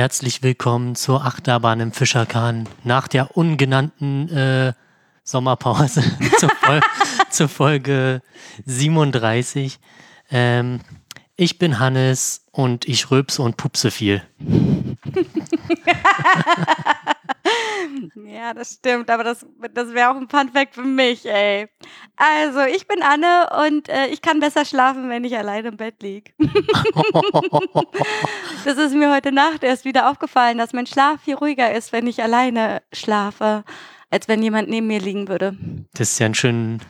Herzlich willkommen zur Achterbahn im Fischerkahn nach der ungenannten äh, Sommerpause zur, Fol zur, Folge 37. Ähm, ich bin Hannes und ich rülpse und pupse viel. Ja, das stimmt, aber das, das wäre auch ein Funfact für mich, ey. Also, ich bin Anne und äh, ich kann besser schlafen, wenn ich allein im Bett liege. das ist mir heute Nacht erst wieder aufgefallen, dass mein Schlaf viel ruhiger ist, wenn ich alleine schlafe, als wenn jemand neben mir liegen würde. Das ist ja ein schön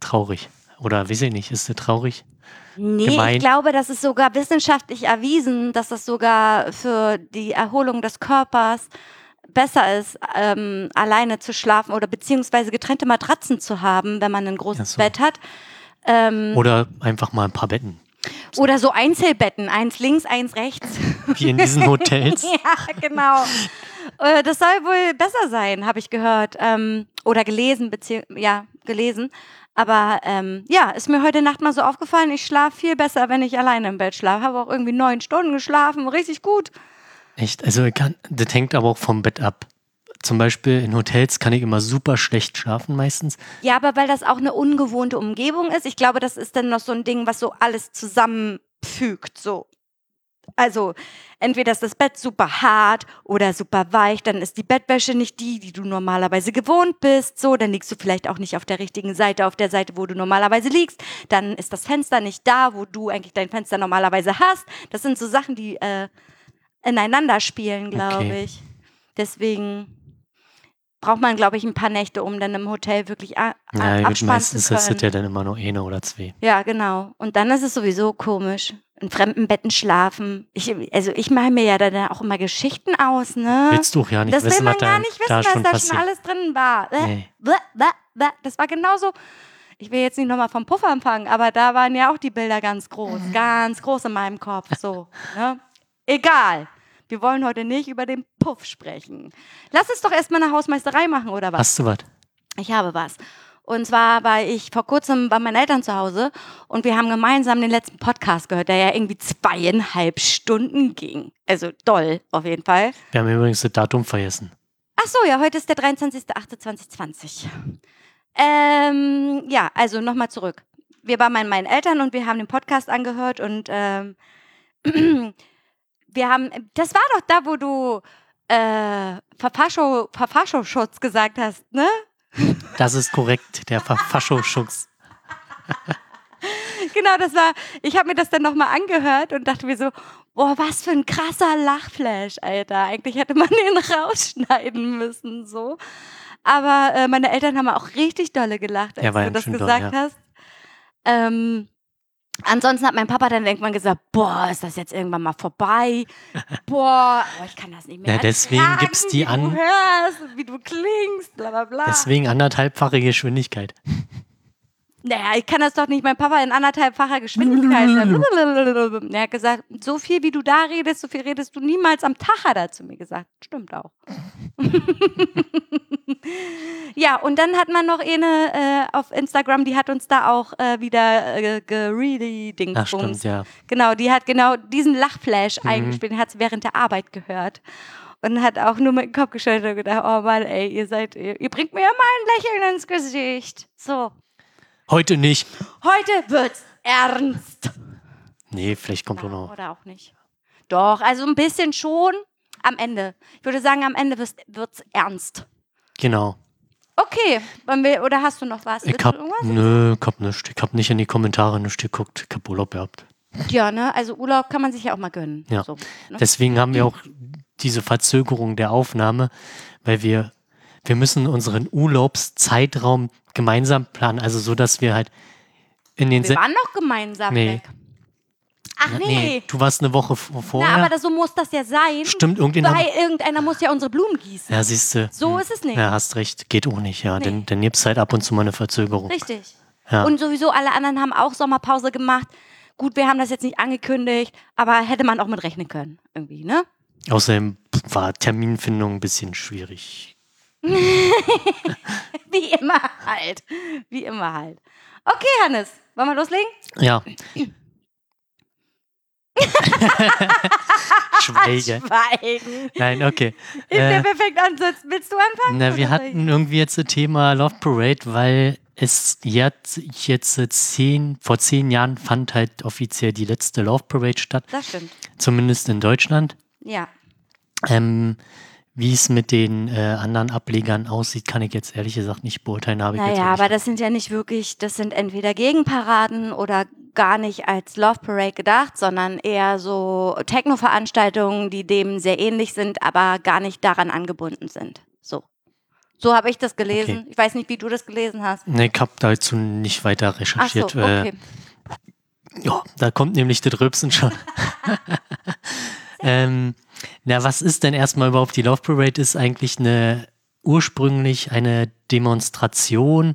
traurig. Oder weiß ich nicht, ist das traurig? Nee, Gemein. ich glaube, das ist sogar wissenschaftlich erwiesen, dass das sogar für die Erholung des Körpers besser ist, ähm, alleine zu schlafen oder beziehungsweise getrennte Matratzen zu haben, wenn man ein großes so. Bett hat. Ähm, oder einfach mal ein paar Betten. Oder so Einzelbetten, eins links, eins rechts. Wie in diesen Hotels. ja, genau. Äh, das soll wohl besser sein, habe ich gehört. Ähm, oder gelesen, ja, gelesen. Aber ähm, ja, ist mir heute Nacht mal so aufgefallen, ich schlafe viel besser, wenn ich alleine im Bett schlafe. Habe auch irgendwie neun Stunden geschlafen, richtig gut. Echt? Also kann, das hängt aber auch vom Bett ab. Zum Beispiel in Hotels kann ich immer super schlecht schlafen meistens. Ja, aber weil das auch eine ungewohnte Umgebung ist. Ich glaube, das ist dann noch so ein Ding, was so alles zusammenfügt. So. Also entweder ist das Bett super hart oder super weich, dann ist die Bettwäsche nicht die, die du normalerweise gewohnt bist. So, dann liegst du vielleicht auch nicht auf der richtigen Seite, auf der Seite, wo du normalerweise liegst. Dann ist das Fenster nicht da, wo du eigentlich dein Fenster normalerweise hast. Das sind so Sachen, die äh, ineinander spielen, glaube okay. ich. Deswegen braucht man, glaube ich, ein paar Nächte, um dann im Hotel wirklich a ja, abspannen meistens zu können. ist es ja dann immer nur eine oder zwei. Ja, genau. Und dann ist es sowieso komisch. In fremden Betten schlafen. Ich, also ich mache mir ja dann auch immer Geschichten aus, ne? Willst du ja nicht das wissen, will man gar nicht wissen, was da schon alles drin war. Nee. Das war genauso ich will jetzt nicht nochmal vom Puffer anfangen, aber da waren ja auch die Bilder ganz groß, ganz groß in meinem Kopf, so. Ne? Egal. Wir wollen heute nicht über den Puff sprechen. Lass uns doch erstmal eine Hausmeisterei machen, oder was? Hast du was? Ich habe was. Und zwar war ich vor kurzem bei meinen Eltern zu Hause und wir haben gemeinsam den letzten Podcast gehört, der ja irgendwie zweieinhalb Stunden ging. Also doll, auf jeden Fall. Wir haben übrigens das Datum vergessen. Ach so, ja, heute ist der 23.08.2020. Ähm, ja, also nochmal zurück. Wir waren bei meinen Eltern und wir haben den Podcast angehört und ähm, wir haben, das war doch da, wo du äh, Verfaschoschutz gesagt hast, ne? Das ist korrekt, der Verfaschoschutz. genau, das war, ich habe mir das dann nochmal angehört und dachte mir so, boah, was für ein krasser Lachflash, Alter. Eigentlich hätte man den rausschneiden müssen, so. Aber äh, meine Eltern haben auch richtig dolle gelacht, als ja, du das gesagt doll, ja. hast. Ähm, Ansonsten hat mein Papa dann irgendwann gesagt, boah, ist das jetzt irgendwann mal vorbei? Boah, aber ich kann das nicht mehr. Ja, deswegen gibt es die an. Wie du hörst, wie du klingst, bla bla bla. Deswegen anderthalbfache Geschwindigkeit. Naja, ich kann das doch nicht. Mein Papa in anderthalbfacher Geschwindigkeit. er hat gesagt, so viel wie du da redest, so viel redest du niemals am Tag, hat er zu mir gesagt. Stimmt auch. ja, und dann hat man noch eine äh, auf Instagram, die hat uns da auch äh, wieder äh, gereading Ach, stimmt, ja. Genau, die hat genau diesen Lachflash mhm. eingespielt, den hat sie während der Arbeit gehört. Und hat auch nur mit dem Kopf geschüttelt und gedacht, oh Mann, ey, ihr seid, ihr, ihr bringt mir immer ein Lächeln ins Gesicht. So. Heute nicht. Heute wird's ernst. Nee, vielleicht kommt ja, noch. Oder auch nicht. Doch, also ein bisschen schon am Ende. Ich würde sagen, am Ende wird's ernst. Genau. Okay, oder hast du noch was? Ich hab, nö, ich hab nicht. Ich hab nicht in die Kommentare nicht geguckt. Ich hab Urlaub gehabt. Ja, ne? Also Urlaub kann man sich ja auch mal gönnen. Ja. So, ne? Deswegen haben wir auch diese Verzögerung der Aufnahme, weil wir, wir müssen unseren Urlaubszeitraum gemeinsam planen. Also so, dass wir halt in den... Wir waren noch gemeinsam nee. weg. Ach nee. nee. Du warst eine Woche vorher. Na, aber das, so muss das ja sein. Stimmt, irgendjemand. Weil irgendeiner muss ja unsere Blumen gießen. Ja, siehst du. So ist es nicht. Ja, hast recht. Geht auch nicht, ja. Nee. Denn dann gibt es halt ab und zu mal eine Verzögerung. Richtig. Ja. Und sowieso alle anderen haben auch Sommerpause gemacht. gut, wir haben das jetzt nicht angekündigt, aber hätte man auch mit rechnen können, irgendwie, ne? Außerdem war Terminfindung ein bisschen schwierig. Wie immer halt. Wie immer halt. Okay, Hannes, wollen wir loslegen? Ja. Schweige. Schweigen. Nein, okay. Ist Äh, der perfekt ansatz. Willst du anfangen? Na, wir hatten irgendwie jetzt das Thema Love Parade, weil es jetzt, jetzt äh, zehn, vor zehn Jahren fand halt offiziell die letzte Love Parade statt? Das stimmt. zumindest in Deutschland. Ja. Ähm, wie es mit den äh, anderen Ablegern aussieht, kann ich jetzt ehrlich gesagt nicht beurteilen. Habe ich jetzt Naja, auch nicht aber das sind ja nicht wirklich, das sind entweder Gegenparaden oder gar nicht als Love Parade gedacht, sondern eher so Techno-Veranstaltungen, die dem sehr ähnlich sind, aber gar nicht daran angebunden sind. So. So habe ich das gelesen. Okay. Ich weiß nicht, wie du das gelesen hast. Nee, ich habe dazu nicht weiter Ach so, recherchiert. äh, okay. Ja, da kommt nämlich das Rülpsen schon. ähm, na, was ist denn erstmal überhaupt die Love Parade? Ist eigentlich eine ursprünglich eine Demonstration,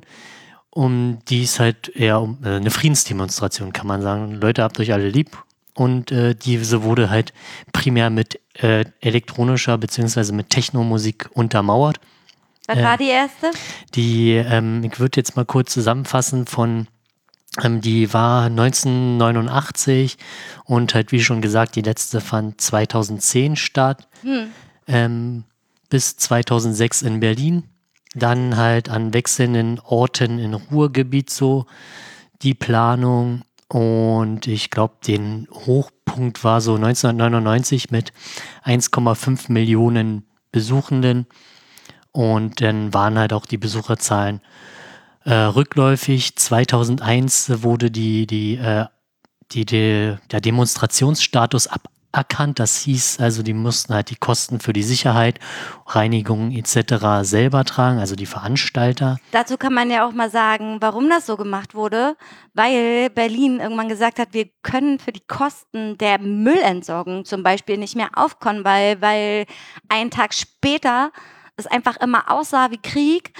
um die es halt eher um äh, eine Friedensdemonstration, kann man sagen. Leute, habt euch alle lieb. Und äh, diese wurde halt primär mit äh, elektronischer beziehungsweise mit Technomusik untermauert. Was äh, war die erste? Die, ähm, ich würde jetzt mal kurz zusammenfassen von, die war 1989 und halt wie schon gesagt, die letzte fand 2010 statt, Hm. ähm, bis 2006 in Berlin. Dann halt an wechselnden Orten in Ruhrgebiet so die Planung und ich glaube, den Hochpunkt war so 1999 mit 1,5 Millionen Besuchenden. Und dann waren halt auch die Besucherzahlen äh, rückläufig. 2001 wurde die, die, äh, die, die, der Demonstrationsstatus aberkannt. Das hieß also, die mussten halt die Kosten für die Sicherheit, Reinigung etc. selber tragen, also die Veranstalter. Dazu kann man ja auch mal sagen, warum das so gemacht wurde, weil Berlin irgendwann gesagt hat, wir können für die Kosten der Müllentsorgung zum Beispiel nicht mehr aufkommen, weil, weil einen Tag später es einfach immer aussah wie Krieg.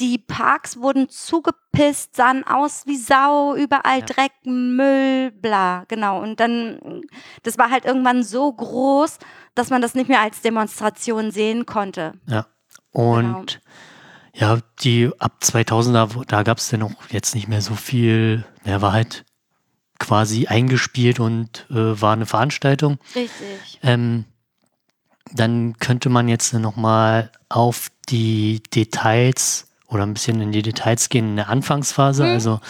Die Parks wurden zugepisst, sahen aus wie Sau, überall Ja. Dreck, Müll, bla, genau. Und dann, das war halt irgendwann so groß, dass man das nicht mehr als Demonstration sehen konnte. Ja. Und ja, die ab 2000er, wo- da gab es dann auch jetzt nicht mehr so viel. Er war halt quasi eingespielt und äh, war eine Veranstaltung. Richtig. Ähm, dann könnte man jetzt nochmal auf die Details oder ein bisschen in die Details gehen in der Anfangsphase. Mhm. Also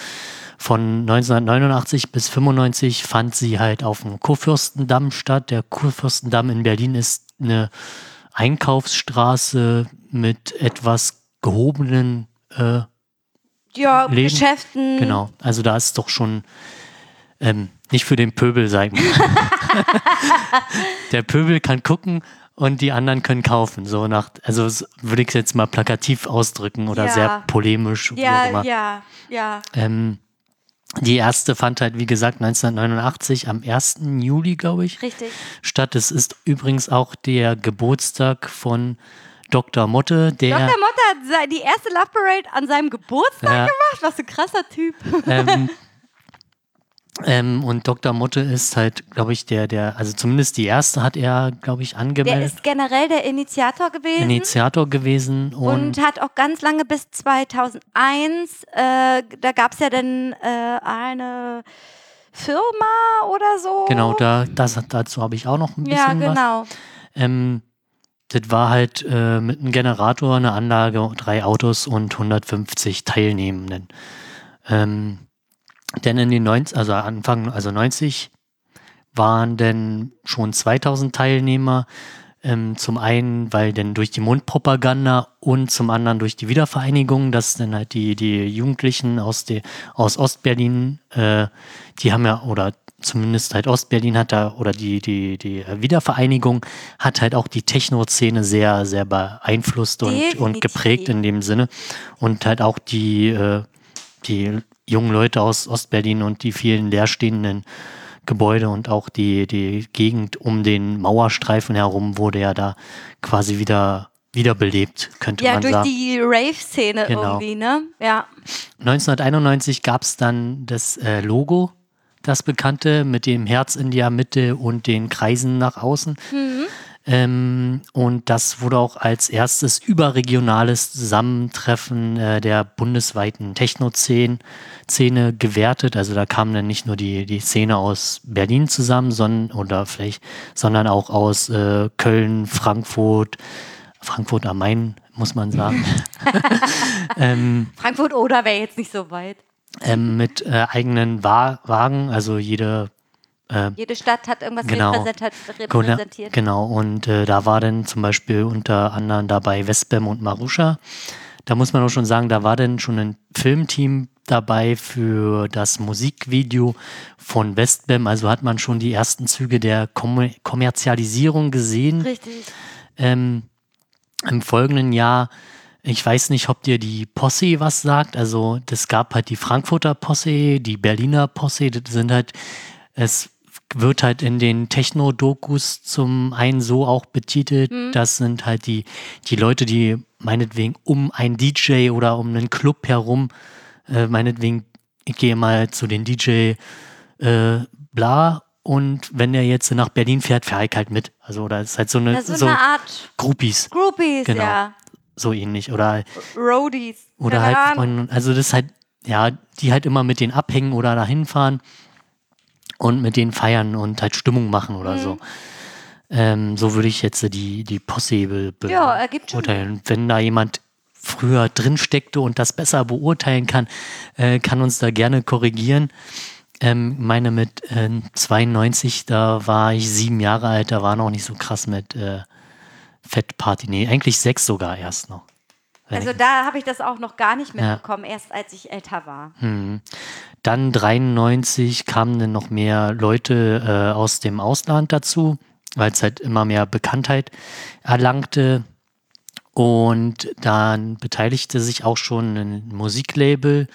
von 1989 bis 95 fand sie halt auf dem Kurfürstendamm statt. Der Kurfürstendamm in Berlin ist eine Einkaufsstraße mit etwas gehobenen äh, Ja, Läden. Geschäften. Genau, also da ist doch schon ähm, nicht für den Pöbel, sagen wir. Der Pöbel kann gucken und die anderen können kaufen. So nach, also würde ich es jetzt mal plakativ ausdrücken oder Ja. sehr polemisch, Ja, ja, ja. Ähm, die erste fand halt, wie gesagt, 1989 am 1. Juli, glaube ich, Richtig. statt. Es ist übrigens auch der Geburtstag von Dr. Motte, der Dr. Motte hat sei- die erste Love Parade an seinem Geburtstag Ja. gemacht. Was ein krasser Typ. ähm, ähm, und Dr. Motte ist halt, glaube ich, der, der, also zumindest die erste hat er, glaube ich, Der angemeldet, ist generell der Initiator gewesen. Initiator gewesen und, und hat auch ganz lange bis 2001, äh, da gab es ja dann äh, eine Firma oder so. genau, da, das, dazu habe ich auch noch ein bisschen Ja, was. genau. Ähm, das war halt äh, mit einem Generator, eine Anlage, drei Autos und 150 Teilnehmenden. Ähm, denn in den 90, also Anfang, also 90 waren denn schon 2000 Teilnehmer. Ähm, zum einen, weil denn durch die Mundpropaganda und zum anderen durch die Wiedervereinigung, dass dann halt die, die Jugendlichen aus, der aus Ostberlin, äh, die haben ja, oder zumindest halt Ostberlin hat da, oder die, die, die Wiedervereinigung hat halt auch die Techno-Szene sehr, sehr beeinflusst und, und geprägt in dem Sinne. Und halt auch die, äh, die jungen Leute aus Ostberlin und die vielen leerstehenden Gebäude und auch die, die Gegend um den Mauerstreifen herum wurde ja da quasi wieder wiederbelebt, könnte Ja, man durch sagen. die Rave-Szene Genau. irgendwie, ne? Ja. 1991 gab es dann das äh, Logo das Bekannte mit dem Herz in der Mitte und den Kreisen nach außen. Ähm, und das wurde auch als erstes überregionales Zusammentreffen äh, der bundesweiten Techno-Szene Szene gewertet. Also da kam dann nicht nur die, die Szene aus Berlin zusammen, sondern, oder vielleicht, sondern auch aus äh, Köln, Frankfurt, Frankfurt am Main, muss man sagen. ähm, Frankfurt oder wäre jetzt nicht so weit. ähm, mit äh, eigenen Wa Wagen, also jede Jede Stadt hat irgendwas Genau. repräsentiert. Genau, repräsentiert. genau. Und äh, da war dann zum Beispiel unter anderem dabei Westbam und Marusha. Da muss man auch schon sagen, da war dann schon ein Filmteam dabei für das Musikvideo von Westbam. Also hat man schon die ersten Züge der Kommer Kommerzialisierung gesehen. Richtig. Ähm, Im folgenden Jahr, ich weiß nicht, ob dir die Posse was sagt. Also, das gab halt die Frankfurter Posse, die Berliner Posse. Das sind halt, es wird halt in den Techno-Dokus zum einen so auch betitelt. Das sind halt die, die Leute, die meinetwegen um einen DJ oder um einen Club herum, äh, meinetwegen, ich gehe mal zu den DJ äh, bla und wenn der jetzt nach Berlin fährt, fahre ich halt mit. Also, oder ist halt so eine, ist so eine Art Groupies, Groupies, Genau. ja. so ähnlich. Oder, Roadies. oder Keine halt also das ist halt, ja, die halt immer mit denen abhängen oder dahin fahren und mit denen feiern und halt Stimmung machen oder Mhm. so. Ähm, so würde ich jetzt die, die Posse be Ja, ergibt schon beurteilen. Wenn da jemand früher drin steckte und das besser beurteilen kann, äh, kann uns da gerne korrigieren. Ähm, meine mit äh, 92, da war ich sieben Jahre alt, da war noch nicht so krass mit äh, Fettparty. Nee, eigentlich sechs sogar erst noch. Also da habe ich das auch noch gar nicht Ja. mitbekommen, erst als ich älter war. Dann 93 kamen dann noch mehr Leute äh, aus dem Ausland dazu, weil es halt immer mehr Bekanntheit erlangte. Und dann beteiligte sich auch schon ein Musiklabel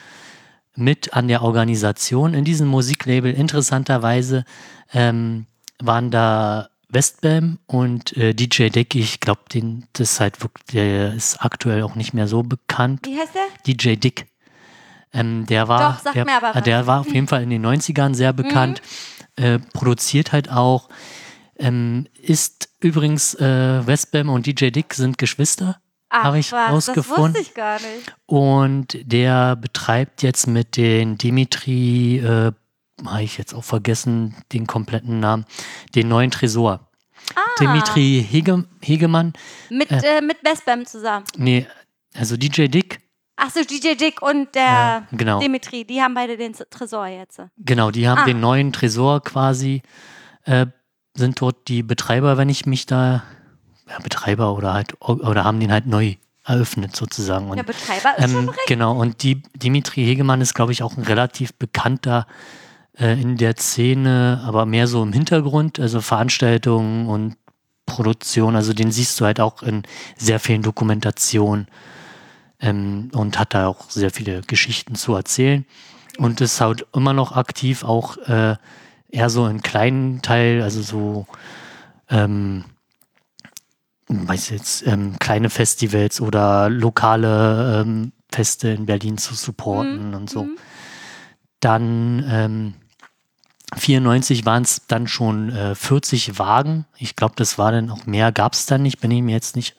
mit an der Organisation. In diesem Musiklabel interessanterweise ähm, waren da Westbam und äh, DJ Dick. Ich glaube, den das halt wirklich, der ist aktuell auch nicht mehr so bekannt. Wie heißt der? DJ Dick. Ähm, der war, Doch, sagt der, mir aber äh, was. der war auf jeden Fall in den 90ern sehr bekannt, äh, produziert halt auch, ähm, ist übrigens äh, Westbam und DJ Dick sind Geschwister, habe ich was, rausgefunden. Das wusste ich gar nicht. Und der betreibt jetzt mit den Dimitri, äh, habe ich jetzt auch vergessen, den kompletten Namen, den neuen Tresor. Ah. Dimitri Hege, Hegemann, Mit, äh, mit Westbam zusammen. nee, also DJ Dick, Achso, DJ Dick und der Ja, genau. Dimitri, die haben beide den Tresor jetzt. Genau, die haben Ah. den neuen Tresor quasi, äh, sind dort die Betreiber, wenn ich mich da, ja, Betreiber oder halt, oder haben den halt neu eröffnet sozusagen. Und, Der Betreiber ist schon ähm, recht. genau, und die, Dimitri Hegemann ist, glaube ich, auch ein relativ bekannter äh, in der Szene, aber mehr so im Hintergrund, also Veranstaltungen und Produktion, also den siehst du halt auch in sehr vielen Dokumentationen ähm, und hat da auch sehr viele Geschichten zu erzählen. Und ist halt immer noch aktiv, auch äh, eher so in kleinen Teil, also so ähm, weiß jetzt, ähm, kleine Festivals oder lokale ähm, Feste in Berlin zu supporten und so. Dann ähm, 94 waren es dann schon äh, 40 Wagen. Ich glaube, das war dann auch mehr, gab es dann nicht, bin ich mir jetzt nicht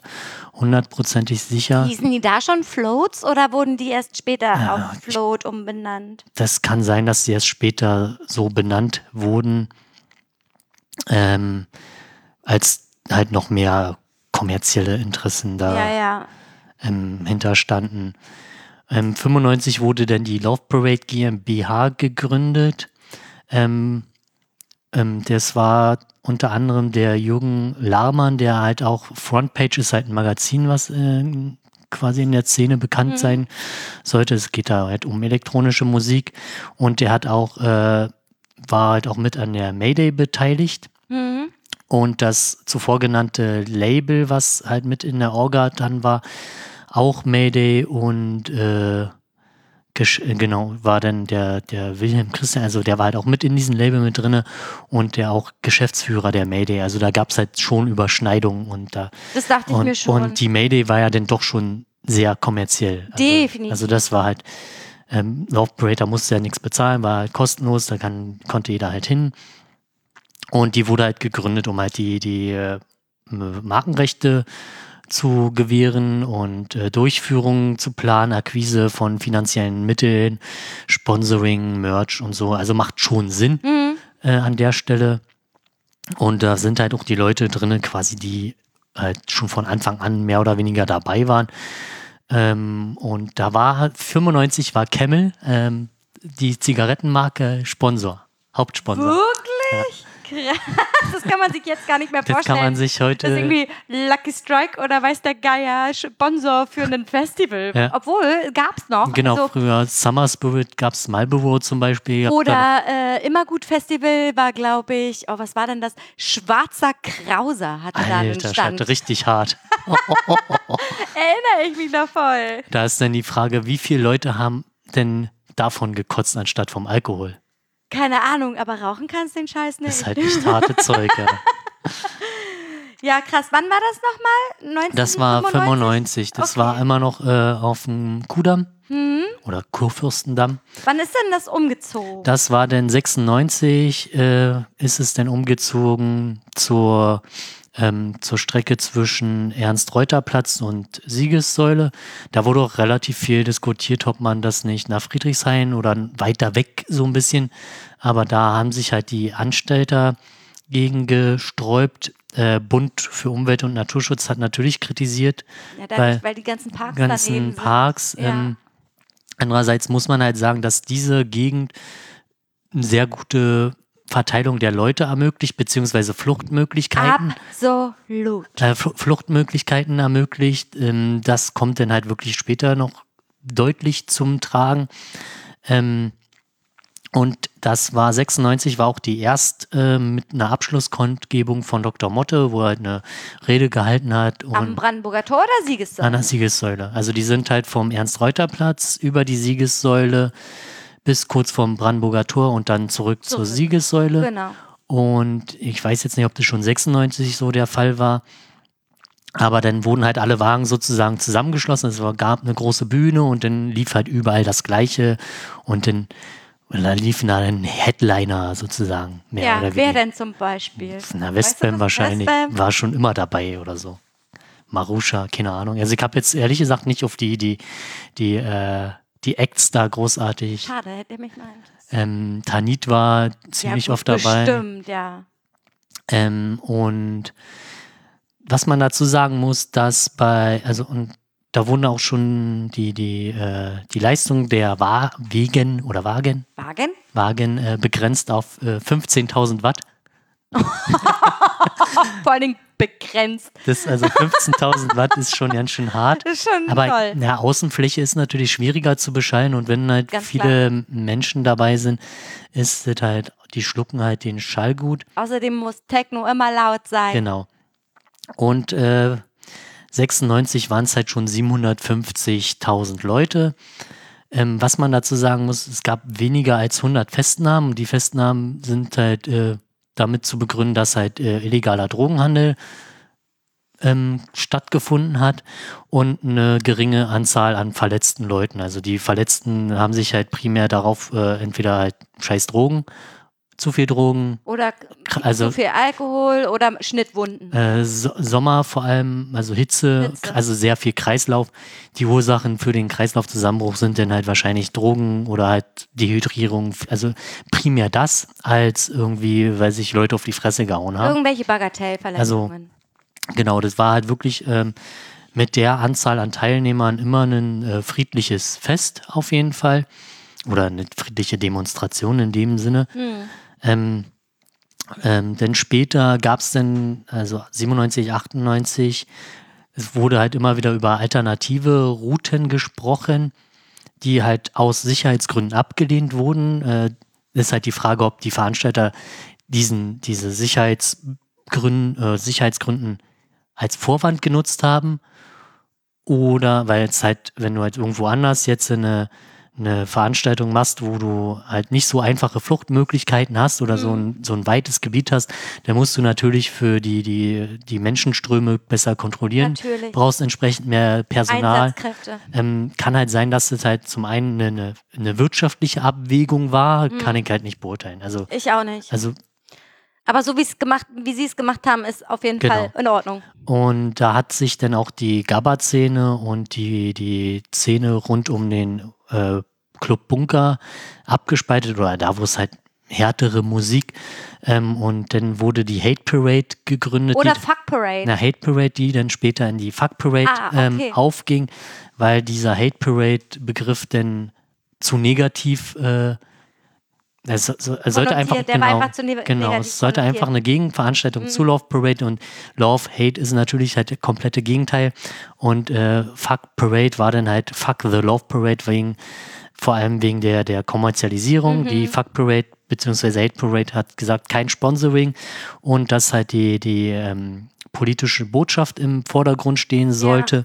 hundertprozentig sicher. Hießen die da schon Floats oder wurden die erst später auf Float umbenannt? Das kann sein, dass sie erst später so benannt wurden, ähm, als halt noch mehr kommerzielle Interessen da Ja, ja. ähm, hinterstanden. Ähm, 95 wurde dann die Love Parade GmbH gegründet. Ähm, ähm, das war unter anderem der Jürgen Larmann, der halt auch Frontpage ist halt ein Magazin, was äh, quasi in der Szene bekannt sein sollte. Es geht da halt um elektronische Musik und der hat auch, äh, war halt auch mit an der Mayday beteiligt. Mhm. Und das zuvor genannte Label, was halt mit in der Orga dann war, auch Mayday und äh, äh, genau, war dann der, der Wilhelm Christian, also der war halt auch mit in diesem Label mit drinne und der auch Geschäftsführer der Mayday. Also da gab es halt schon Überschneidungen und da Das dachte ich und, mir schon. und die Mayday war ja dann doch schon sehr kommerziell. Also, Definitiv. Also das war halt Ähm, Laufparade, da musste ja nichts bezahlen, war halt kostenlos, da kann, konnte jeder halt hin. Und die wurde halt gegründet, um halt die, die äh, Markenrechte zu gewähren und äh, Durchführung zu planen, Akquise von finanziellen Mitteln, Sponsoring, Merch und so. Also macht schon Sinn Mhm. äh, an der Stelle. Und da sind halt auch die Leute drinnen, quasi, die halt schon von Anfang an mehr oder weniger dabei waren. Ähm, und da war halt 95 war Camel, ähm, die Zigarettenmarke Sponsor, Hauptsponsor. Wirklich? Krass. Das kann man sich jetzt gar nicht mehr Das vorstellen. kann man sich das ist heute. irgendwie Lucky Strike oder weiß der Geier Sponsor für ein Festival. Ja. Obwohl, gab's noch. Genau, Also, früher Summer Spirit gab es Marlboro zum Beispiel. Oder äh, Immergut Festival war, glaube ich, oh, was war denn das? Schwarzer Krauser hatte noch- da einen Alter, Stand. Scheiße, richtig hart. Erinnere ich mich noch voll. Da ist dann die Frage, wie viele Leute haben denn davon gekotzt anstatt vom Alkohol? Keine Ahnung, aber rauchen kannst den Scheiß nicht. Das ist halt echt harte Zeug. Ja. ja, krass. Wann war das nochmal? 1995? Das war 95. Das Okay. war immer noch äh, auf dem Kudamm Hm? oder Kurfürstendamm. Wann ist denn das umgezogen? Das war dann 96, äh, ist es dann umgezogen zur, ähm, zur Strecke zwischen Ernst-Reuter-Platz und Siegessäule. Da wurde auch relativ viel diskutiert, ob man das nicht nach Friedrichshain oder weiter weg so ein bisschen. Aber da haben sich halt die Anstalter gegen gesträubt. Äh, Bund für Umwelt und Naturschutz hat natürlich kritisiert, ja, weil weil die ganzen Parks ganzen. Parks. Ja. Ähm, andererseits muss man halt sagen, dass diese Gegend eine sehr gute Verteilung der Leute ermöglicht, beziehungsweise Fluchtmöglichkeiten. Absolut. Äh, Fl- Fluchtmöglichkeiten ermöglicht. Ähm, das kommt dann halt wirklich später noch deutlich zum Tragen. Ähm, und das war 96, war auch die erst äh, mit einer Abschlusskundgebung von Dr. Motte, wo er halt eine Rede gehalten hat. Am Brandenburger Tor oder Siegessäule? an der Siegessäule. Also die sind halt vom Ernst-Reuter-Platz über die Siegessäule bis kurz vorm Brandenburger Tor und dann zurück, zur Zurück. Siegessäule. Genau. Und ich weiß jetzt nicht, ob das schon 96 so der Fall war. Aber dann wurden halt alle Wagen sozusagen zusammengeschlossen. Es gab eine große Bühne und dann lief halt überall das Gleiche. Und dann, da liefen dann Headliner sozusagen. Mehr Ja, oder wer denn zum Beispiel? Na, Weißt du Westbam wahrscheinlich. Westbam? War schon immer dabei oder so. Marusha, keine Ahnung. Also ich habe jetzt ehrlich gesagt nicht auf die, die, die, äh, die Acts da großartig. Schade, hätte mich mal. Ähm, Tanit war ziemlich ja, oft dabei. Bestimmt, ja. Ähm, und was man dazu sagen muss, dass bei, also und da wurden auch schon die, die, äh, die Leistung der Wa Wegen oder Wagen, Wagen? Wagen äh, begrenzt auf äh, 15.000 Watt. Vor allen Dingen begrenzt. Das also 15.000 Watt ist schon ganz schön hart. Das ist schon Aber toll. ja, Außenfläche ist natürlich schwieriger zu beschallen und wenn halt Ganz viele Menschen dabei sind, ist es halt, die schlucken halt den Schall gut. Außerdem muss Techno immer laut sein. Genau. Und äh, 96 waren es halt schon 750.000 Leute. Ähm, was man dazu sagen muss, es gab weniger als 100 Festnahmen. Die Festnahmen sind halt äh, damit zu begründen, dass halt äh, illegaler Drogenhandel ähm, stattgefunden hat und eine geringe Anzahl an verletzten Leuten. Also die Verletzten haben sich halt primär darauf äh, entweder halt scheiß Drogen, zu viel Drogen, Oder also- zu viel Alkohol oder Schnittwunden. äh, so Sommer vor allem, also Hitze, Hitze. also sehr viel Kreislauf. Die Ursachen für den Kreislaufzusammenbruch sind dann halt wahrscheinlich Drogen oder halt Dehydrierung. Also primär das, als irgendwie, weil sich Leute auf die Fresse gehauen haben. Irgendwelche Bagatellverletzungen. Genau, das war halt wirklich ähm, mit der Anzahl an Teilnehmern immer ein äh, friedliches Fest auf jeden Fall. Oder eine friedliche Demonstration in dem Sinne. Hm. Ähm, ähm, denn später gab es dann, also 97, 98, es wurde halt immer wieder über alternative Routen gesprochen, die halt aus Sicherheitsgründen abgelehnt wurden. Äh, ist halt die Frage, ob die Veranstalter diesen, diese Sicherheitsgründen, äh, Sicherheitsgründen als Vorwand genutzt haben oder weil es halt, wenn du halt irgendwo anders jetzt eine eine Veranstaltung machst, wo du halt nicht so einfache Fluchtmöglichkeiten hast oder Mhm. so, ein, so ein weites Gebiet hast, dann musst du natürlich für die, die, die Menschenströme besser kontrollieren. Natürlich. Brauchst entsprechend mehr Personal. Einsatzkräfte. Ähm, kann halt sein, dass es halt zum einen eine, eine wirtschaftliche Abwägung war, Mhm. kann ich halt nicht beurteilen. Also, Ich auch nicht. also Aber so wie es gemacht, wie sie es gemacht haben, ist auf jeden Genau. Fall in Ordnung. Und da hat sich dann auch die Gabba-Szene und die, die Szene rund um den äh, Club Bunker abgespaltet oder da, wo es halt härtere Musik ähm, und dann wurde die Hate Parade gegründet. Oder die, Fuck Parade. eine Hate Parade, die dann später in die Fuck Parade Ah, okay. ähm, aufging, weil dieser Hate Parade Begriff dann zu negativ äh, es, so- es sollte einfach genau, genau es sollte einfach eine Gegenveranstaltung zu Love Parade und Love Hate ist natürlich halt der komplette Gegenteil. Und äh, Fuck Parade war dann halt Fuck the Love Parade wegen vor allem wegen der der Kommerzialisierung. Die Fuck Parade beziehungsweise Hate Parade hat gesagt kein Sponsoring. Und dass halt die die ähm, politische Botschaft im Vordergrund stehen sollte.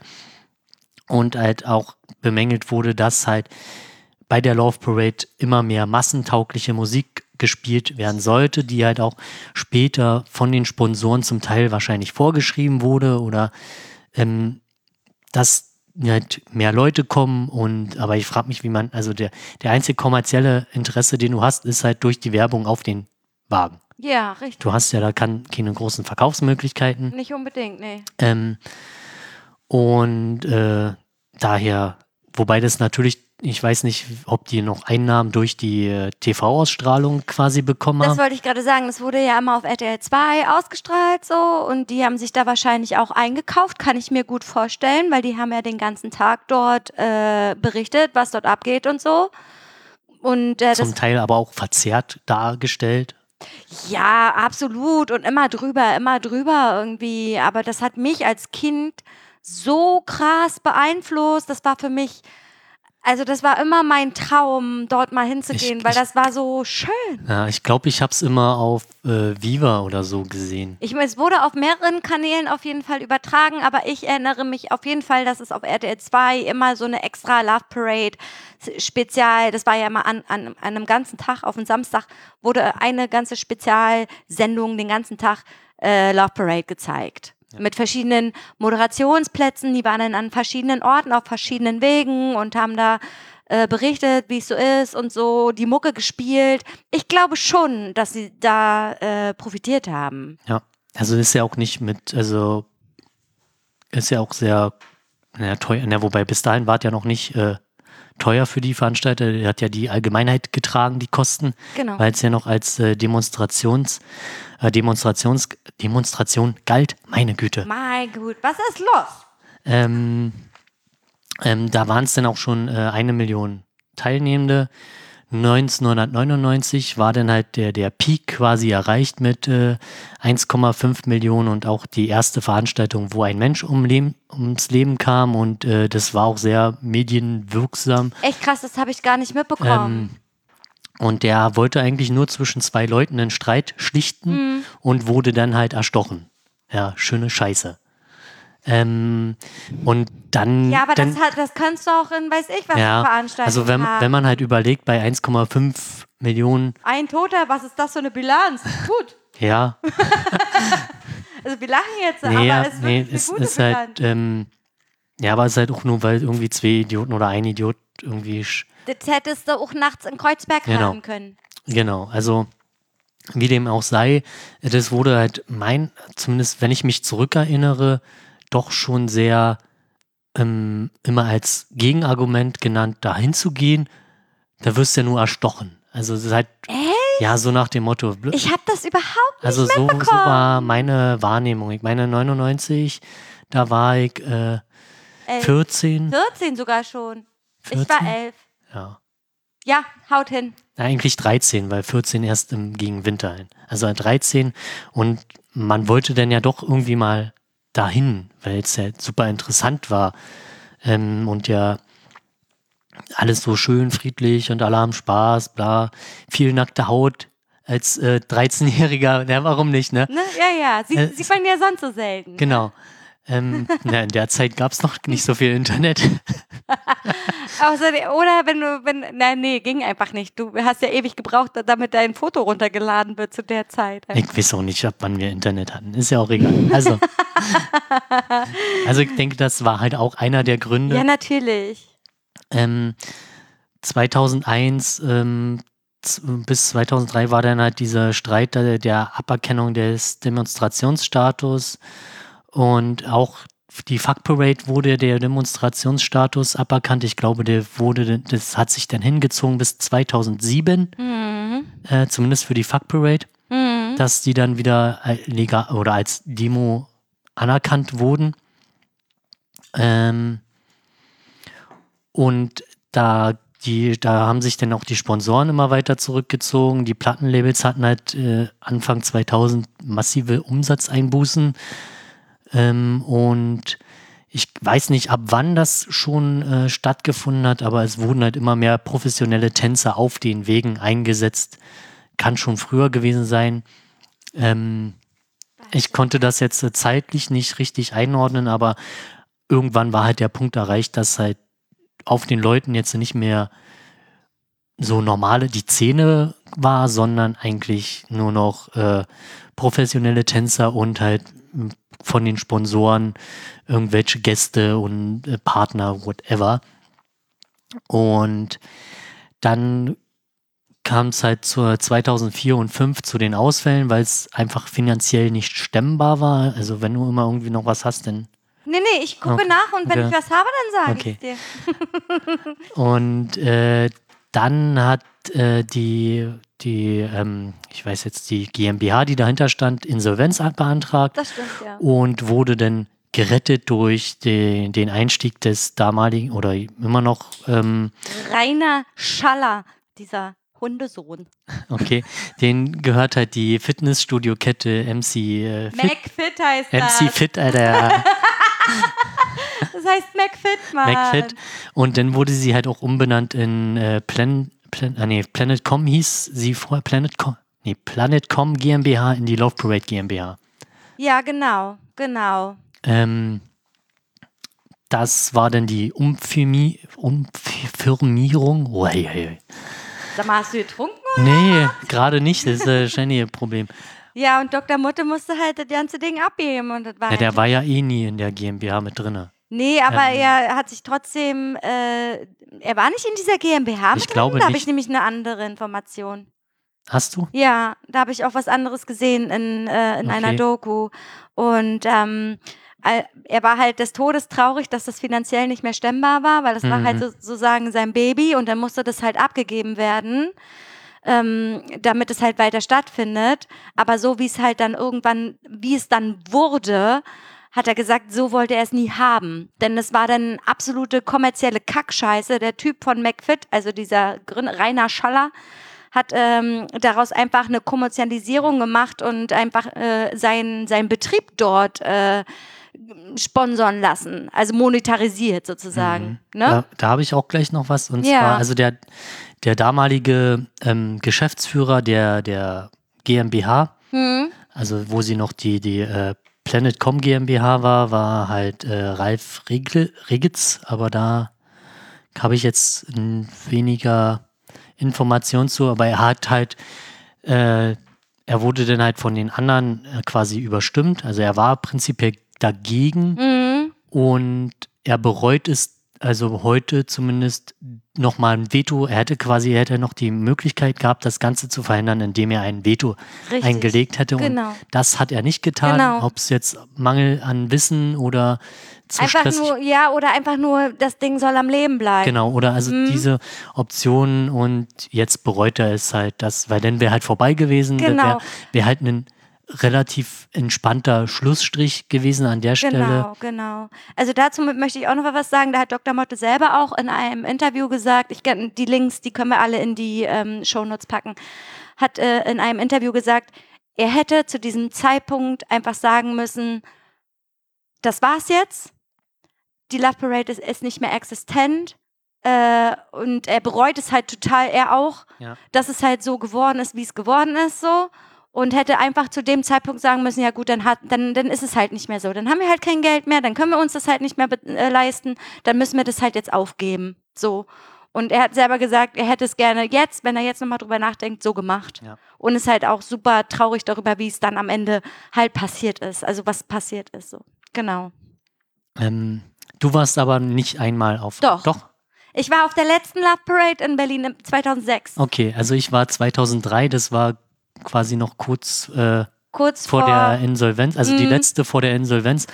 Und halt auch bemängelt wurde, dass halt bei der Love Parade immer mehr massentaugliche Musik gespielt werden sollte, die halt auch später von den Sponsoren zum Teil wahrscheinlich vorgeschrieben wurde oder ähm, dass halt mehr Leute kommen und aber ich frage mich, wie man, also der, der einzige kommerzielle Interesse, den du hast, ist halt durch die Werbung auf den Wagen. Ja, richtig. Du hast ja da kann, keine großen Verkaufsmöglichkeiten. Nicht unbedingt, nee. Ähm, und äh, daher, wobei das natürlich, ich weiß nicht, ob die noch Einnahmen durch die äh, TV-Ausstrahlung quasi bekommen Das haben. wollte ich gerade sagen. Das wurde ja immer auf RTL 2 ausgestrahlt so und die haben sich da wahrscheinlich auch eingekauft, kann ich mir gut vorstellen, weil die haben ja den ganzen Tag dort äh, berichtet, was dort abgeht und so. Und äh, das Zum Teil aber auch verzerrt dargestellt. Ja, absolut. Und immer drüber, immer drüber irgendwie. Aber das hat mich als Kind so krass beeinflusst. Das war für mich, also das war immer mein Traum, dort mal hinzugehen, Ich- weil ich- das war so schön. Ja, ich glaube, ich habe es immer auf äh, Viva oder so gesehen. Ich meine, es wurde auf mehreren Kanälen auf jeden Fall übertragen, aber ich erinnere mich auf jeden Fall, dass es auf RTL 2 immer so eine extra Love Parade Spezial, das war ja immer an, an, an einem ganzen Tag, auf dem Samstag wurde eine ganze Spezialsendung den ganzen Tag äh, Love Parade gezeigt. Mit verschiedenen Moderationsplätzen, die waren dann an verschiedenen Orten, auf verschiedenen Wegen und haben da äh, berichtet, wie es so ist und so, die Mucke gespielt. Ich glaube schon, dass sie da äh, profitiert haben. Ja, also ist ja auch nicht mit, also ist ja auch sehr na, teuer, na, wobei bis dahin war es ja noch nicht äh, teuer für die Veranstalter. Er hat ja die Allgemeinheit getragen, die Kosten, Genau. weil es ja noch als äh, Demonstrations, äh, Demonstrations, Demonstration galt. Meine Güte. Mein Gut, was ist los? Ähm, ähm, da waren es dann auch schon äh, eine Million Teilnehmende. 1999 war dann halt der, der Peak quasi erreicht mit äh, 1,5 Millionen und auch die erste Veranstaltung, wo ein Mensch um Leben, ums Leben kam und äh, das war auch sehr medienwirksam. Echt krass, das habe ich gar nicht mitbekommen. Und der wollte eigentlich nur zwischen zwei Leuten einen Streit schlichten und wurde dann halt erstochen. Ja, schöne Scheiße. Ähm, und dann. ja, aber dann, das, hat, das kannst du auch in, weiß ich, was ja, für Veranstaltungen also wenn, haben. wenn man halt überlegt, bei 1,5 Millionen, Ein Toter, was ist das für eine Bilanz? Gut. ja, Also wir lachen jetzt, nee, aber es ist nee, es gute ist halt, ähm, ja, aber es ist halt auch nur, weil irgendwie zwei Idioten oder ein Idiot irgendwie, Das hättest du auch nachts in Kreuzberg Genau. hören können. genau, also wie dem auch sei, das wurde halt mein, zumindest wenn ich mich zurückerinnere, doch schon sehr ähm, immer als Gegenargument genannt, da hinzugehen, da wirst du ja nur erstochen. Also es ist halt, ja, so nach dem Motto, Ich habe das überhaupt nicht also so, so war meine Wahrnehmung. Ich meine 99, da war ich äh, Elf. 14, 14 sogar schon. Ich 14? war elf. ja. Ja, haut hin. Na, Eigentlich 13, weil 14 erst im, gegen Winter ein. Also 13 und man wollte dann ja doch irgendwie mal dahin, weil es ja super interessant war ähm, und ja alles so schön friedlich und alle haben Spaß, bla, viel nackte Haut als äh, 13-Jähriger, ja, warum nicht, ne? Ne? Ja, ja. Sie, Äh, sieht man ja sonst so selten. Genau. Ähm, na, in der Zeit gab es noch nicht so viel Internet. Oder wenn du, wenn, nein, nee, ging einfach nicht. Du hast ja ewig gebraucht, damit dein Foto runtergeladen wird zu der Zeit. Ich weiß auch nicht, ab wann wir Internet hatten. Ist ja auch egal. Also, also ich denke, das war halt auch einer der Gründe. Ja, natürlich. Ähm, 2001 ähm, bis 2003 war dann halt dieser Streit der, der Aberkennung des Demonstrationsstatus und auch die Fuck Parade wurde der Demonstrationsstatus aberkannt. Ich glaube, der wurde, das hat sich dann hingezogen bis 2007, mhm. äh, zumindest für die Fuck Parade, mhm. dass die dann wieder legal oder als Demo anerkannt wurden. Ähm, und da die, da haben sich dann auch die Sponsoren immer weiter zurückgezogen. Die Plattenlabels hatten halt äh, Anfang 2000 massive Umsatzeinbußen. Ähm, und ich weiß nicht, ab wann das schon äh, stattgefunden hat, aber es wurden halt immer mehr professionelle Tänzer auf den Wegen eingesetzt. Kann schon früher gewesen sein. Ähm, ich konnte das jetzt äh, zeitlich nicht richtig einordnen, aber irgendwann war halt der Punkt erreicht, dass halt auf den Leuten jetzt nicht mehr so normale die Szene war, sondern eigentlich nur noch äh, professionelle Tänzer und halt von den Sponsoren irgendwelche Gäste und äh, Partner, whatever. Und dann kam es halt zur 2004 und 2005 zu den Ausfällen, weil es einfach finanziell nicht stemmbar war. Also wenn du immer irgendwie noch was hast, dann Nee, nee, ich gucke okay. nach und wenn okay. ich was habe, dann sage okay. ich dir. und äh, dann hat äh, die, die ähm, ich weiß jetzt, die GmbH, die dahinter stand, Insolvenz beantragt. Das stimmt, ja. Und wurde dann gerettet durch den, den Einstieg des damaligen oder immer noch ähm, Rainer Schaller, dieser Hundesohn. Okay, den gehört halt die Fitnessstudio-Kette MC äh, Fit. McFit heißt MC das. MC Fit, Alter. das heißt McFit, Mann. McFit. Und dann wurde sie halt auch umbenannt in äh, Plan, Plan, äh, nee, Planetcom hieß sie vorher Planetcom, nee, Planetcom GmbH in die Love Parade GmbH. Ja, genau, genau. Ähm, das war dann die Umfirmi Umfirmierung. Oh, hey, hey. Sag mal, hast du getrunken? Nee, gerade nicht. Das ist äh, wahrscheinlich ein Problem. Ja, und Dr. Mutte musste halt das ganze Ding abgeben. Und das war ja, halt der war ja eh nie in der GmbH mit drin. Nee, aber ähm, er hat sich trotzdem, äh, er war nicht in dieser GmbH mit ich drin? Glaube da habe ich nämlich eine andere Information. Hast du? Ja, da habe ich auch was anderes gesehen in, äh, in okay. einer Doku. Und ähm, er war halt des Todes traurig, dass das finanziell nicht mehr stemmbar war, weil das mhm. war halt mhm. so, sozusagen sein Baby und dann musste das halt abgegeben werden ähm, damit es halt weiter stattfindet. Aber so wie es halt dann irgendwann, wie es dann wurde, hat er gesagt, so wollte er es nie haben. Denn es war dann absolute kommerzielle Kackscheiße. Der Typ von McFit, also dieser Rainer Schaller, hat ähm, daraus einfach eine Kommerzialisierung gemacht und einfach äh, seinen sein Betrieb dort äh, sponsern lassen, also monetarisiert sozusagen. Mhm. Ne? Da, da habe ich auch gleich noch was. Und ja. zwar, also der, der damalige ähm, Geschäftsführer der, der GmbH, mhm. also wo sie noch die, die äh, Planetcom GmbH war, war halt äh, Ralf Regitz, aber da habe ich jetzt weniger Informationen zu, aber er hat halt, äh, er wurde dann halt von den anderen äh, quasi überstimmt, also er war prinzipiell dagegen mhm. und er bereut es also heute zumindest nochmal ein Veto. Er hätte quasi, er hätte noch die Möglichkeit gehabt, das Ganze zu verhindern, indem er ein Veto Richtig. eingelegt hätte. Genau. Und das hat er nicht getan. Genau. Ob es jetzt Mangel an Wissen oder zu einfach stressig. nur, ja, oder einfach nur, das Ding soll am Leben bleiben. Genau, oder also mhm. diese Optionen und jetzt bereut er es halt, das, weil dann wäre halt vorbei gewesen, genau. wäre wär halt ein relativ entspannter Schlussstrich gewesen an der genau, Stelle. Genau, genau. Also dazu möchte ich auch noch was sagen. Da hat Dr. Motte selber auch in einem Interview gesagt, ich die Links, die können wir alle in die ähm, Shownotes packen, hat äh, in einem Interview gesagt, er hätte zu diesem Zeitpunkt einfach sagen müssen, das war's jetzt. Die Love Parade ist, ist nicht mehr existent. Äh, und er bereut es halt total, er auch, ja. dass es halt so geworden ist, wie es geworden ist, so und hätte einfach zu dem Zeitpunkt sagen müssen, ja gut, dann, hat, dann, dann ist es halt nicht mehr so. Dann haben wir halt kein Geld mehr, dann können wir uns das halt nicht mehr äh, leisten, dann müssen wir das halt jetzt aufgeben. So. Und er hat selber gesagt, er hätte es gerne jetzt, wenn er jetzt nochmal drüber nachdenkt, so gemacht. Ja. Und ist halt auch super traurig darüber, wie es dann am Ende halt passiert ist. Also was passiert ist. So. Genau. Ähm, du warst aber nicht einmal auf. Doch. Doch. Ich war auf der letzten Love Parade in Berlin im 2006. Okay, also ich war 2003, das war quasi noch kurz äh, Kurz vor vor, der Insolvenz, also die Mhm. letzte vor der Insolvenz.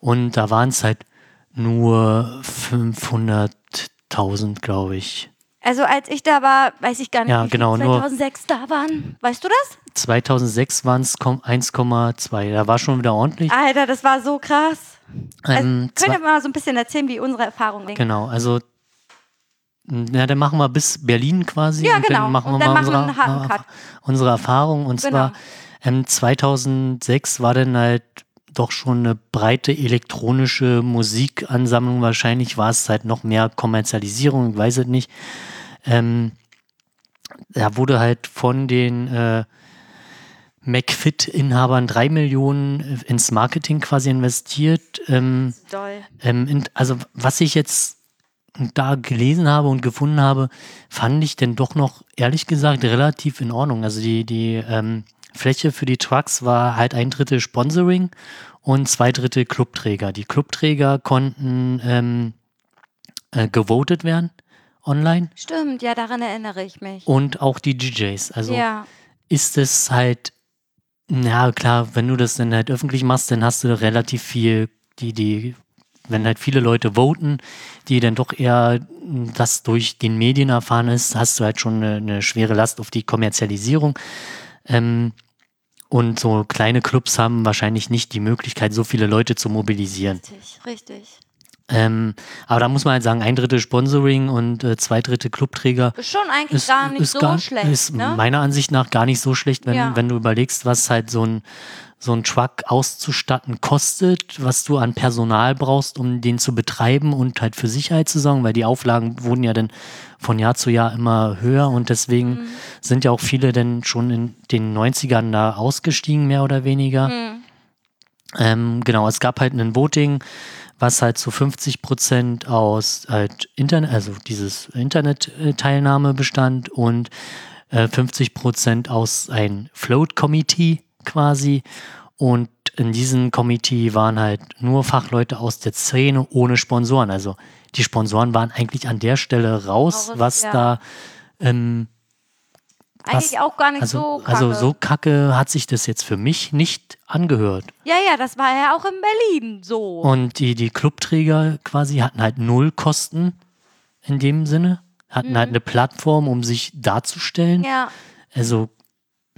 Und da waren es halt nur 500.000, glaube ich. Also als ich da war, weiß ich gar nicht, Ja, wie viele genau, nur- 2006 da waren. Weißt du das? 2006 waren es 1,2. Da war schon wieder ordentlich. Alter, das war so krass. Also, Ähm, könnt ihr mal so ein bisschen erzählen, wie unsere Erfahrung war? genau, also na, dann machen wir bis Berlin quasi. Ja, und genau. Dann machen wir dann mal machen unsere, Cut. unsere Erfahrung. Und Genau. zwar ähm, 2006 war dann halt doch schon eine breite elektronische Musikansammlung. Wahrscheinlich war es halt noch mehr Kommerzialisierung, ich weiß es nicht. Ähm, da wurde halt von den äh, McFit-Inhabern drei Millionen äh, ins Marketing quasi investiert. Ähm, ähm, in, also was ich jetzt da gelesen habe und gefunden habe, fand ich denn doch noch, ehrlich gesagt, relativ in Ordnung. Also die, die ähm, Fläche für die Trucks war halt ein Drittel Sponsoring und zwei Drittel Clubträger. Die Clubträger konnten ähm, äh, gewotet werden online Stimmt, ja, daran erinnere ich mich. und auch die DJs. Also ja, ist es halt, na klar, wenn du das dann halt öffentlich machst, dann hast du relativ viel, die, die, wenn halt viele Leute voten, die dann doch eher das durch den Medien erfahren ist, hast du halt schon eine, eine schwere Last auf die Kommerzialisierung. Ähm, und so kleine Clubs haben wahrscheinlich nicht die Möglichkeit, so viele Leute zu mobilisieren. richtig, richtig. Ähm, aber da muss man halt sagen, ein Drittel Sponsoring und äh, zwei Drittel Clubträger Ist schon eigentlich gar nicht so gar- schlecht, Ist ne? meiner Ansicht nach gar nicht so schlecht, wenn, Ja. wenn du überlegst, was halt so ein, so ein Truck auszustatten kostet, was du an Personal brauchst, um den zu betreiben und halt für Sicherheit zu sorgen, weil die Auflagen wurden ja dann von Jahr zu Jahr immer höher und deswegen Mhm. sind ja auch viele dann schon in den 90ern da ausgestiegen, mehr oder weniger. Mhm. Ähm, genau, es gab halt ein Voting, was halt zu 50 Prozent aus halt Internet, also dieses Internet-Teilnahme bestand und äh, 50 Prozent aus ein Float-Committee quasi. Und in diesem Committee waren halt nur Fachleute aus der Szene ohne Sponsoren. Also die Sponsoren waren eigentlich an der Stelle raus, was ja. da ähm, Eigentlich auch gar nicht also, so kacke. also so kacke hat sich das jetzt für mich nicht angehört. Ja, ja, das war ja auch in Berlin so. Und die, die Clubträger quasi hatten halt null Kosten in dem Sinne, hatten halt eine Plattform, um sich darzustellen. Mhm. ja, Also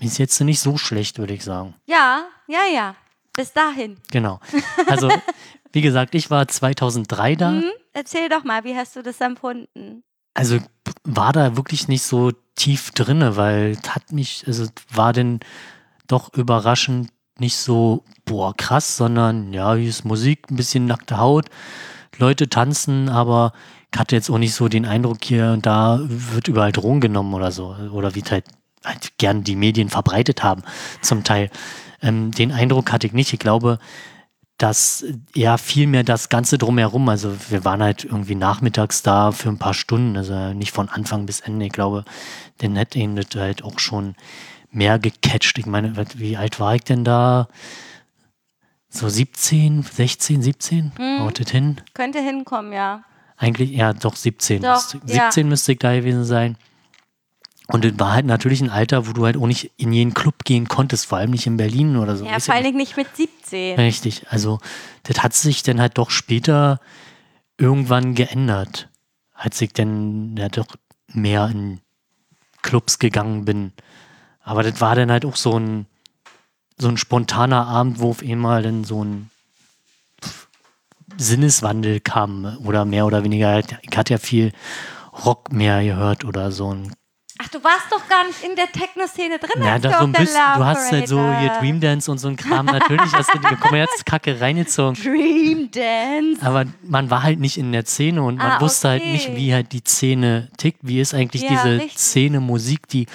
ist jetzt nicht so schlecht, würde ich sagen. ja, ja, ja. Bis dahin. Genau. Also, wie gesagt, ich war 2003 da. Hm? Erzähl doch mal, wie hast du das empfunden? Also war da wirklich nicht so tief drinne, weil es hat mich, also war denn doch überraschend nicht so, boah, krass, sondern ja, hier ist Musik, ein bisschen nackte Haut, Leute tanzen, aber ich hatte jetzt auch nicht so den Eindruck, hier und da wird überall Drogen genommen oder so. Oder wie halt, halt gern die Medien verbreitet haben, zum Teil. Ähm, den Eindruck hatte ich nicht. Ich glaube, dass ja viel mehr das Ganze drumherum, also wir waren halt irgendwie nachmittags da für ein paar Stunden, also nicht von Anfang bis Ende. Ich glaube, den hätte ihn das halt auch schon mehr gecatcht. Ich meine, wie alt war ich denn da? So 17, 16, 17? Mhm. Haut das hin? Könnte hinkommen, ja. Eigentlich, ja, doch 17. Doch, müsste, ja. 17 müsste ich da gewesen sein. Und das war halt natürlich ein Alter, wo du halt auch nicht in jeden Club gehen konntest, vor allem nicht in Berlin oder so. Ja, vor Dingen nicht mit 17. Richtig, also das hat sich dann halt doch später irgendwann geändert, als ich dann ja doch mehr in Clubs gegangen bin. Aber das war dann halt auch so ein so ein spontaner Abend, wo auf einmal dann so ein Sinneswandel kam oder mehr oder weniger. Ich hatte ja viel Rock mehr gehört oder so ein Ach, du warst doch gar nicht in der Techno-Szene drin, ja, du so ein bisschen, du hast halt so hier warst. Dream Dance und so ein Kram. Natürlich hast du die Kommerzkacke reingezogen. Dream Dance. Aber man war halt nicht in der Szene und man Ah, wusste halt okay. nicht, wie halt die Szene tickt. Wie ist eigentlich Ja, diese richtig. Szene Musik, die,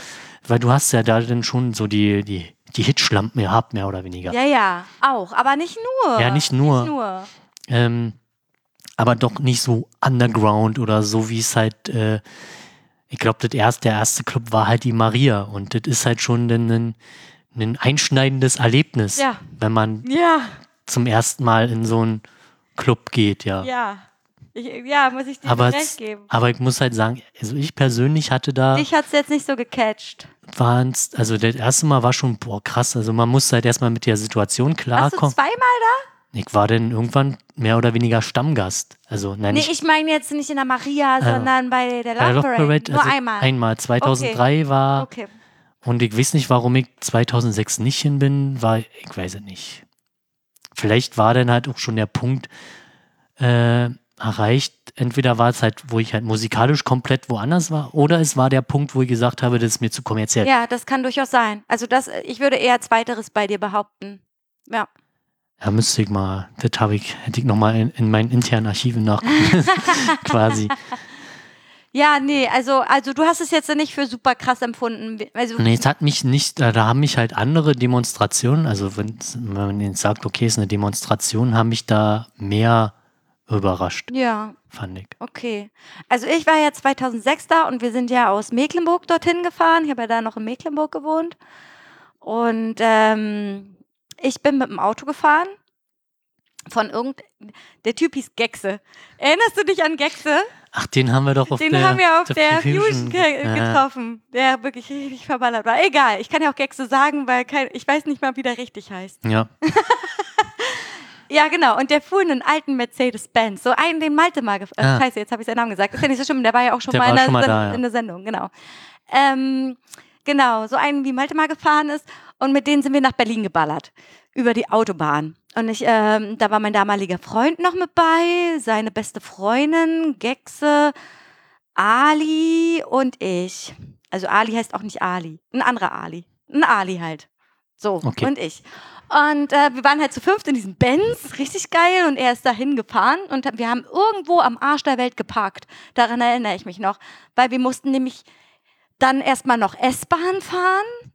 weil du hast ja da dann schon so die, die, die Hitschlampen gehabt, mehr oder weniger. Ja, ja, auch, aber nicht nur. Ja, nicht nur. Nicht nur. Ähm, aber doch nicht so underground oder so, wie es halt, äh, ich glaube, das erste, der erste Club war halt die Maria und das ist halt schon ein, ein einschneidendes Erlebnis, Ja. wenn man Ja, zum ersten Mal in so einen Club geht, ja. ja. Ich, ja, muss ich dir aber, recht es- geben. aber ich muss halt sagen, also ich persönlich hatte da, Dich hat's jetzt nicht so gecatcht. waren's, also das erste Mal war schon, boah, krass, also man muss halt erstmal mit der Situation Warst du klarkommen. zweimal da? Ich war dann irgendwann mehr oder weniger Stammgast. Also, nein, Nee, nicht ich meine jetzt nicht in der Maria, sondern bei der bei der Love Parade. Parade, Nur also einmal. Einmal. 2003 war, Okay. und ich weiß nicht, warum ich 2006 nicht hin bin, war, ich weiß es nicht. Vielleicht war dann halt auch schon der Punkt äh, erreicht, entweder war es halt, wo ich halt musikalisch komplett woanders war, oder es war der Punkt, wo ich gesagt habe, das ist mir zu kommerziell. Ja, das kann durchaus sein. Also das, ich würde eher Zweiteres bei dir behaupten. Ja. Da müsste ich mal, das habe ich, hätte ich nochmal in, in meinen internen Archiven nachgucken, quasi. Ja, nee, also, also du hast es jetzt nicht für super krass empfunden. Also, Nee, es hat mich nicht, da da haben mich halt andere Demonstrationen, also wenn, wenn man jetzt sagt, okay, es ist eine Demonstration, haben mich da mehr überrascht, ja, fand ich. okay. Also ich war ja 2006 da und wir sind ja aus Mecklenburg dorthin gefahren. Ich habe ja da noch in Mecklenburg gewohnt. Und ähm, ich bin mit dem Auto gefahren. Von irgend... Der Typ hieß Gexe. Erinnerst du dich an Gexe? Ach, den haben wir doch auf Den der haben wir auf der Fusion ge Ja. getroffen, der wirklich richtig verballert war. Egal, ich kann ja auch Gexe sagen, weil kein, ich weiß nicht mal, wie der richtig heißt. Ja, Ja, genau. Und der fuhr in einen alten Mercedes-Benz. So einen, den Malte mal gef- äh, Ah. Scheiße, jetzt habe ich seinen Namen gesagt. Ist ja nicht so schlimm, der war ja auch schon Der mal, in der, schon mal da, ja. in der Sendung, genau. Ähm, genau, so einen, wie Malte mal gefahren ist. Und mit denen sind wir nach Berlin geballert. Über die Autobahn. Und ich, ähm, da war mein damaliger Freund noch mit bei, seine beste Freundin, Gexe, Ali und ich. Also Ali heißt auch nicht Ali. Ein anderer Ali. Ein Ali halt. So, Okay. und ich. Und äh, wir waren halt zu fünft in diesem Benz, richtig geil. Und er ist dahin gefahren und wir haben irgendwo am Arsch der Welt geparkt. Daran erinnere ich mich noch. Weil wir mussten nämlich dann erstmal noch S-Bahn fahren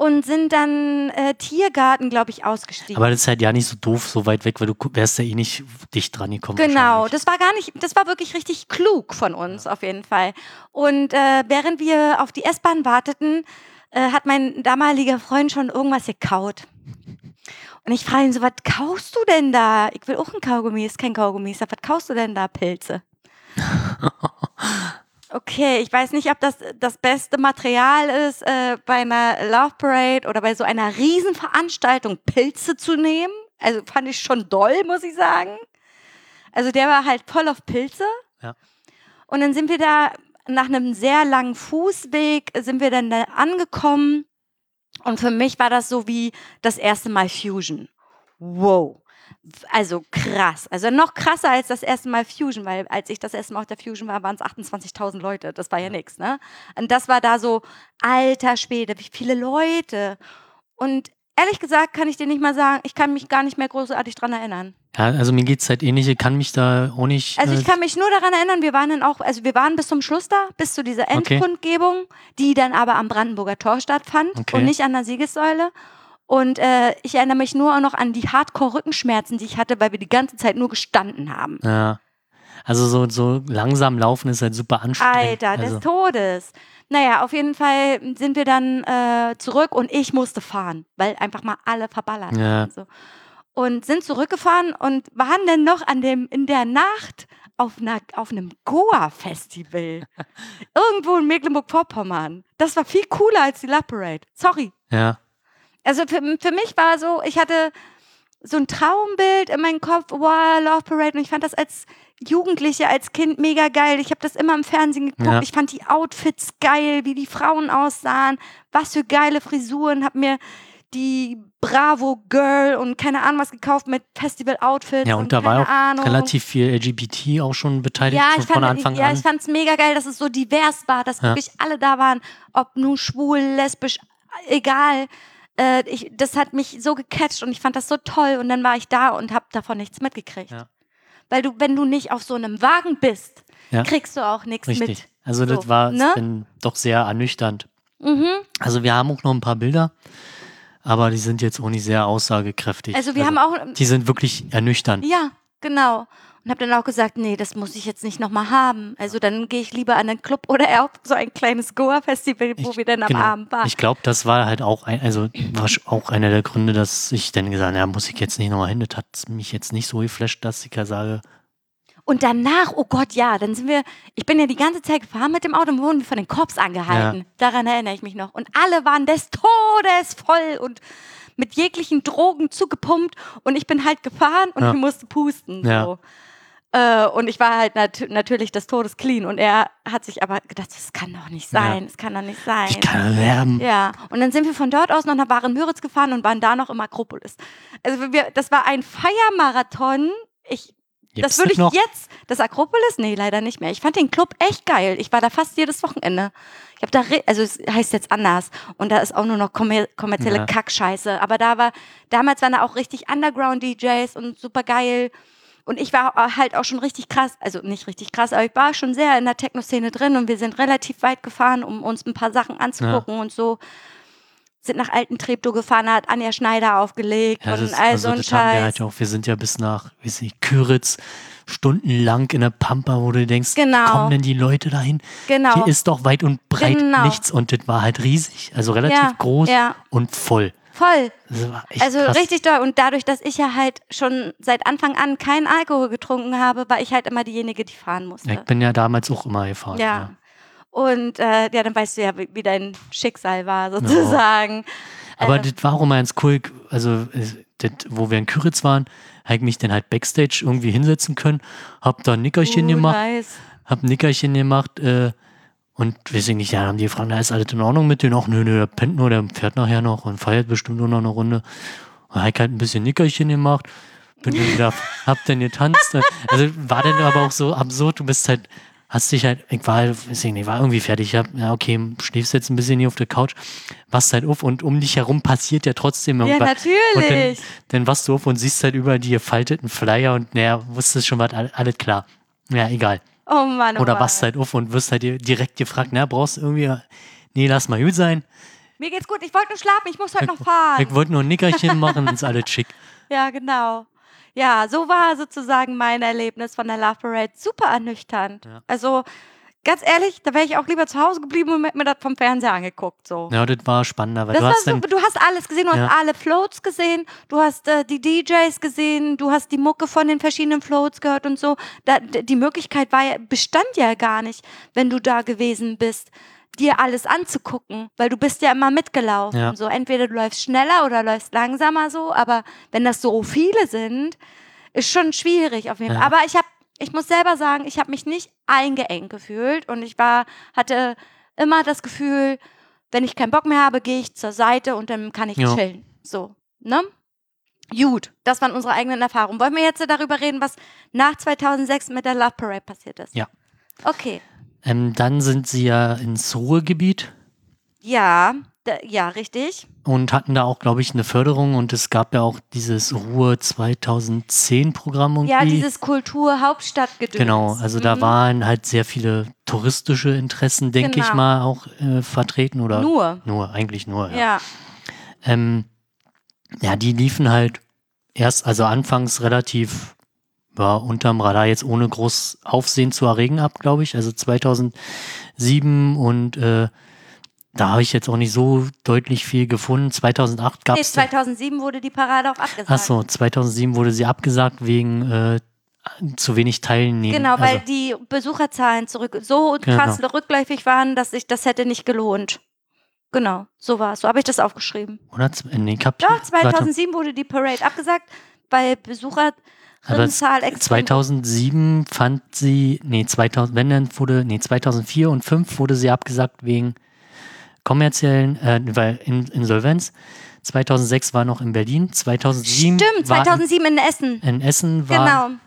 und sind dann äh, Tiergarten, glaube ich, ausgestiegen. aber das ist halt ja nicht so doof, so weit weg, weil du wärst ja eh nicht dicht dran gekommen. Genau, das war gar nicht, das war wirklich richtig klug von uns auf jeden Fall. Und äh, während wir auf die S-Bahn warteten, äh, hat mein damaliger Freund schon irgendwas gekaut. Und ich frage ihn so, was kaust du denn da? Ich will auch ein Kaugummi, ist kein Kaugummi. Ich sag, was kaust du denn da, Pilze? Okay, ich weiß nicht, ob das das beste Material ist, äh, bei einer Love Parade oder bei so einer Riesenveranstaltung Pilze zu nehmen. Also fand ich schon doll, muss ich sagen. Also der war halt voll auf Pilze. Ja. Und dann sind wir da nach einem sehr langen Fußweg sind wir dann da angekommen. Und für mich war das so wie das erste Mal Fusion. Wow. Also krass. Also noch krasser als das erste Mal Fusion, weil als ich das erste Mal auf der Fusion war, waren es 28.000 Leute. Das war ja nichts, ne? Und das war da so, alter Schwede, wie viele Leute. Und ehrlich gesagt kann ich dir nicht mal sagen, ich kann mich gar nicht mehr großartig dran erinnern. Ja, also mir geht's halt ähnlich, ich kann mich da auch nicht. Also äh, ich kann mich nur daran erinnern, wir waren dann auch, also wir waren bis zum Schluss da, bis zu dieser Okay. Endkundgebung, die dann aber am Brandenburger Tor stattfand Okay. und nicht an der Siegessäule. Und äh, ich erinnere mich nur auch noch an die Hardcore-Rückenschmerzen, die ich hatte, weil wir die ganze Zeit nur gestanden haben. ja. Also so, so langsam laufen ist halt super anstrengend. Alter, also, des Todes. Naja, auf jeden Fall sind wir dann äh, zurück und ich musste fahren, weil einfach mal alle verballert Ja. waren. So. Und sind zurückgefahren und waren dann noch an dem, in der Nacht auf, einer, auf einem Goa-Festival. Irgendwo in Mecklenburg-Vorpommern. Das war viel cooler als die La Parade. Sorry. Ja. Also für, für mich war so, ich hatte so ein Traumbild in meinem Kopf, wow, Love Parade. Und ich fand das als Jugendliche, als Kind mega geil. Ich habe das immer im Fernsehen geguckt. Ja. Ich fand die Outfits geil, wie die Frauen aussahen, was für geile Frisuren. Hab mir die Bravo Girl und keine Ahnung was gekauft mit Festival-Outfits. Ja, und da war auch Ahnung. relativ viel LGBT auch schon beteiligt Ja, so ich von fand, Anfang ja, an. ich fand's mega geil, dass es so divers war, dass Ja. wirklich alle da waren, ob nun schwul, lesbisch, egal. Äh, ich, das hat mich so gecatcht und ich fand das so toll und dann war ich da und habe davon nichts mitgekriegt. Ja. Weil du, wenn du nicht auf so einem Wagen bist, Ja. kriegst du auch nichts Richtig. mit. Also das So, war ne? doch sehr ernüchternd. Mhm. Also wir haben auch noch ein paar Bilder, aber die sind jetzt auch nicht sehr aussagekräftig. Also wir haben auch, Die sind wirklich ernüchternd. ja, genau. Und habe dann auch gesagt, nee, das muss ich jetzt nicht nochmal haben. Also dann gehe ich lieber an einen Club oder auf so ein kleines Goa-Festival, wo Ich- wir dann am genau. Abend waren. Ich glaube, das war halt auch ein, also war auch einer der Gründe, dass ich dann gesagt habe, ja, muss ich jetzt nicht nochmal hin. Das hat mich jetzt nicht so geflasht, dass ich ja sage, Und danach, oh Gott, ja, dann sind wir, ich bin ja die ganze Zeit gefahren mit dem Auto und wurden wir von den Cops angehalten. Daran erinnere ich mich noch. Und alle waren des Todes voll und mit jeglichen Drogen zugepumpt. Und ich bin halt gefahren und Ja. ich musste pusten. Ja. So. Äh, und ich war halt nat natürlich des Todes clean. Und er hat sich aber gedacht, das kann doch nicht sein, das kann doch nicht sein. ich kann werben. Ja, und dann sind wir von dort aus noch nach Waren-Müritz gefahren und waren da noch im Akropolis. Also wir, das war ein Feiermarathon. Ich, Gibt's das würde ich noch? jetzt, das Akropolis? Nee, leider nicht mehr. Ich fand den Club echt geil. Ich war da fast jedes Wochenende. Ich habe da, also es heißt jetzt anders. Und da ist auch nur noch kommer kommerzielle Ja. Kackscheiße. Aber da war, damals waren da auch richtig Underground-DJs und super geil. Und ich war halt auch schon richtig krass, also nicht richtig krass, aber ich war schon sehr in der Techno-Szene drin und wir sind relativ weit gefahren, um uns ein paar Sachen anzugucken und so. Sind nach Alten Treptow gefahren, da hat Anja Schneider aufgelegt Ja, und das, all so also ein das haben wir halt auch. Wir sind ja bis nach, weiß nicht, Küritz stundenlang in der Pampa, wo du denkst, Genau. kommen denn die Leute dahin? genau. Hier ist doch weit und breit Genau. nichts und das war halt riesig, also relativ Ja, groß ja. und voll. Voll. Also krass. richtig doll. Und dadurch, dass ich ja halt schon seit Anfang an keinen Alkohol getrunken habe, war ich halt immer diejenige, die fahren musste. Ja, Ich bin ja damals auch immer gefahren. Ja. Und äh, ja, dann weißt du ja, wie, wie dein Schicksal war, sozusagen. Aber Äh, das war auch immer ganz cool. Also, das, wo wir in Küritz waren, habe ich mich dann halt Backstage irgendwie hinsetzen können, hab da ein Nickerchen uh, gemacht, Nice. hab ein Nickerchen gemacht, äh, und weiß ich nicht, ja, haben die gefragt, na, ist alles in Ordnung mit denen? Ach, nö, nö, der pennt nur, der fährt nachher noch und feiert bestimmt nur noch eine Runde. Und ich halt ein bisschen Nickerchen gemacht, bin dann wieder, hab dann getanzt. Also war dann aber auch so absurd, du bist halt, hast dich halt, ich war, weiß ich nicht, war irgendwie fertig. Ich hab, ja, okay, schläfst jetzt ein bisschen hier auf der Couch, wachst halt auf und um dich herum passiert ja trotzdem Ja, irgendwas. Und dann, natürlich. dann wachst du auf und siehst halt über die gefalteten Flyer und naja, wusstest schon was, all- alles klar. Ja, egal. Oh Mann, oh Oder Mann. wachst halt auf und wirst halt dir- direkt gefragt, na, brauchst du irgendwie, nee, lass mal gut sein. Mir geht's gut, ich wollte nur schlafen, ich muss heute noch fahren. Ich wollte nur ein Nickerchen machen, ist alles schick. Ja, genau. Ja, so war sozusagen mein Erlebnis von der Love Parade. Super ernüchternd. Ja. Also, ganz ehrlich, da wäre ich auch lieber zu Hause geblieben und hätte mir das vom Fernseher angeguckt. So. Ja, das war spannender, weil Das du war hast so, du hast alles gesehen, du Ja. hast alle Floats gesehen, du hast äh, die DJs gesehen, du hast die Mucke von den verschiedenen Floats gehört und so. Da, die Möglichkeit war ja, bestand ja gar nicht, wenn du da gewesen bist, dir alles anzugucken, weil du bist ja immer mitgelaufen. Ja. So entweder du läufst schneller oder läufst langsamer so, aber wenn das so viele sind, ist schon schwierig auf jeden Fall. Ja. Aber ich habe, ich muss selber sagen, ich habe mich nicht eingeengt gefühlt und ich war, hatte immer das Gefühl, wenn ich keinen Bock mehr habe, gehe ich zur Seite und dann kann ich Ja. chillen. So, ne? Gut, das waren unsere eigenen Erfahrungen. Wollen wir jetzt darüber reden, was nach 2006 mit der Love Parade passiert ist? Ja. Okay. ähm, dann sind sie ja ins Ruhrgebiet Ja, da, ja, richtig. und hatten da auch, glaube ich, eine Förderung und es gab ja auch dieses Ruhr 2010 Programm irgendwie. Ja, dieses Kulturhauptstadtgedöns. Genau, also da Mhm. waren halt sehr viele touristische Interessen, denke ich Genau. mal, auch äh, vertreten oder Nur. nur, eigentlich nur, ja. Ja. Ähm, ja, die liefen halt erst, also anfangs relativ ja, unterm Radar, jetzt ohne groß Aufsehen zu erregen ab, glaube ich. Also 2007 und äh, da habe ich jetzt auch nicht so deutlich viel gefunden. 2008 gab Nee, es. 2007 wurde die Parade auch abgesagt. Achso, 2007 wurde sie abgesagt wegen äh, zu wenig Teilnehmern. Genau, weil also, die Besucherzahlen zurück so krass rückläufig waren, dass sich das hätte nicht gelohnt. Genau, so war es. So habe ich das aufgeschrieben. oder? Nee, ich hab, Doch, warte. 2007 wurde die Parade abgesagt, weil Aber Besucherzahl extrem 2007 fand sie, nee, 2000, wenn dann wurde, nee, 2004 und 2005 wurde sie abgesagt wegen kommerziellen, äh, weil in, Insolvenz. 2006 war noch in Berlin, 2007 Stimmt, war 2007 in Essen. in Essen war Genau.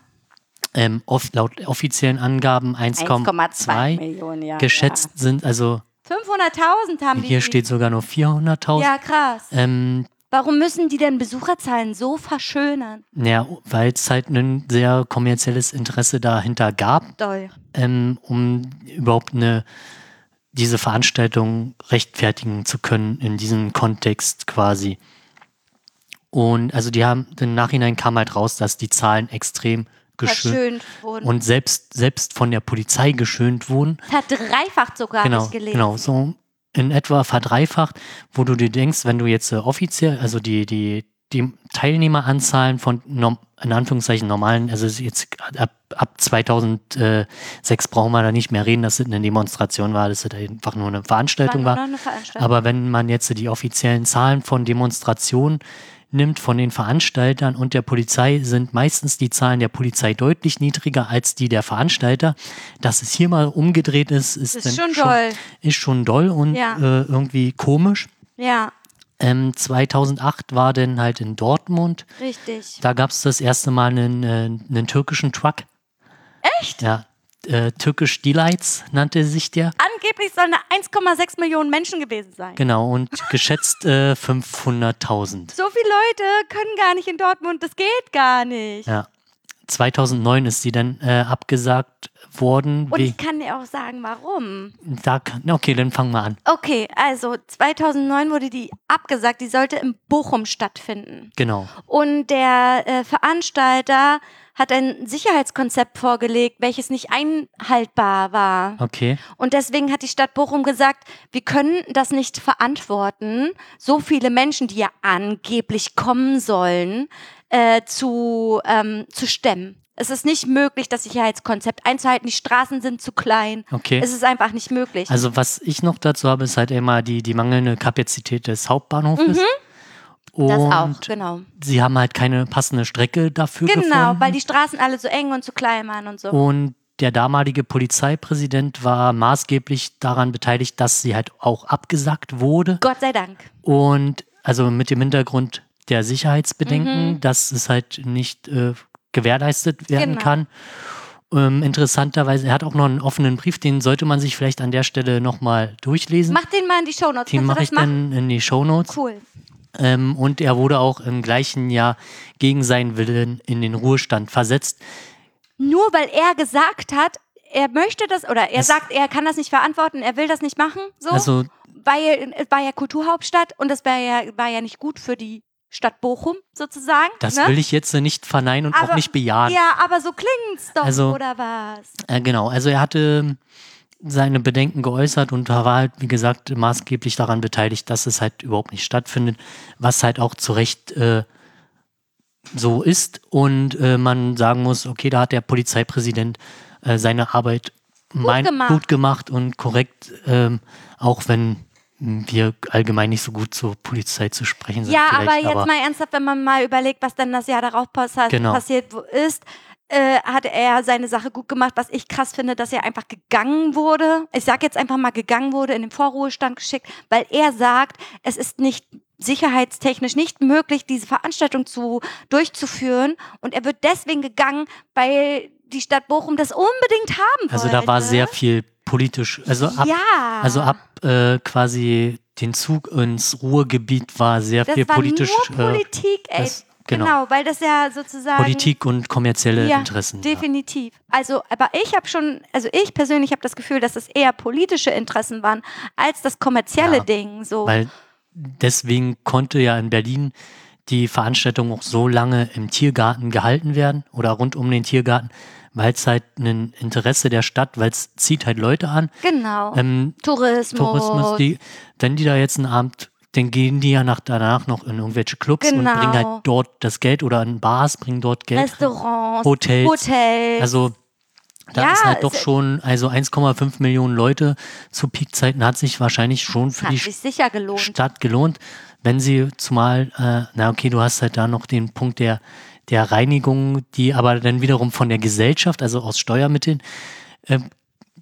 ähm, off, laut offiziellen Angaben 1,2 1,2 Millionen, ja. geschätzt sind, also Ja. 500.000 haben die. hier steht sogar nur 400.000. Ja, krass. Ähm, Warum müssen die denn Besucherzahlen so verschönern? ja, weil es halt ein sehr kommerzielles Interesse dahinter gab. Doll. ähm, um überhaupt eine diese Veranstaltung rechtfertigen zu können in diesem Kontext quasi. Und also die haben im Nachhinein kam halt raus, dass die Zahlen extrem geschönt wurden. und selbst, selbst von der Polizei geschönt wurden. Verdreifacht sogar, genau, gelesen. genau, so in etwa verdreifacht, wo du dir denkst, wenn du jetzt äh, offiziell, also die, die, die Teilnehmeranzahlen von in Anführungszeichen normalen, also jetzt ab, ab 2006 brauchen wir da nicht mehr reden, dass es eine Demonstration war, dass es einfach nur eine Veranstaltung war eine Veranstaltung. Aber wenn man jetzt die offiziellen Zahlen von Demonstrationen nimmt, von den Veranstaltern und der Polizei, sind meistens die Zahlen der Polizei deutlich niedriger als die der Veranstalter. Dass es hier mal umgedreht ist, ist, ist dann schon doll. ist schon doll und Ja. äh, irgendwie komisch. ja, Ähm, 2008 war dann halt in Dortmund. richtig. Da gab es das erste Mal einen, äh, einen türkischen Truck. Echt? Ja. Äh, Türkisch Delights nannte sich der. Angeblich sollen da 1,6 Millionen Menschen gewesen sein. Genau, und geschätzt äh, 500.000. So viele Leute können gar nicht in Dortmund, das geht gar nicht. Ja. 2009 ist sie dann äh, abgesagt worden. Und ich kann dir auch sagen, warum. na, okay, dann fangen wir an. Okay, also 2009 wurde die abgesagt, die sollte in Bochum stattfinden. Genau. Und der äh, Veranstalter hat ein Sicherheitskonzept vorgelegt, welches nicht einhaltbar war. Okay. Und deswegen hat die Stadt Bochum gesagt, wir können das nicht verantworten, so viele Menschen, die ja angeblich kommen sollen, äh, zu, ähm, zu stemmen. Es ist nicht möglich, das Sicherheitskonzept einzuhalten. Die Straßen sind zu klein. Okay. Es ist einfach nicht möglich. Also was ich noch dazu habe, ist halt immer die, die mangelnde Kapazität des Hauptbahnhofes. Und Mhm. das auch, genau. sie haben halt keine passende Strecke dafür Genau, gefunden. weil die Straßen alle so eng und zu klein waren und so. Und der damalige Polizeipräsident war maßgeblich daran beteiligt, dass sie halt auch abgesagt wurde. Gott sei Dank. Und also mit dem Hintergrund der Sicherheitsbedenken, Mhm. dass es halt nicht äh, gewährleistet werden Genau. kann. Ähm, interessanterweise, er hat auch noch einen offenen Brief, den sollte man sich vielleicht an der Stelle nochmal durchlesen. Mach den mal in die Shownotes. den mache das ich machen? dann in die Shownotes. Cool. Ähm, und er wurde auch im gleichen Jahr gegen seinen Willen in den Ruhestand versetzt. Nur weil er gesagt hat, er möchte das oder er Es- sagt, er kann das nicht verantworten, er will das nicht machen, so. Also weil es war ja Kulturhauptstadt und das war ja, war ja nicht gut für die Stadt Bochum sozusagen. das ne? will ich jetzt nicht verneinen und auch Aber- nicht bejahen. Ja, aber so klingt's doch, Also- oder was? Äh, genau, also er hatte seine Bedenken geäußert und war halt, wie gesagt, maßgeblich daran beteiligt, dass es halt überhaupt nicht stattfindet, was halt auch zu Recht äh, so ist und äh, man sagen muss, okay, da hat der Polizeipräsident äh, seine Arbeit mein, gemacht. gut gemacht und korrekt, ähm, auch wenn wir allgemein nicht so gut zur Polizei zu sprechen sind. Ja, aber jetzt mal ernsthaft, wenn man mal überlegt, was dann das Jahr darauf pass Genau. passiert wo- ist, äh, hat er seine Sache gut gemacht. Was ich krass finde, dass er einfach gegangen wurde. Ich sage jetzt einfach mal gegangen wurde, in den Vorruhestand geschickt, weil er sagt, es ist nicht sicherheitstechnisch nicht möglich, diese Veranstaltung zu durchzuführen. Und er wird deswegen gegangen, weil die Stadt Bochum das unbedingt haben wollte. Also da war sehr viel politisch, also ab, ja. also ab äh, quasi den Zug ins Ruhrgebiet war sehr das viel war politisch. nur äh, Politik, ey. das- genau. genau, weil das ja sozusagen Politik und kommerzielle Ja, Interessen. Definitiv. Also, aber ich habe schon, also ich persönlich habe das Gefühl, dass es eher politische Interessen waren als das kommerzielle Ja, Ding. So. Weil deswegen konnte ja in Berlin die Veranstaltung auch so lange im Tiergarten gehalten werden oder rund um den Tiergarten, weil es halt ein Interesse der Stadt, weil es zieht halt Leute an. genau. Ähm, Tourismus. Tourismus, die, wenn die da jetzt einen Abend, dann gehen die ja nach, danach noch in irgendwelche Clubs und Genau. bringen halt dort das Geld oder in Bars, bringen dort Geld. Restaurants, Hotels. Hotels. Also da Ja, ist halt doch schon, also 1,5 Millionen Leute zu Peakzeiten hat sich wahrscheinlich schon für die gelohnt. Stadt gelohnt, wenn sie zumal, äh, na okay, du hast halt da noch den Punkt der, der Reinigung, die aber dann wiederum von der Gesellschaft, also aus Steuermitteln, äh,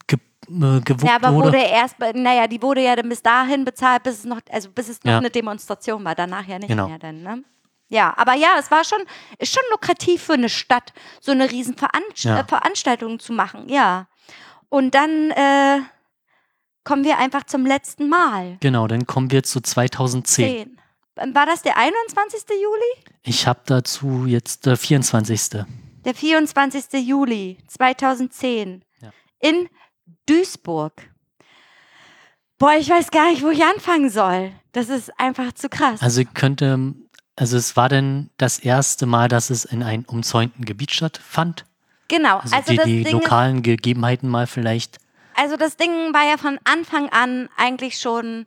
ge, äh, gewuppt Ja, aber wurde. wurde erst, naja, die wurde ja dann bis dahin bezahlt, bis es noch, also bis es noch Ja. eine Demonstration war, danach ja nicht Genau. mehr dann, ne? Ja, aber ja, es war schon, ist schon lukrativ für eine Stadt, so eine riesen Veranst Ja. äh, Veranstaltung zu machen, ja. Und dann äh, kommen wir einfach zum letzten Mal. Genau, dann kommen wir zu 2010. Zehn. War das der 21. Juli? Ich habe dazu jetzt der 24. Der 24. Juli 2010 Ja. in Duisburg. Boah, ich weiß gar nicht, wo ich anfangen soll. Das ist einfach zu krass. Also könnte, also es war dann das erste Mal, dass es in einem umzäunten Gebiet stattfand. Genau, Also, also, die, die Ding ist, lokalen Gegebenheiten mal vielleicht. also das Ding war ja von Anfang an eigentlich schon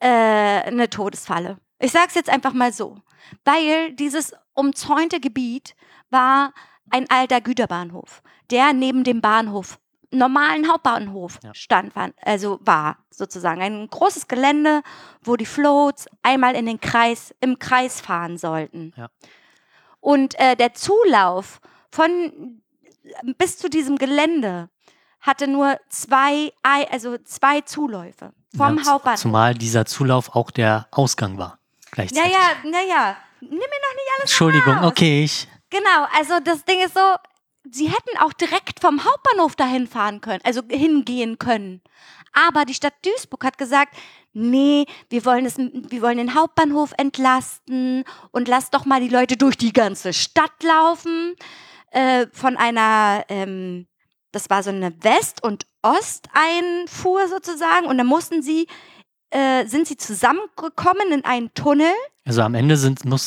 äh, eine Todesfalle. Ich sag's jetzt einfach mal so, weil dieses umzäunte Gebiet war ein alter Güterbahnhof, der neben dem Bahnhof normalen Hauptbahnhof Ja. stand, also war sozusagen ein großes Gelände, wo die Floats einmal in den Kreis im Kreis fahren sollten. Ja. Und äh, der Zulauf von bis zu diesem Gelände hatte nur zwei, Ei- also zwei Zuläufe vom ja, Hauptbahnhof. Zumal dieser Zulauf auch der Ausgang war. Gleichzeitig. Naja, naja, nimm mir noch nicht alles Entschuldigung, raus. okay, ich. Genau, also das Ding ist so, sie hätten auch direkt vom Hauptbahnhof dahin fahren können, also hingehen können. Aber die Stadt Duisburg hat gesagt, nee, wir wollen, es, wir wollen den Hauptbahnhof entlasten und lass doch mal die Leute durch die ganze Stadt laufen. Äh, von einer, ähm, das war so eine West- und Osteinfuhr sozusagen. Und dann mussten sie, äh, sind sie zusammengekommen in einen Tunnel. Also am Ende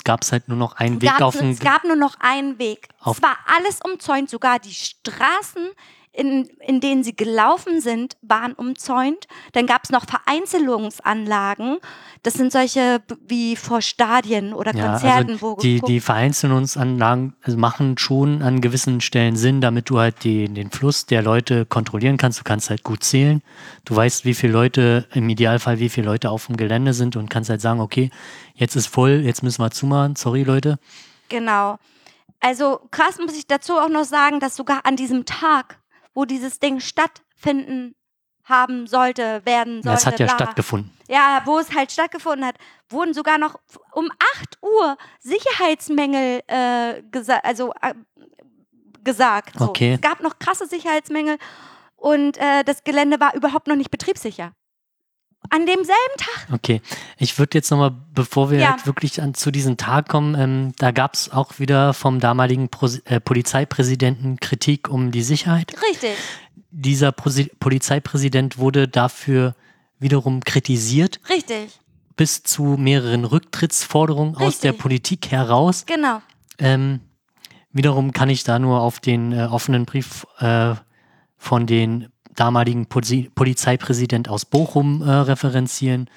gab es halt nur noch einen Weg auf den. es gab nur noch einen Weg. es war alles umzäunt, sogar die Straßen, in, in denen sie gelaufen sind, waren umzäunt. Dann gab es noch Vereinzelungsanlagen. Das sind solche wie vor Stadien oder Ja, Konzerten, also wo die, die Vereinzelungsanlagen also machen schon an gewissen Stellen Sinn, damit du halt die, den Fluss der Leute kontrollieren kannst. Du kannst halt gut zählen. Du weißt, wie viele Leute, im Idealfall, wie viele Leute auf dem Gelände sind und kannst halt sagen, okay, jetzt ist voll, jetzt müssen wir zumachen. Sorry, Leute. Genau. Also krass muss ich dazu auch noch sagen, dass sogar an diesem Tag, wo dieses Ding stattfinden haben sollte, werden sollte, Das hat ja bla, stattgefunden. Ja, wo es halt stattgefunden hat, wurden sogar noch um 8 Uhr Sicherheitsmängel äh, gesa also, äh, gesagt. So. Okay. Es gab noch krasse Sicherheitsmängel und äh, das Gelände war überhaupt noch nicht betriebssicher. An demselben Tag. Okay, ich würde jetzt nochmal, bevor wir Ja. halt wirklich an, zu diesem Tag kommen, ähm, da gab es auch wieder vom damaligen Pro äh, Polizeipräsidenten Kritik um die Sicherheit. Richtig. Dieser Prosi Polizeipräsident wurde dafür wiederum kritisiert, Richtig. bis zu mehreren Rücktrittsforderungen aus der Richtig. Politik heraus. Genau. Ähm, wiederum kann ich da nur auf den äh, offenen Brief äh, von den damaligen Poli Polizeipräsident aus Bochum äh, referenzieren.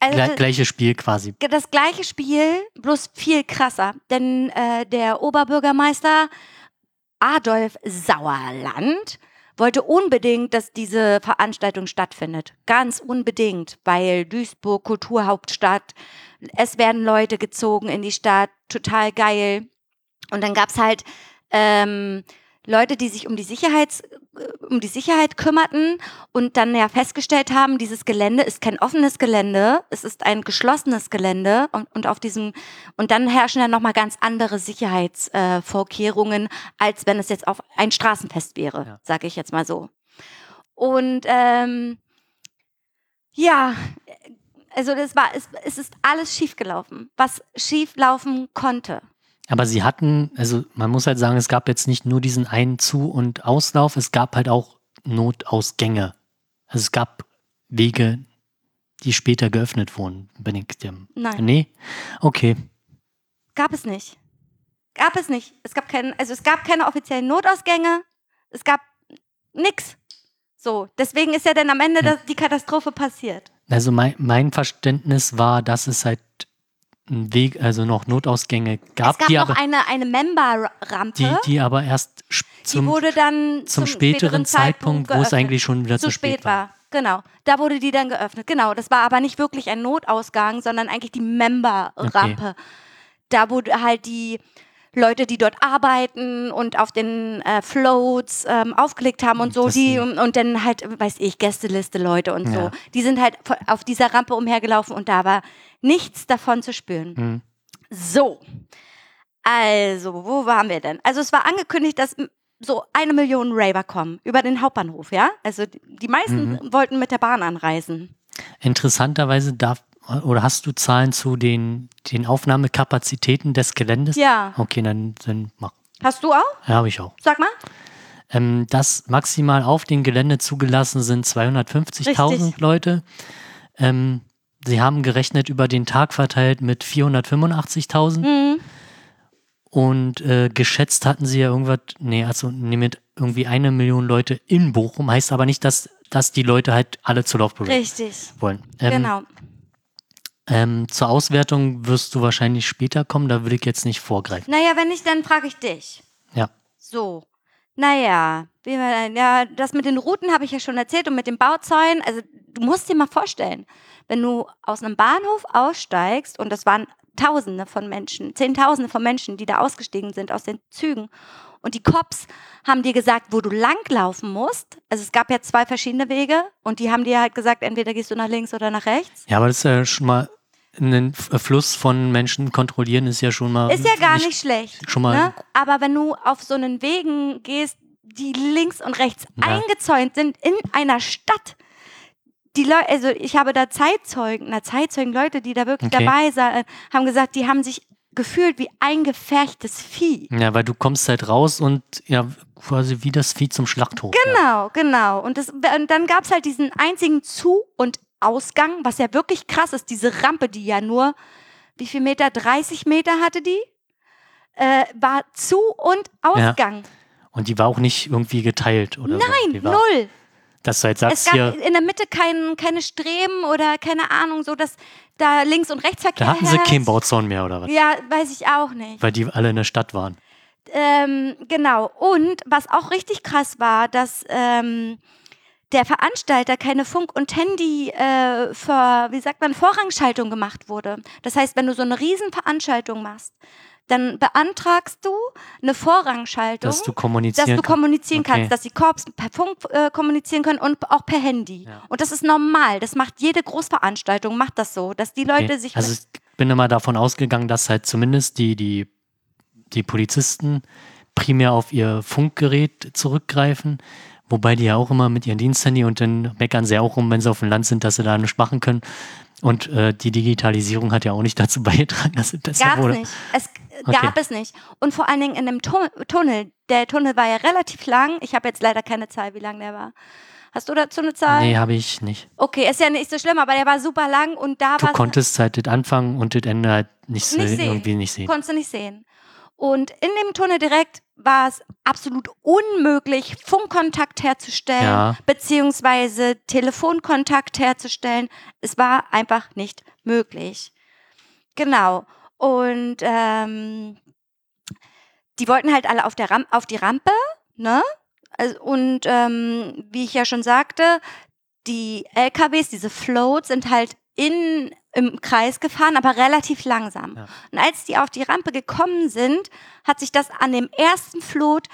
Also Gle das- gleiches Spiel quasi. das gleiche Spiel, bloß viel krasser. Denn äh, der Oberbürgermeister Adolf Sauerland wollte unbedingt, dass diese Veranstaltung stattfindet. Ganz unbedingt, weil Duisburg Kulturhauptstadt, es werden Leute gezogen in die Stadt, total geil. Und dann gab's halt ähm, Leute, die sich um die, Sicherheits, äh, um die Sicherheit kümmerten und dann ja festgestellt haben, dieses Gelände ist kein offenes Gelände, es ist ein geschlossenes Gelände und, und auf diesem und dann herrschen dann nochmal ganz andere Sicherheitsvorkehrungen, äh, als wenn es jetzt auf ein Straßenfest wäre, Ja. sage ich jetzt mal so. Und ähm, ja, also das war, es, es ist alles schiefgelaufen, was schieflaufen konnte. Aber sie hatten, also man muss halt sagen, es gab jetzt nicht nur diesen einen Zu- und Auslauf, es gab halt auch Notausgänge. Also es gab Wege, die später geöffnet wurden. Bin ich dem. Nein. Nee? Okay. Gab es nicht. Gab es nicht. Es gab keinen, also es gab keine offiziellen Notausgänge. Es gab nix. So, deswegen ist ja dann am Ende Ja. das, die Katastrophe passiert. Also mein, mein Verständnis war, dass es halt Weg, also noch Notausgänge gab, es gab die, noch aber, eine, eine Member-Rampe, die, die, die aber erst zum, wurde dann zum, späteren Zeitpunkt, wo es geöffnet. eigentlich schon wieder zu zu spät war. Genau, da wurde die dann geöffnet. Genau, das war aber nicht wirklich ein Notausgang, sondern eigentlich die Member-Rampe. Da wurde halt die Leute, die dort arbeiten und auf den äh, Floats ähm, aufgelegt haben und so, Das die und, und dann halt, weiß ich, Gästeliste Leute und so. Ja. Die sind halt auf dieser Rampe umhergelaufen und da war nichts davon zu spüren. Hm. So. Also, wo waren wir denn? Also, es war angekündigt, dass so eine Million Raver kommen über den Hauptbahnhof, ja? Also, die, die meisten Mhm. wollten mit der Bahn anreisen. Interessanterweise darf, oder hast du Zahlen zu den, den Aufnahmekapazitäten des Geländes? Ja. Okay, dann, dann mach. Hast du auch? Ja, habe ich auch. Sag mal. Ähm, das maximal auf dem Gelände zugelassen sind 250.000 Richtig. Leute. Ähm, sie haben gerechnet über den Tag verteilt mit 485.000. Mhm. Und äh, geschätzt hatten sie ja irgendwas, nee, also nee, mit irgendwie eine Million Leute in Bochum. Heißt aber nicht, dass, dass die Leute halt alle zur Laufbewegung Richtig, wollen. Ähm, genau. Ähm, zur Auswertung wirst du wahrscheinlich später kommen, da würde ich jetzt nicht vorgreifen. Naja, wenn nicht, dann frage ich dich. Ja. So. Naja, ja, das mit den Routen habe ich ja schon erzählt und mit den Bauzäunen. Also, du musst dir mal vorstellen, wenn du aus einem Bahnhof aussteigst und das waren Tausende von Menschen, Zehntausende von Menschen, die da ausgestiegen sind aus den Zügen. Und die Cops haben dir gesagt, wo du langlaufen musst. Also es gab ja zwei verschiedene Wege und die haben dir halt gesagt, entweder gehst du nach links oder nach rechts. Ja, aber das ist ja schon mal einen F- Fluss von Menschen kontrollieren ist ja schon mal Ist ja gar nicht, schlecht. schon mal ne? Aber wenn du auf so einen Wegen gehst, die links und rechts Ja. eingezäunt sind in einer Stadt, die Leute, also ich habe da Zeitzeugen, na Zeitzeugen, Leute, die da wirklich Okay. dabei waren, haben gesagt, die haben sich gefühlt wie eingefärchtes Vieh. Ja, weil du kommst halt raus und ja, quasi wie das Vieh zum Schlachthof. Ja. Genau, genau. Und, das, und dann gab es halt diesen einzigen Zu- und Ausgang, was ja wirklich krass ist, diese Rampe, die ja nur, wie viel Meter? 30 Meter hatte die? Äh, war Zu- und Ausgang. Und die war auch nicht irgendwie geteilt oder so. Nein, war, null. Dass du halt Es sagst, gab hier, in der Mitte kein, keine Streben oder keine Ahnung, so dass da links und Rechtsverkehr da hatten sie keinen Bauzaun mehr oder was. Ja, weiß ich auch nicht. Weil die alle in der Stadt waren. Ähm, genau. Und was auch richtig krass war, dass ähm, der Veranstalter keine Funk- und Handy, äh, für, wie sagt man, Vorrangschaltung gemacht wurde. Das heißt, wenn du so eine Riesenveranstaltung machst, dann beantragst du eine Vorrangschaltung. Dass du kommunizieren dass du kannst. kommunizieren Okay. kannst, dass die Korps per Funk äh, kommunizieren können und auch per Handy. Ja. Und das ist normal. Das macht jede Großveranstaltung, macht das so, dass die Leute Okay. sich Also ich bin immer davon ausgegangen, dass halt zumindest die, die, die Polizisten primär auf ihr Funkgerät zurückgreifen. Wobei die ja auch immer mit ihren Diensthandy und dann meckern sie ja auch rum, wenn sie auf dem Land sind, dass sie da nicht machen können. Und äh, die Digitalisierung hat ja auch nicht dazu beigetragen, dass es besser Gab es wurde. nicht. Es Okay. gab es nicht. Und vor allen Dingen in dem Tu- Tunnel. Der Tunnel war ja relativ lang. Ich habe jetzt leider keine Zahl, wie lang der war. Hast du dazu eine Zahl? Nee, habe ich nicht. Okay, ist ja nicht so schlimm, aber der war super lang und da Du war konntest halt das Anfang und das Ende halt nicht, so, Nicht sehen. irgendwie nicht sehen. konntest du nicht sehen. Und in dem Tunnel direkt war es absolut unmöglich, Funkkontakt herzustellen, Ja. beziehungsweise Telefonkontakt herzustellen. Es war einfach nicht möglich. Genau. Und ähm, die wollten halt alle auf, der Ram auf die Rampe, ne? Also, und ähm, wie ich ja schon sagte, die LKWs, diese Floats, sind halt in, im Kreis gefahren, aber relativ langsam. Ja. Und als die auf die Rampe gekommen sind, hat sich das an dem ersten Float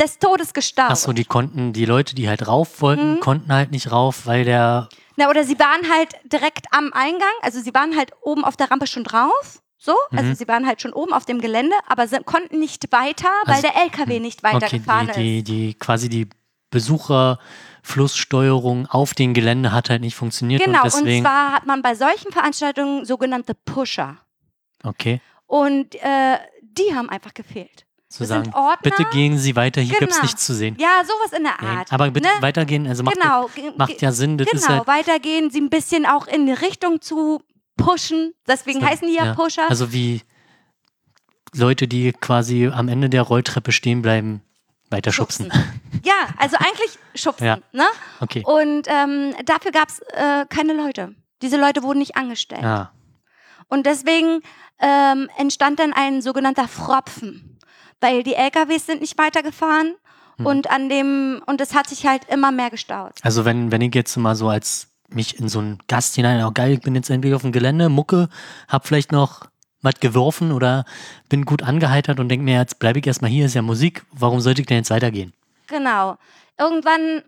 des Todes gestaut. Achso, die konnten, die Leute, die halt rauf wollten, Mhm. konnten halt nicht rauf, weil der Na, oder sie waren halt direkt am Eingang, also sie waren halt oben auf der Rampe schon drauf. So, also Mhm. sie waren halt schon oben auf dem Gelände, aber sind, konnten nicht weiter, weil Also- der LKW nicht weitergefahren okay, die, ist. die, die quasi die Besucherflusssteuerung auf den Gelände hat halt nicht funktioniert Genau, und und deswegen. zwar hat man bei solchen Veranstaltungen sogenannte Pusher. okay, Und äh, die haben einfach gefehlt. zu sagen, bitte gehen Sie weiter, hier Genau. nichts zu sehen. Ja, sowas in der Art. aber bitte ne? weitergehen, also macht, genau, ge- macht ja Sinn, das genau, halt, weitergehen, sie ein bisschen auch in die Richtung zu pushen. Deswegen So, heißen die ja, ja. Pusher. also wie Leute, die quasi am Ende der Rolltreppe stehen bleiben, weiter schubsen. ja, also eigentlich schubsen. Ja. Ne? Okay, Und ähm, dafür gab es äh, keine Leute. Diese Leute wurden nicht angestellt. ja. Und deswegen ähm, entstand dann ein sogenannter Fropfen, weil die LKWs sind nicht weitergefahren Hm. und an dem und es hat sich halt immer mehr gestaut. Also wenn, wenn ich jetzt mal so als mich in so einen Gast hinein, oh geil, ich bin jetzt endlich auf dem Gelände, Mucke, hab vielleicht noch was geworfen oder bin gut angeheitert und denke mir, jetzt bleibe ich erstmal hier, ist ja Musik, warum sollte ich denn jetzt weitergehen? Genau. Irgendwann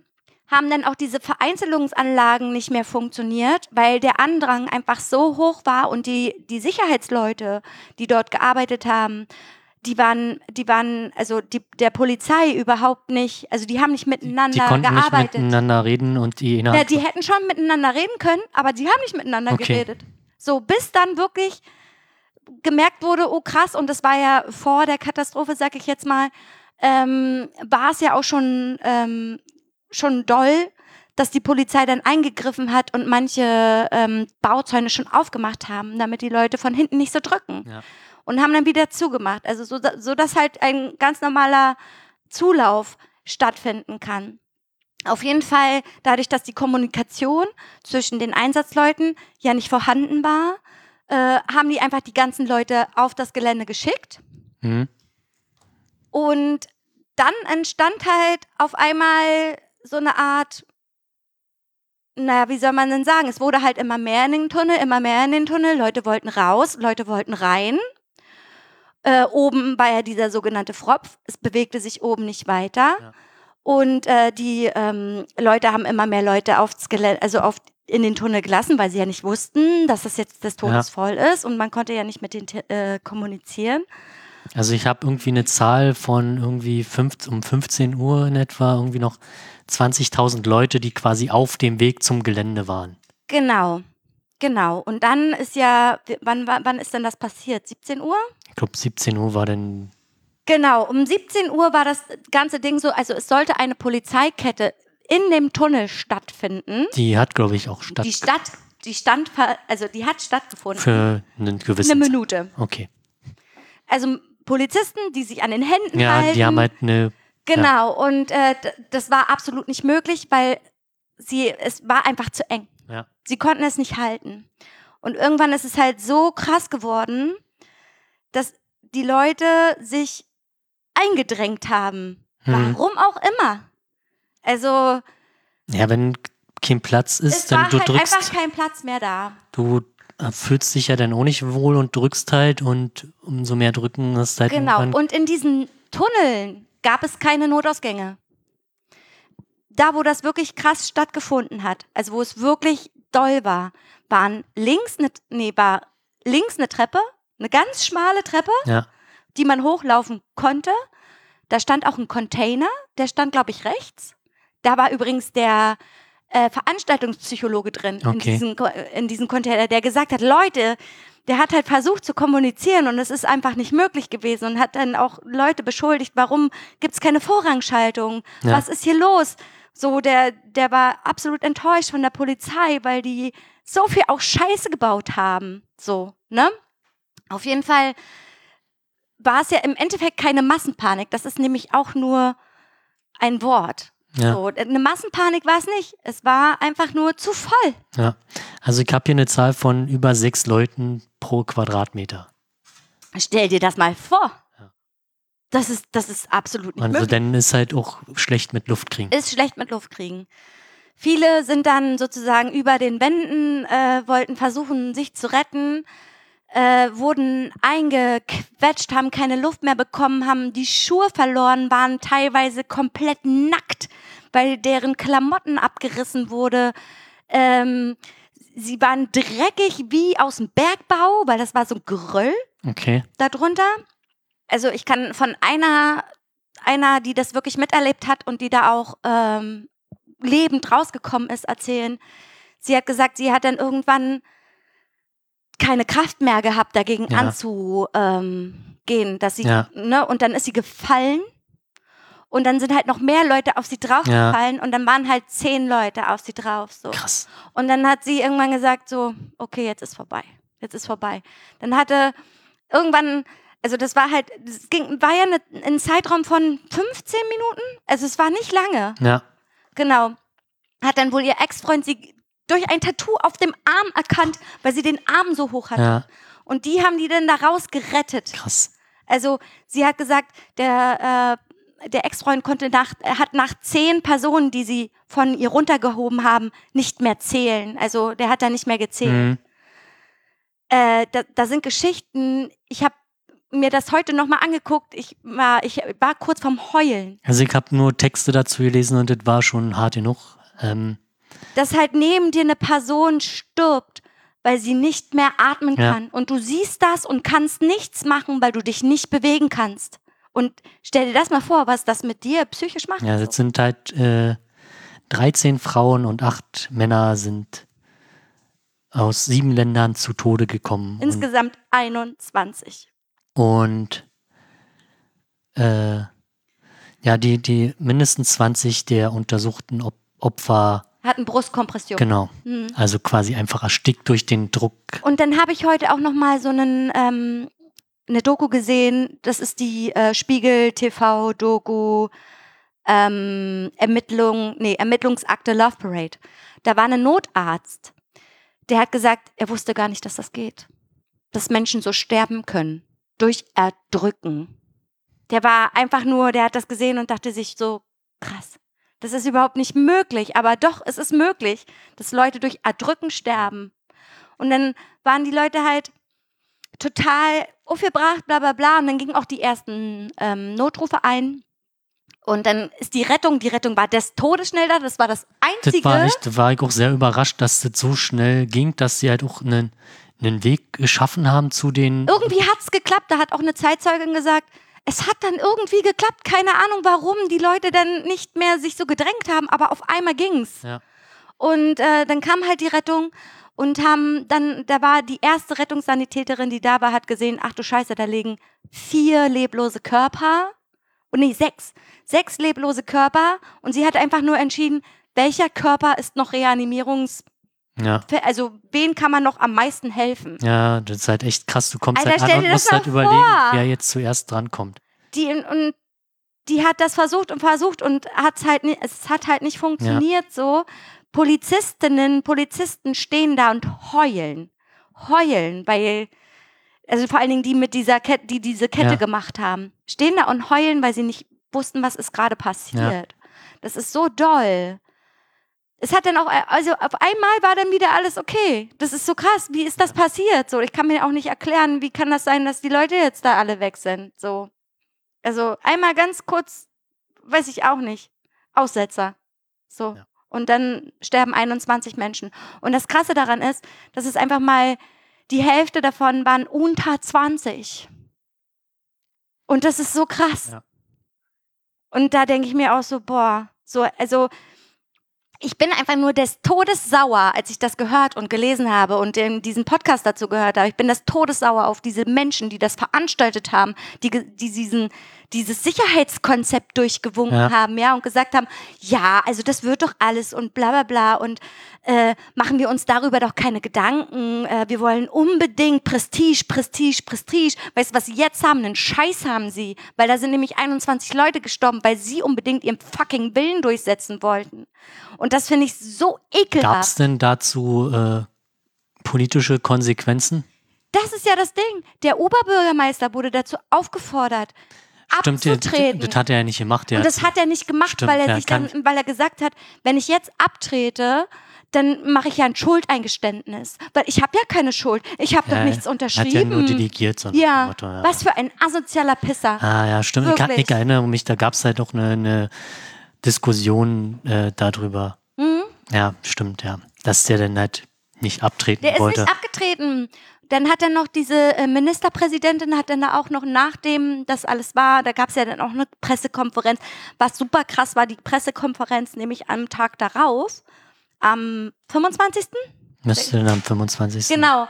haben dann auch diese Vereinzelungsanlagen nicht mehr funktioniert, weil der Andrang einfach so hoch war und die, die Sicherheitsleute, die dort gearbeitet haben, die waren, die waren, also die, der Polizei überhaupt nicht, also die haben nicht Die miteinander konnten nicht gearbeitet. miteinander reden und die Ja, innerhalb die hätten schon miteinander reden können, aber die haben nicht miteinander Okay. geredet. So, bis dann wirklich gemerkt wurde, oh krass, und das war ja vor der Katastrophe, sag ich jetzt mal, ähm, war es ja auch schon, ähm, schon doll, dass die Polizei dann eingegriffen hat und manche ähm, Bauzäune schon aufgemacht haben, damit die Leute von hinten nicht so drücken. Ja. und haben dann wieder zugemacht. Also so, so dass halt ein ganz normaler Zulauf stattfinden kann. Auf jeden Fall, dadurch, dass die Kommunikation zwischen den Einsatzleuten ja nicht vorhanden war, äh, haben die einfach die ganzen Leute auf das Gelände geschickt. Mhm. Und dann entstand halt auf einmal so eine Art, naja, wie soll man denn sagen? Es wurde halt immer mehr in den Tunnel, immer mehr in den Tunnel. Leute wollten raus, Leute wollten rein. Äh, oben war ja dieser sogenannte Fropf. Es bewegte sich oben nicht weiter. Ja. Und äh, die ähm, Leute haben immer mehr Leute aufs Gelände, also auf, in den Tunnel gelassen, weil sie ja nicht wussten, dass das jetzt des Todes Ja. voll ist und man konnte ja nicht mit denen äh, kommunizieren. Also ich habe irgendwie eine Zahl von irgendwie fünf, um 15 Uhr in etwa irgendwie noch 20.000 Leute, die quasi auf dem Weg zum Gelände waren. Genau, genau. Und dann ist ja, wann, wann wann ist denn das passiert? 17 Uhr? Ich glaube 17 Uhr war dann, Genau, um 17 Uhr war das ganze Ding so, also es sollte eine Polizeikette in dem Tunnel stattfinden. die hat glaube ich auch statt Die Stadt, die stand, also die hat stattgefunden. für einen gewissen eine. Minute. Okay. Also Polizisten, die sich an den Händen Ja, halten. die haben halt eine Genau, und äh, das war absolut nicht möglich, weil sie, es war einfach zu eng. Ja. Sie konnten es nicht halten. Und irgendwann ist es halt so krass geworden, dass die Leute sich eingedrängt haben. Hm. Warum auch immer. Also Ja, wenn kein Platz ist, es dann war du halt drückst, einfach kein Platz mehr da. du äh, fühlst dich ja dann auch nicht wohl und drückst halt und umso mehr drücken ist halt Genau. Und in diesen Tunneln gab es keine Notausgänge. Da, wo das wirklich krass stattgefunden hat, also wo es wirklich doll war, waren links eine, nee, war links eine Treppe, eine ganz schmale Treppe, ja, die man hochlaufen konnte. Da stand auch ein Container, der stand, glaube ich, rechts. Da war übrigens der äh, Veranstaltungspsychologe drin in, Okay. diesen, Ko- in diesen Container, der gesagt hat, Leute, der hat halt versucht zu kommunizieren und es ist einfach nicht möglich gewesen und hat dann auch Leute beschuldigt, warum gibt es keine Vorrangschaltung? Ja. Was ist hier los? So, der, der war absolut enttäuscht von der Polizei, weil die so viel auch Scheiße gebaut haben. So, ne? Auf jeden Fall war es ja im Endeffekt keine Massenpanik. Das ist nämlich auch nur ein Wort. ja, So, eine Massenpanik war es nicht. Es war einfach nur zu voll. ja. Also ich habe hier eine Zahl von über sechs Leuten pro Quadratmeter. Stell dir das mal vor. Ja. Das ist, das ist absolut nicht Also möglich. dann ist halt auch schlecht mit Luft kriegen. Ist schlecht mit Luft kriegen. Viele sind dann sozusagen über den Wänden, äh, wollten versuchen, sich zu retten, äh, wurden eingequetscht, haben keine Luft mehr bekommen, haben die Schuhe verloren, waren teilweise komplett nackt, weil deren Klamotten abgerissen wurde. Ähm, sie waren dreckig wie aus dem Bergbau, weil das war so ein Geröll Okay. darunter. Also ich kann von einer, einer, die das wirklich miterlebt hat und die da auch ähm, lebend rausgekommen ist, erzählen. Sie hat gesagt, sie hat dann irgendwann keine Kraft mehr gehabt, dagegen Ja. anzugehen, ähm, dass sie, Ja. ne, und dann ist sie gefallen. Und dann sind halt noch mehr Leute auf sie draufgefallen und dann waren halt zehn Leute auf sie drauf. So. Krass. Und dann hat sie irgendwann gesagt so, okay, jetzt ist vorbei. Jetzt ist vorbei. Dann hatte irgendwann, also das war halt, das ging, war ja eine, ein Zeitraum von 15 Minuten. Also es war nicht lange. Ja. Genau. Hat dann wohl ihr Ex-Freund sie durch ein Tattoo auf dem Arm erkannt, weil sie den Arm so hoch hatte. Ja. Und die haben die dann da rausgerettet. Krass. Also sie hat gesagt, der, äh, der Ex-Freund konnte nach, er hat nach zehn Personen, die sie von ihr runtergehoben haben, nicht mehr zählen. Also der hat da nicht mehr gezählt. Mhm. Äh, da, da sind Geschichten, ich habe mir das heute nochmal angeguckt, ich war, ich war kurz vorm Heulen. Also ich habe nur Texte dazu gelesen und das war schon hart genug. Ähm, Dass halt neben dir eine Person stirbt, weil sie nicht mehr atmen Ja. kann. Und du siehst das und kannst nichts machen, weil du dich nicht bewegen kannst. Und stell dir das mal vor, was das mit dir psychisch macht. ja, das sind halt äh, 13 Frauen und 8 Männer sind aus sieben Ländern zu Tode gekommen. Und, Insgesamt 21. und äh, ja, die, die mindestens 20 der untersuchten Op Opfer, Hatten Brustkompression. genau, Mhm. also quasi einfach erstickt durch den Druck. Und dann habe ich heute auch noch mal so einen, ähm, eine Doku gesehen, das ist die äh, Spiegel TV Doku ähm, Ermittlung, nee, Ermittlungsakte Love Parade. Da war ein Notarzt, der hat gesagt, er wusste gar nicht, dass das geht. Dass Menschen so sterben können. Durch Erdrücken. Der war einfach nur, der hat das gesehen und dachte sich so, krass. Das ist überhaupt nicht möglich, aber doch, es ist möglich, dass Leute durch Erdrücken sterben. Und dann waren die Leute halt total aufgebracht, bla bla bla. Und dann gingen auch die ersten ähm, Notrufe ein. Und dann ist die Rettung, die Rettung war des Todes schnell da. Das war das Einzige. Das war, echt, da war ich auch sehr überrascht, dass das so schnell ging, dass sie halt auch einen, einen Weg geschaffen haben zu den. Irgendwie hat es geklappt. Da hat auch eine Zeitzeugin gesagt, es hat dann irgendwie geklappt. Keine Ahnung, warum die Leute dann nicht mehr sich so gedrängt haben, aber auf einmal ging's. Ja. Und äh, dann kam halt die Rettung und haben dann, da war die erste Rettungssanitäterin, die da war, hat gesehen, ach du Scheiße, da liegen vier leblose Körper. Und nee, sechs. Sechs leblose Körper. Und sie hat einfach nur entschieden, welcher Körper ist noch reanimierungs... Ja. Also, wen kann man noch am meisten helfen? ja, das ist halt echt krass. Du kommst Alter, halt an und musst halt mal überlegen, vor. wer jetzt zuerst drankommt. Die, und die hat das versucht und versucht und hat's halt nicht, es hat halt nicht funktioniert so. Polizistinnen, Polizisten stehen da und heulen. Heulen, weil, also vor allen Dingen die mit dieser Kette, die diese Kette Ja. gemacht haben, stehen da und heulen, weil sie nicht wussten, was ist gerade passiert. Das ist so doll. Es hat dann auch, also auf einmal war dann wieder alles okay. Das ist so krass. Wie ist das passiert? So, ich kann mir auch nicht erklären, wie kann das sein, dass die Leute jetzt da alle weg sind? So. Also einmal ganz kurz, weiß ich auch nicht. Aussetzer. So. Ja. Und dann sterben 21 Menschen. Und das Krasse daran ist, dass es einfach mal die Hälfte davon waren unter 20. Und das ist so krass. Ja. Und da denke ich mir auch so, boah, so, also ich bin einfach nur des Todes sauer, als ich das gehört und gelesen habe und diesen Podcast dazu gehört habe. Ich bin des Todes sauer auf diese Menschen, die das veranstaltet haben, die, die diesen, dieses Sicherheitskonzept durchgewunken Ja. haben, ja, und gesagt haben, ja, also das wird doch alles und bla bla bla und äh, machen wir uns darüber doch keine Gedanken. Äh, wir wollen unbedingt Prestige, Prestige, Prestige. Weißt du, was sie jetzt haben? Einen Scheiß haben sie, weil da sind nämlich 21 Leute gestorben, weil sie unbedingt ihren fucking Willen durchsetzen wollten. Und das finde ich so Gab es ekelhaft. denn dazu äh, politische Konsequenzen? Das ist ja das Ding. Der Oberbürgermeister wurde dazu aufgefordert, Stimmt, der, abzutreten. das hat er ja nicht gemacht. Der Und das hat er nicht gemacht, Stimmt, weil er sich dann, weil er gesagt hat, wenn ich jetzt abtrete, dann mache ich ja ein Schuldeingeständnis. Weil ich habe ja keine Schuld. Ich habe Ja, doch nichts Hat ja unterschrieben. nur delegiert. So ja, Motto, ja. was für ein asozialer Pisser. Ah ja, stimmt. Ich, Wirklich. ich erinnere mich, da gab es halt auch eine, eine Diskussion äh, darüber. Mhm. Ja, stimmt, ja. Dass der dann halt nicht abtreten Der ist wollte. nicht abgetreten. Dann hat er noch diese äh, Ministerpräsidentin, hat dann da auch noch nachdem das alles war, da gab es ja dann auch eine Pressekonferenz. Was super krass war, die Pressekonferenz nämlich am Tag darauf, am 25. Müsste dann am 25. Genau.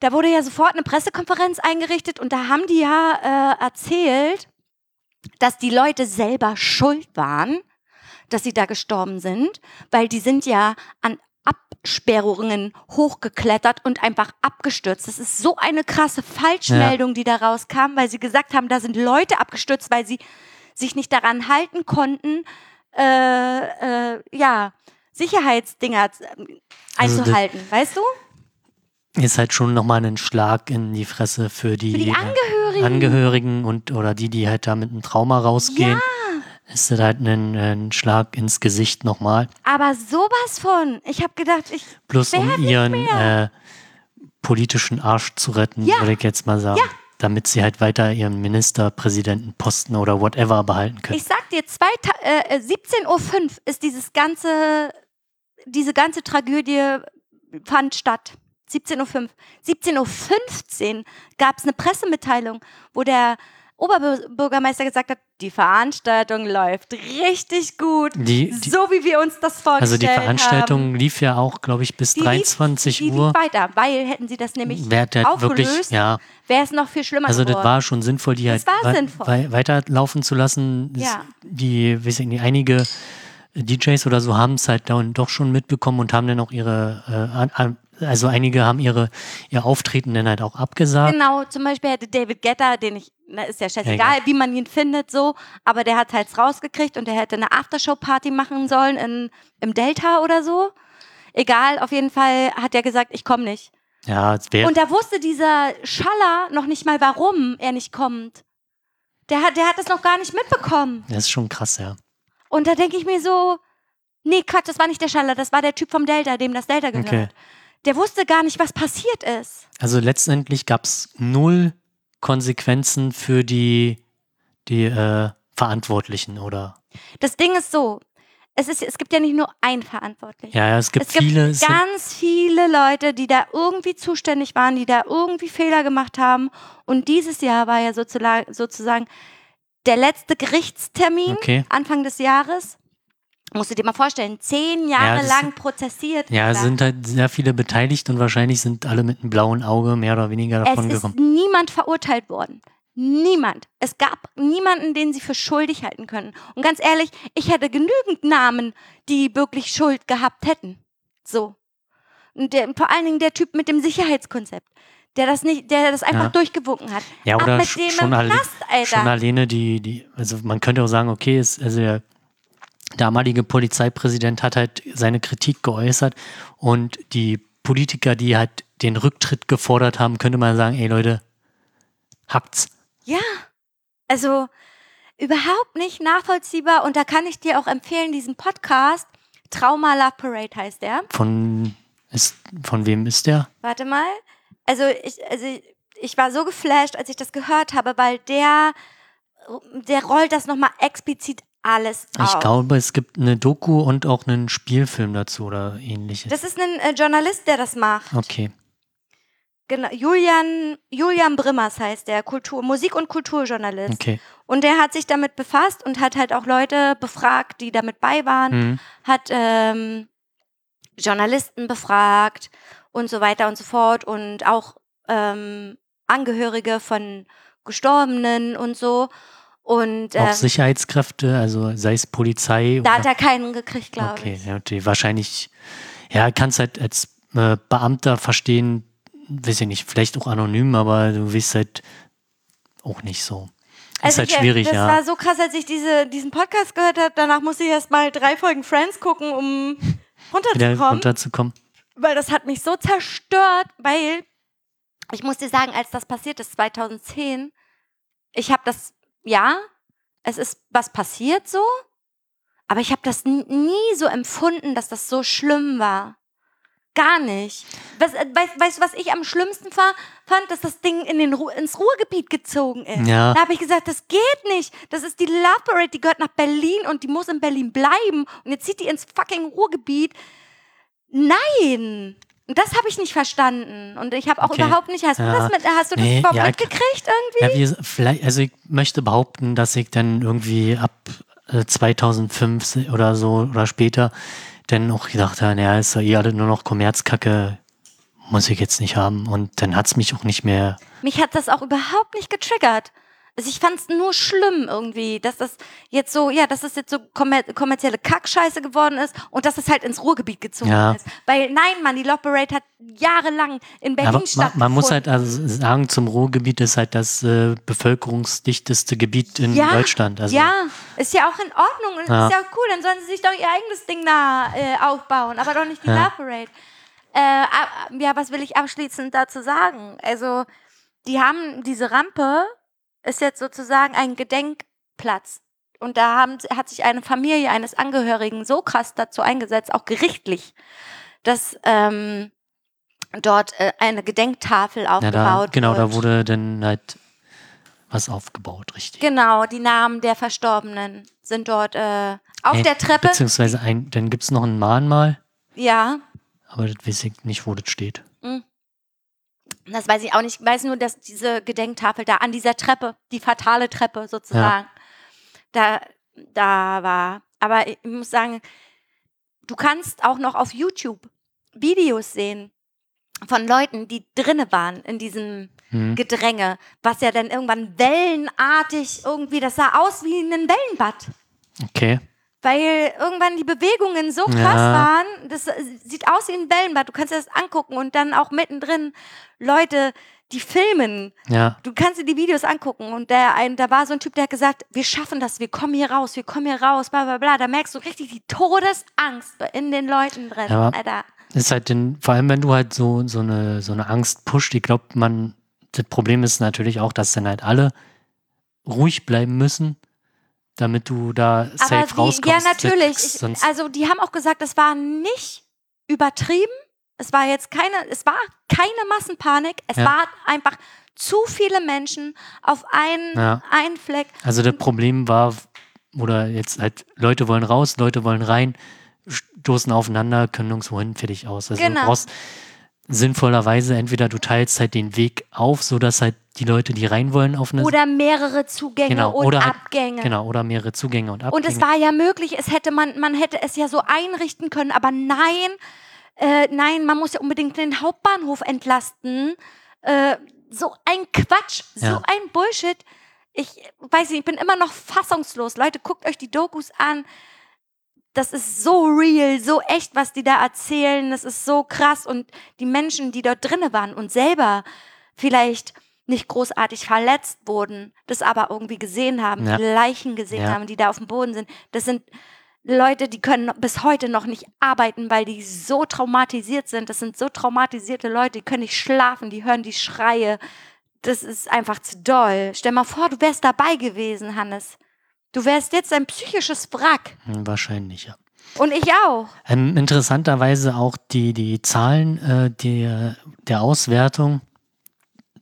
Da wurde ja sofort eine Pressekonferenz eingerichtet und da haben die ja äh, erzählt, dass die Leute selber schuld waren, dass sie da gestorben sind, weil die sind ja an Absperrungen hochgeklettert und einfach abgestürzt. Das ist so eine krasse Falschmeldung, die da rauskam, weil sie gesagt haben, da sind Leute abgestürzt, weil sie sich nicht daran halten konnten, äh, äh, ja, Sicherheitsdinger äh, Also einzuhalten, weißt du? Ist halt schon nochmal ein Schlag in die Fresse für die, Für die äh, Angehörigen. Angehörigen und oder die, die halt da mit einem Trauma rausgehen. Ist das halt ein, ein Schlag ins Gesicht nochmal. Aber sowas von. Ich habe gedacht, ich. Plus um ihren äh, politischen Arsch zu retten, Ja. würde ich jetzt mal sagen. Ja. Damit sie halt weiter ihren Ministerpräsidentenposten oder whatever behalten können. Ich sag dir, äh, äh, 17.05 Uhr ist dieses ganze, diese ganze Tragödie fand statt. 17.05 Uhr. 17.15 Uhr gab es eine Pressemitteilung, wo der Oberbürgermeister gesagt hat, die Veranstaltung läuft richtig gut, Die- die- so wie wir uns das vorgestellt also die haben. Veranstaltung lief ja auch, glaube ich, bis Die lief- 23 die Uhr. lief weiter, weil hätten sie das nämlich Wer hat halt wirklich, aufgelöst, ja, wäre es noch viel schlimmer also das geworden. war schon sinnvoll, die Das halt war sinnvoll. wei- weiterlaufen zu lassen. Das- Ja. Die, weiß ich nicht, einige DJs oder so haben es halt dann doch schon mitbekommen und haben dann auch ihre äh, an, also einige haben ihre, ihr Auftreten dann halt auch abgesagt. Genau, zum Beispiel hätte David Guetta, den ich, na, ist ja scheißegal, Ja, egal. wie man ihn findet, so, aber der hat halt rausgekriegt und der hätte eine Aftershow-Party machen sollen in, im Delta oder so. Egal, auf jeden Fall hat er gesagt, ich komme nicht. Ja, es wäre. Und da wusste dieser Schaller noch nicht mal, warum er nicht kommt. Der hat, der hat das noch gar nicht mitbekommen. Das ist schon krass, ja. Und da denke ich mir so, nee, Quatsch, das war nicht der Schaller, das war der Typ vom Delta, dem das Delta gehört. Okay. Der wusste gar nicht, was passiert ist. Also letztendlich gab es null Konsequenzen für die, die äh, Verantwortlichen, oder? Das Ding ist so, es, ist, es gibt ja nicht nur einen Verantwortlichen. Ja, ja, es gibt es gibt viele. es sind- ganz viele Leute, die da irgendwie zuständig waren, die da irgendwie Fehler gemacht haben. Und dieses Jahr war ja sozusagen, sozusagen der letzte Gerichtstermin, Okay. Anfang des Jahres. Musst du dir mal vorstellen, zehn Jahre das- lang prozessiert. Ja, es sind halt sehr viele beteiligt und wahrscheinlich sind alle mit einem blauen Auge mehr oder weniger davon es ist gekommen. niemand verurteilt worden. Niemand. Es gab niemanden, den sie für schuldig halten können. Und ganz ehrlich, ich hätte genügend Namen, die wirklich Schuld gehabt hätten. So. Und der, vor allen Dingen der Typ mit dem Sicherheitskonzept, der das nicht, der das einfach Ja. durchgewunken hat. Ja, Ab oder mit sch- dem schon, Knast, Alter. schon alleine die, die, also man könnte auch sagen, okay, ist, also der damalige Polizeipräsident hat halt seine Kritik geäußert und die Politiker, die halt den Rücktritt gefordert haben, könnte man sagen, ey Leute, hackt's. Ja, also überhaupt nicht nachvollziehbar. Und da kann ich dir auch empfehlen, diesen Podcast, Trauma Love Parade heißt der. Von, ist, von wem ist der? Warte mal. Also ich, also ich war so geflasht, als ich das gehört habe, weil der, der rollt das nochmal explizit alles auf. Ich glaube, es gibt eine Doku und auch einen Spielfilm dazu oder ähnliches. Das ist ein äh, Journalist, der das macht. Okay. Genau, Julian, Julian Brimmers heißt der, Kultur, Musik- und Kulturjournalist. Okay. Und der hat sich damit befasst und hat halt auch Leute befragt, die damit bei waren, Mhm. hat ähm, Journalisten befragt und so weiter und so fort und auch ähm, Angehörige von Gestorbenen und so. Und Auch ähm, Sicherheitskräfte, also sei es Polizei da oder hat er keinen gekriegt, glaube Okay, ich. ja, die wahrscheinlich, ja, kannst halt als äh, Beamter verstehen, weiß ich nicht, vielleicht auch anonym, aber du weißt halt auch nicht so. ist Also halt ich, äh, schwierig, das ja. war so krass, als ich diese, diesen Podcast gehört habe. Danach musste ich erst mal drei Folgen Friends gucken, um runterzukommen. runterzukommen. weil das hat mich so zerstört, weil ich muss dir sagen, als das passiert ist, 2010, ich habe das, ja, es ist was passiert so, aber ich habe das nie so empfunden, dass das so schlimm war. Gar nicht. Was, äh, weißt, weißt du, was ich am schlimmsten fand, dass das Ding in den Ru ins Ruhrgebiet gezogen ist. Ja. Da habe ich gesagt, das geht nicht. Das ist die Love Parade, die gehört nach Berlin und die muss in Berlin bleiben. Und jetzt zieht die ins fucking Ruhrgebiet. Nein! Das habe ich nicht verstanden. Und ich habe auch Okay. überhaupt nicht. Hast du Ja. das, mit, hast du das Nee, überhaupt ja, mitgekriegt irgendwie? Ja, wie, vielleicht, also ich möchte behaupten, dass ich dann irgendwie ab äh, 2005 oder so oder später dann auch gedacht habe, naja, ist ja eh alles nur noch Kommerzkacke, muss ich jetzt nicht haben. Und dann hat es mich auch nicht mehr Mich hat das auch überhaupt nicht getriggert. Also ich fand es nur schlimm irgendwie, dass das jetzt so, ja, dass das jetzt so kommer kommerzielle Kackscheiße geworden ist und dass es halt ins Ruhrgebiet gezogen Ja. ist. Weil nein, Mann, die Love Parade hat jahrelang in Berlin Aber man, stattgefunden. man muss halt also sagen, zum Ruhrgebiet ist halt das äh, bevölkerungsdichteste Gebiet in ja, Deutschland. Also, ja, ist ja auch in Ordnung und Ja. ist ja auch cool. Dann sollen sie sich doch ihr eigenes Ding da äh, aufbauen, aber doch nicht die. Love Parade. Äh, ja, was will ich abschließend dazu sagen? Also, die haben diese Rampe ist jetzt sozusagen ein Gedenkplatz. Und da haben, hat sich eine Familie eines Angehörigen so krass dazu eingesetzt, auch gerichtlich, dass ähm, dort äh, eine Gedenktafel ja, aufgebaut da, genau, wird. da wurde dann halt was aufgebaut, richtig. Genau, die Namen der Verstorbenen sind dort äh, auf Äh, der Treppe. Beziehungsweise ein, dann gibt es noch ein Mahnmal, Ja, aber das weiß ich nicht, wo das steht. Das weiß ich auch nicht. Ich weiß nur, dass diese Gedenktafel da an dieser Treppe, die fatale Treppe sozusagen, da, da war. Aber ich muss sagen, du kannst auch noch auf YouTube Videos sehen von Leuten, die drinne waren in diesem Hm. Gedränge, was ja dann irgendwann wellenartig irgendwie, das sah aus wie ein Wellenbad. Okay. Weil irgendwann die Bewegungen so krass Ja. waren. Das äh, sieht aus wie ein Wellenbad. Du kannst dir das angucken und dann auch mittendrin Leute, die filmen. Ja, Du kannst dir die Videos angucken und der ein, da war so ein Typ, der hat gesagt, wir schaffen das, wir kommen hier raus, wir kommen hier raus, bla bla bla. Da merkst du richtig die Todesangst in den Leuten drin, Ja. Alter. ist halt den, vor allem wenn du halt so, so eine, so eine Angst pusht, ich glaube, man, das Problem ist natürlich auch, dass dann halt alle ruhig bleiben müssen, damit du da safe Aber die, rauskommst. ja, natürlich. Ich, also die haben auch gesagt, das war nicht übertrieben. Es war jetzt keine, es war keine Massenpanik. Es Ja. war einfach zu viele Menschen auf einen, Ja. einen Fleck. also das Problem war, oder jetzt halt, Leute wollen raus, Leute wollen rein, stoßen aufeinander, können nirgendwo hin, fertig aus. Also Genau. du brauchst sinnvollerweise entweder du teilst halt den Weg auf, sodass halt die Leute, die rein wollen, auf eine Oder mehrere Zugänge Genau, und oder halt- Abgänge. Genau, oder mehrere Zugänge und Abgänge. Und es war ja möglich, es hätte man, man hätte es ja so einrichten können, aber nein, äh, nein, man muss ja unbedingt den Hauptbahnhof entlasten. Äh, so ein Quatsch, so Ja. ein Bullshit. Ich weiß nicht, ich bin immer noch fassungslos. Leute, guckt euch die Dokus an. Das ist so real, so echt, was die da erzählen. Das ist so krass. Und die Menschen, die dort drinnen waren und selber vielleicht nicht großartig verletzt wurden, das aber irgendwie gesehen haben, Ja. die Leichen gesehen Ja. haben, die da auf dem Boden sind, das sind Leute, die können bis heute noch nicht arbeiten, weil die so traumatisiert sind. Das sind so traumatisierte Leute, die können nicht schlafen, die hören die Schreie. Das ist einfach zu doll. Stell mal vor, du wärst dabei gewesen, Hannes. Du wärst jetzt ein psychisches Wrack. Hm, Wahrscheinlich, ja. Und ich auch. Ähm, interessanterweise auch die, die Zahlen äh, der, der Auswertung,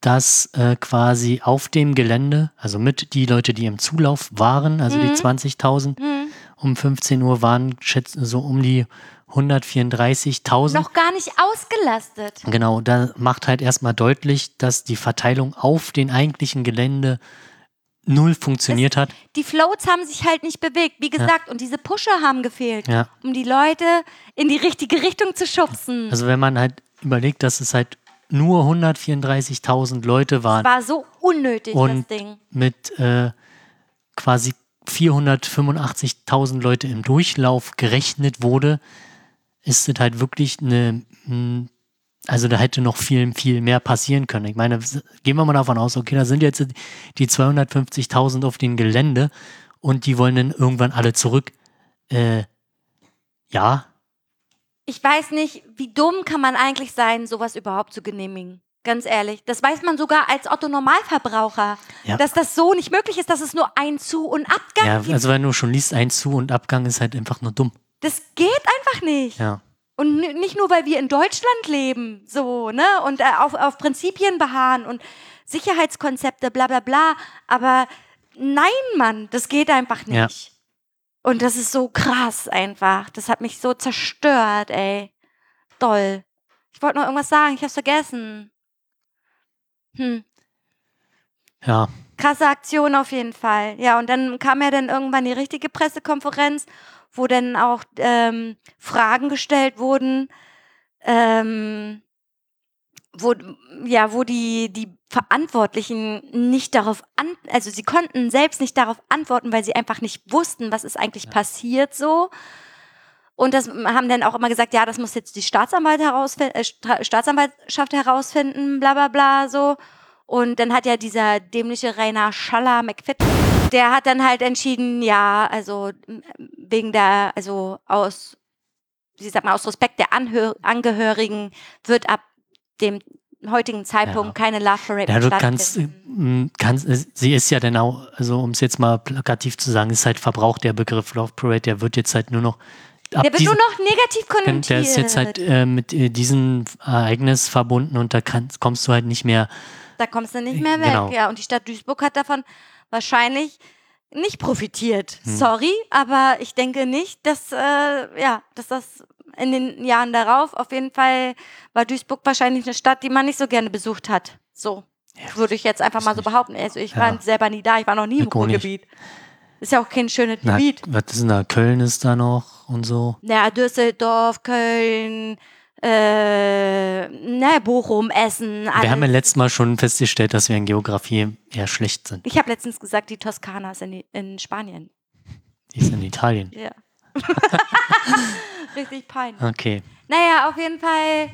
dass äh, quasi auf dem Gelände, also mit die Leute, die im Zulauf waren, also die Mhm. 20.000 Hm. um 15 Uhr waren, schätzen so um die 134.000. Noch gar nicht ausgelastet. Genau, da macht halt erstmal deutlich, dass die Verteilung auf den eigentlichen Gelände null funktioniert hat. Die Floats haben sich halt nicht bewegt, wie gesagt, und diese Pusher haben gefehlt, Ja. um die Leute in die richtige Richtung zu schubsen. Also wenn man halt überlegt, dass es halt nur 134.000 Leute waren war so unnötig, und das Ding. mit äh, quasi 485.000 Leute im Durchlauf gerechnet wurde, ist es halt wirklich eine, mh, also da hätte noch viel, viel mehr passieren können. Ich meine, gehen wir mal davon aus, okay, da sind jetzt die 250.000 auf dem Gelände und die wollen dann irgendwann alle zurück. Äh, ja, Ich weiß nicht, wie dumm kann man eigentlich sein, sowas überhaupt zu genehmigen. Ganz ehrlich. Das weiß man sogar als Otto-Normalverbraucher. Ja. Dass das so nicht möglich ist, dass es nur ein Zu- und Abgang ja, gibt. also wenn du schon liest, ein Zu- und Abgang ist halt einfach nur dumm. das geht einfach nicht. Ja. Und nicht nur, weil wir in Deutschland leben, so, ne? Und äh, auf, auf Prinzipien beharren und Sicherheitskonzepte, bla bla bla. Aber nein, Mann, das geht einfach nicht. Ja. Und das ist so krass einfach. Das hat mich so zerstört, ey. Doll. Ich wollte noch irgendwas sagen, ich hab's vergessen. Hm. Ja, Krasse Aktion auf jeden Fall. Ja, und dann kam ja dann irgendwann die richtige Pressekonferenz, wo dann auch ähm, Fragen gestellt wurden, ähm, wo, ja, wo die, die Verantwortlichen nicht darauf an, also sie konnten selbst nicht darauf antworten, weil sie einfach nicht wussten, was ist eigentlich passiert so. Und das haben dann auch immer gesagt, ja, das muss jetzt die Staatsanwalt herausfinden, äh, Staatsanwaltschaft herausfinden, bla bla bla so. Und dann hat ja dieser dämliche Rainer Schaller McFit, der hat dann halt entschieden, ja, also wegen der, also aus, wie sagt man, aus Respekt der Anhör Angehörigen wird ab dem heutigen Zeitpunkt keine Love Parade Ja, kannst, stattfinden. äh, kannst, äh, sie ist ja dann auch, also um es jetzt mal plakativ zu sagen, ist halt verbraucht der Begriff Love Parade, der wird jetzt halt nur noch. ab Der wird diesem- nur noch negativ konnotiert. der ist jetzt halt äh, mit äh, diesem Ereignis verbunden und da kannst, kommst du halt nicht mehr. Da kommst du nicht mehr weg. Genau. Ja, und die Stadt Duisburg hat davon wahrscheinlich nicht profitiert. Hm. Sorry, aber ich denke nicht, dass, äh, ja, dass das in den Jahren darauf auf jeden Fall war Duisburg wahrscheinlich eine Stadt, die man nicht so gerne besucht hat. So. Würde ich jetzt einfach mal so behaupten. Also ich war Ja. selber nie da, ich war noch nie im Ich. Ruhrgebiet. Ist ja auch kein schönes Na, Gebiet. was ist denn da? Köln ist da noch und so. Ja, Düsseldorf, Köln, äh, ne, Bochum, Essen, alles. Wir haben ja letztes Mal schon festgestellt, dass wir in Geografie eher schlecht sind. ich habe letztens gesagt, die Toskana ist in, in Spanien. Die ist in Italien. Ja. Richtig peinlich. Okay. Naja, auf jeden Fall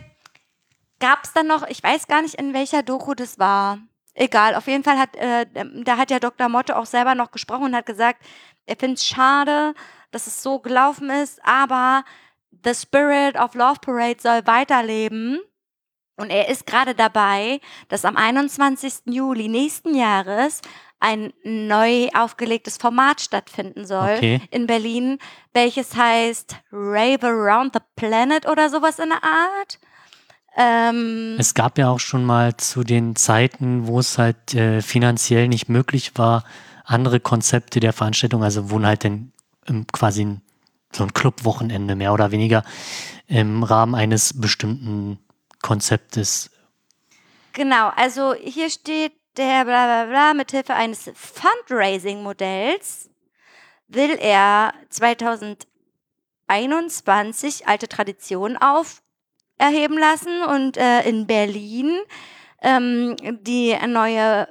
gab es dann noch, ich weiß gar nicht, in welcher Doku das war. Egal, auf jeden Fall hat, äh, da hat ja Dr. Motto auch selber noch gesprochen und hat gesagt, er findet es schade, dass es so gelaufen ist, aber The Spirit of Love Parade soll weiterleben. Und er ist gerade dabei, dass am 21. Juli nächsten Jahres ein neu aufgelegtes Format stattfinden soll Okay. in Berlin, welches heißt Rave Around the Planet oder sowas in der Art. Ähm, Es gab ja auch schon mal zu den Zeiten, wo es halt äh, finanziell nicht möglich war, andere Konzepte der Veranstaltung, also wo halt dann ähm, quasi ein, so ein Clubwochenende mehr oder weniger im Rahmen eines bestimmten Konzeptes. Genau, also hier steht der bla bla bla, mithilfe eines Fundraising-Modells will er 2021 alte Traditionen auferheben lassen und äh, in Berlin ähm, die neue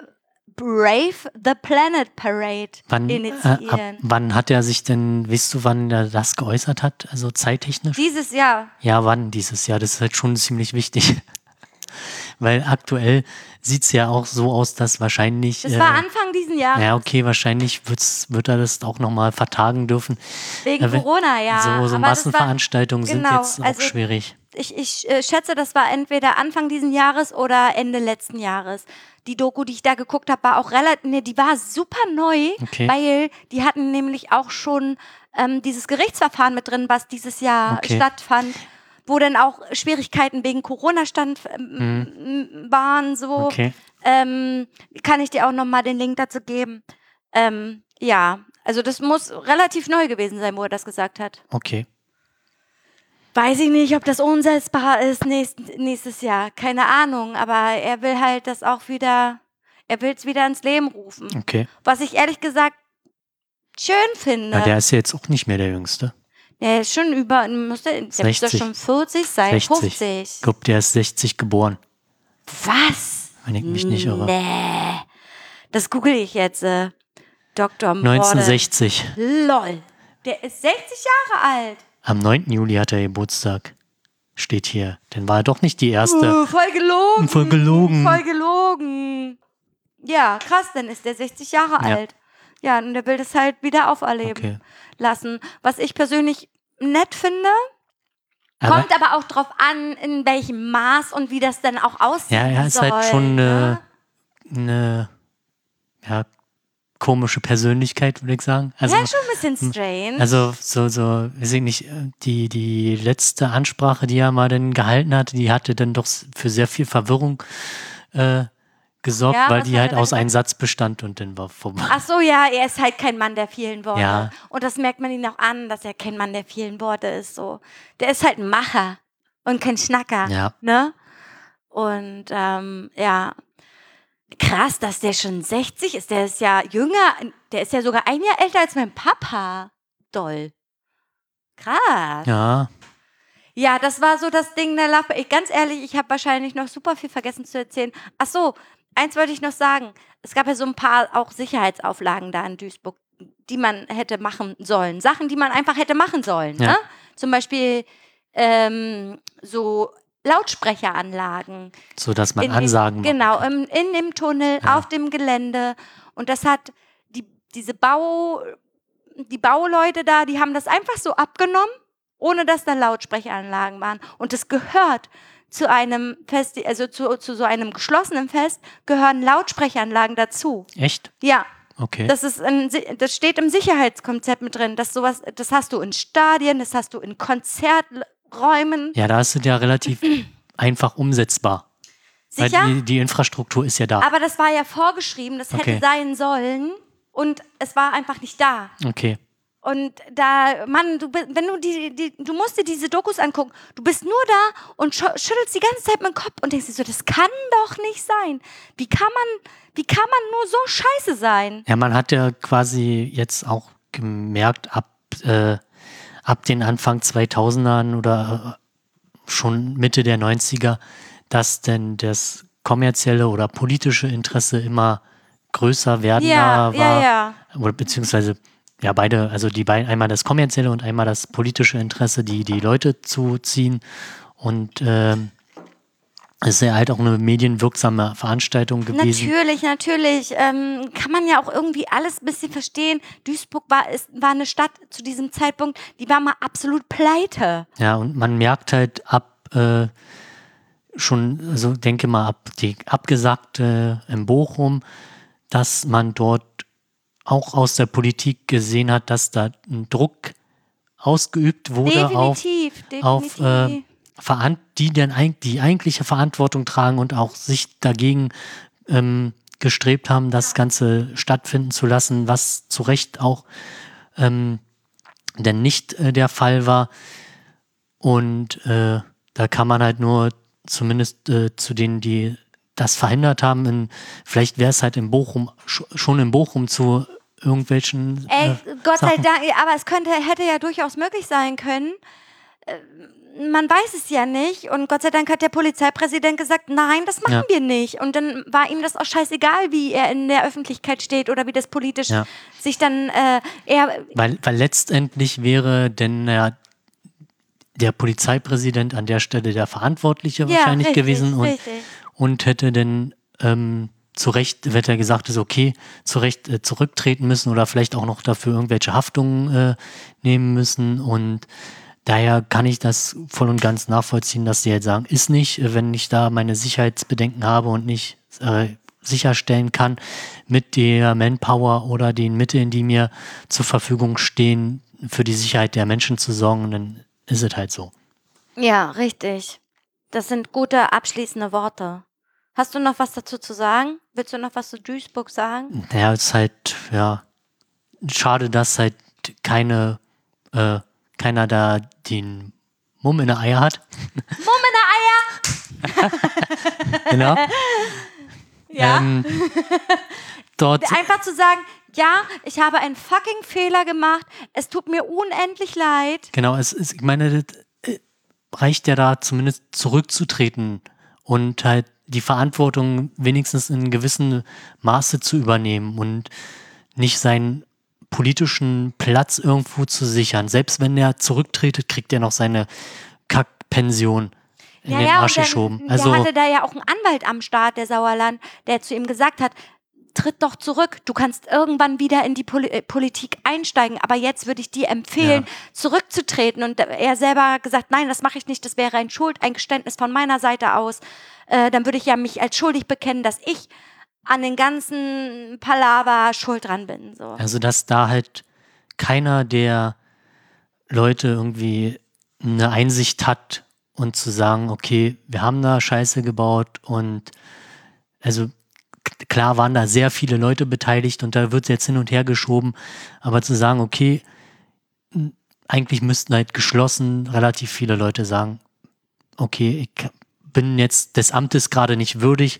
Brave the Planet Parade Wann, äh, ab, initiieren. wann hat er sich denn, weißt du, wann er das geäußert hat? Also zeittechnisch? Dieses Jahr. Ja, wann dieses Jahr? Das ist halt schon ziemlich wichtig. Weil aktuell sieht es ja auch so aus, dass wahrscheinlich. Das war äh, Anfang diesen Jahres. Ja, okay, wahrscheinlich wird's, wird er das auch nochmal vertagen dürfen. Wegen wenn- Corona, ja. so so das war- Massenveranstaltungen sind genau, jetzt auch also- schwierig. Ich, ich äh, schätze, das war entweder Anfang diesen Jahres oder Ende letzten Jahres. Die Doku, die ich da geguckt habe, war auch relativ, nee, die war super neu, Okay. weil die hatten nämlich auch schon ähm, dieses Gerichtsverfahren mit drin, was dieses Jahr Okay. stattfand, wo dann auch Schwierigkeiten wegen Corona stand ähm, waren, so. Okay. Ähm, kann ich dir auch nochmal den Link dazu geben? Ähm, ja, also das muss relativ neu gewesen sein, wo er das gesagt hat. Okay. Weiß ich nicht, ob das umsetzbar ist nächst, nächstes Jahr. Keine Ahnung. Aber er will halt das auch wieder, er will es wieder ins Leben rufen. Okay. Was ich ehrlich gesagt schön finde. Ja, der ist ja jetzt auch nicht mehr der Jüngste. der ist schon über, muss der, der müsste 60. schon 40 sein, 60. 50. Ich glaube, der ist 60 geboren, Was? wenn ich mich nicht irre. Nee. Das google ich jetzt. Äh. Dr. Morde. 1960. Lol. Der ist 60 Jahre alt. Am 9. Juli hat er Geburtstag. Steht hier. Dann war er doch nicht die erste. Uh, voll gelogen. Voll gelogen. Voll gelogen. Ja, krass, dann ist der 60 Jahre Ja. alt. Ja, und der will das halt wieder auferleben Okay. lassen. Was ich persönlich nett finde, Aber kommt aber auch drauf an, in welchem Maß und wie das dann auch aussieht. ja, er ist soll, halt schon ne? eine, eine ja, komische Persönlichkeit, würde ich sagen. Also, ja, schon ein bisschen strange. Also so, so, weiß ich nicht, die, die letzte Ansprache, die er mal dann gehalten hat, die hatte dann doch für sehr viel Verwirrung äh, gesorgt, Ja, weil die halt aus einem? Satz bestand und dann war vorbei. Ach so, ja, er ist halt kein Mann der vielen Worte. Ja. Und das merkt man ihn auch an, dass er kein Mann der vielen Worte ist. So, der ist halt ein Macher und kein Schnacker. Ja. Ne? Und ähm, ja, krass, dass der schon 60 ist. Der ist ja jünger, der ist ja sogar ein Jahr älter als mein Papa. Doll. Krass. Ja, Ja, das war so das Ding der Love. Ich, ganz ehrlich, ich habe wahrscheinlich noch super viel vergessen zu erzählen. Ach so, eins wollte ich noch sagen. Es gab ja so ein paar auch Sicherheitsauflagen da in Duisburg, die man hätte machen sollen. Sachen, die man einfach hätte machen sollen. Ja. Ne? Zum Beispiel ähm, so Lautsprecheranlagen. so dass man In- Ansagen macht. Genau, im, in dem Tunnel, Ja. auf dem Gelände. Und das hat die, diese Bau, die Bauleute da, die haben das einfach so abgenommen, ohne dass da Lautsprecheranlagen waren. Und das gehört zu einem Fest, also zu, zu so einem geschlossenen Fest, gehören Lautsprecheranlagen dazu. Echt? Ja, Okay. das ist ein, das steht im Sicherheitskonzept mit drin. Das sowas, das hast du in Stadien, das hast du in Konzerträumen. ja, da ist es ja relativ einfach umsetzbar. Weil Sicher? die, die Infrastruktur ist ja da. Aber das war ja vorgeschrieben, das Okay. hätte sein sollen und es war einfach nicht da. Okay. Und da, Mann, du, wenn du die, die, du musst dir diese Dokus angucken. Du bist nur da und schüttelst die ganze Zeit mit dem Kopf und denkst dir so, das kann doch nicht sein. Wie kann man, wie kann man nur so scheiße sein? Ja, man hat ja quasi jetzt auch gemerkt, ab, äh, ab den Anfang 2000ern oder äh, schon Mitte der 90er, dass denn das kommerzielle oder politische Interesse immer größer werden Ja, war. ja, ja. Oder beziehungsweise ja beide, also die beiden, einmal das kommerzielle und einmal das politische Interesse, die die Leute zu ziehen. Und ähm, ist ja halt auch eine medienwirksame Veranstaltung gewesen. Natürlich, natürlich. Ähm, kann man ja auch irgendwie alles ein bisschen verstehen. Duisburg war, ist, war eine Stadt zu diesem Zeitpunkt, die war mal absolut pleite. Ja, und man merkt halt ab äh, schon, also denke mal, ab die abgesagte in Bochum, dass man dort auch aus der Politik gesehen hat, dass da ein Druck ausgeübt wurde auf, definitiv, definitiv. auf äh, die denn die eigentliche Verantwortung tragen und auch sich dagegen ähm, gestrebt haben, das Ganze stattfinden zu lassen, was zu Recht auch ähm, denn nicht äh, der Fall war. Und äh, da kann man halt nur zumindest äh, zu denen, die das verhindert haben, in, vielleicht wäre es halt in Bochum, sch- schon in Bochum zu irgendwelchen Ey, äh, Gott sei Sachen. Dank, aber es könnte, hätte ja durchaus möglich sein können. Man weiß es ja nicht. Und Gott sei Dank hat der Polizeipräsident gesagt, nein, das machen Ja. wir nicht. Und dann war ihm das auch scheißegal, wie er in der Öffentlichkeit steht oder wie das politisch Ja. sich dann äh, eher. Weil, weil letztendlich wäre denn ja der Polizeipräsident an der Stelle der Verantwortliche Ja, wahrscheinlich richtig, gewesen und, richtig. und hätte dann ähm, zu Recht, hätte er gesagt, ist okay, zu Recht äh, zurücktreten müssen oder vielleicht auch noch dafür irgendwelche Haftungen äh, nehmen müssen und daher kann ich das voll und ganz nachvollziehen, dass die halt sagen, ist nicht, äh, wenn ich da meine Sicherheitsbedenken habe und nicht äh, sicherstellen kann mit der Manpower oder den Mitteln, die mir zur Verfügung stehen, für die Sicherheit der Menschen zu sorgen, dann ist es halt so. Ja, richtig. Das sind gute abschließende Worte. Hast du noch was dazu zu sagen? Willst du noch was zu Duisburg sagen? Naja, es ist halt, ja, schade, dass halt keine, äh, keiner da den Mumm in der Eier hat. Mumm in der Eier! Genau. Ja. Ähm, dort, Einfach zu sagen, ja, ich habe einen fucking Fehler gemacht. Es tut mir unendlich leid. genau, es ist, ich meine, das äh, reicht ja da zumindest zurückzutreten und halt die Verantwortung wenigstens in gewissem Maße zu übernehmen und nicht seinen politischen Platz irgendwo zu sichern. Selbst wenn er zurücktretet, kriegt er noch seine Kackpension in den Arsch und geschoben. dann, Also, der hatte da ja auch einen Anwalt am Start, der Sauerland, der zu ihm gesagt hat, tritt doch zurück. Du kannst irgendwann wieder in die Poli äh, Politik einsteigen, aber jetzt würde ich dir empfehlen, Ja. zurückzutreten. Und er selber hat gesagt, nein, das mache ich nicht, das wäre ein Schuldeingeständnis von meiner Seite aus. Äh, dann würde ich ja mich als schuldig bekennen, dass ich an den ganzen Palaver schuld dran bin. So. Also, dass da halt keiner der Leute irgendwie eine Einsicht hat und zu sagen, okay, wir haben da Scheiße gebaut und also klar waren da sehr viele Leute beteiligt und da wird jetzt hin und her geschoben, aber zu sagen, okay, eigentlich müssten halt geschlossen relativ viele Leute sagen, okay, ich bin jetzt des Amtes gerade nicht würdig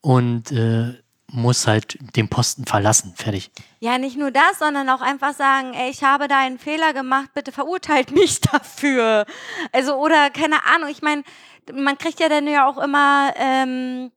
und äh, muss halt den Posten verlassen. Fertig. Ja, nicht nur das, sondern auch einfach sagen, ey, ich habe da einen Fehler gemacht, bitte verurteilt mich dafür. Also, oder keine Ahnung, ich meine, man kriegt ja dann ja auch immer, ähm,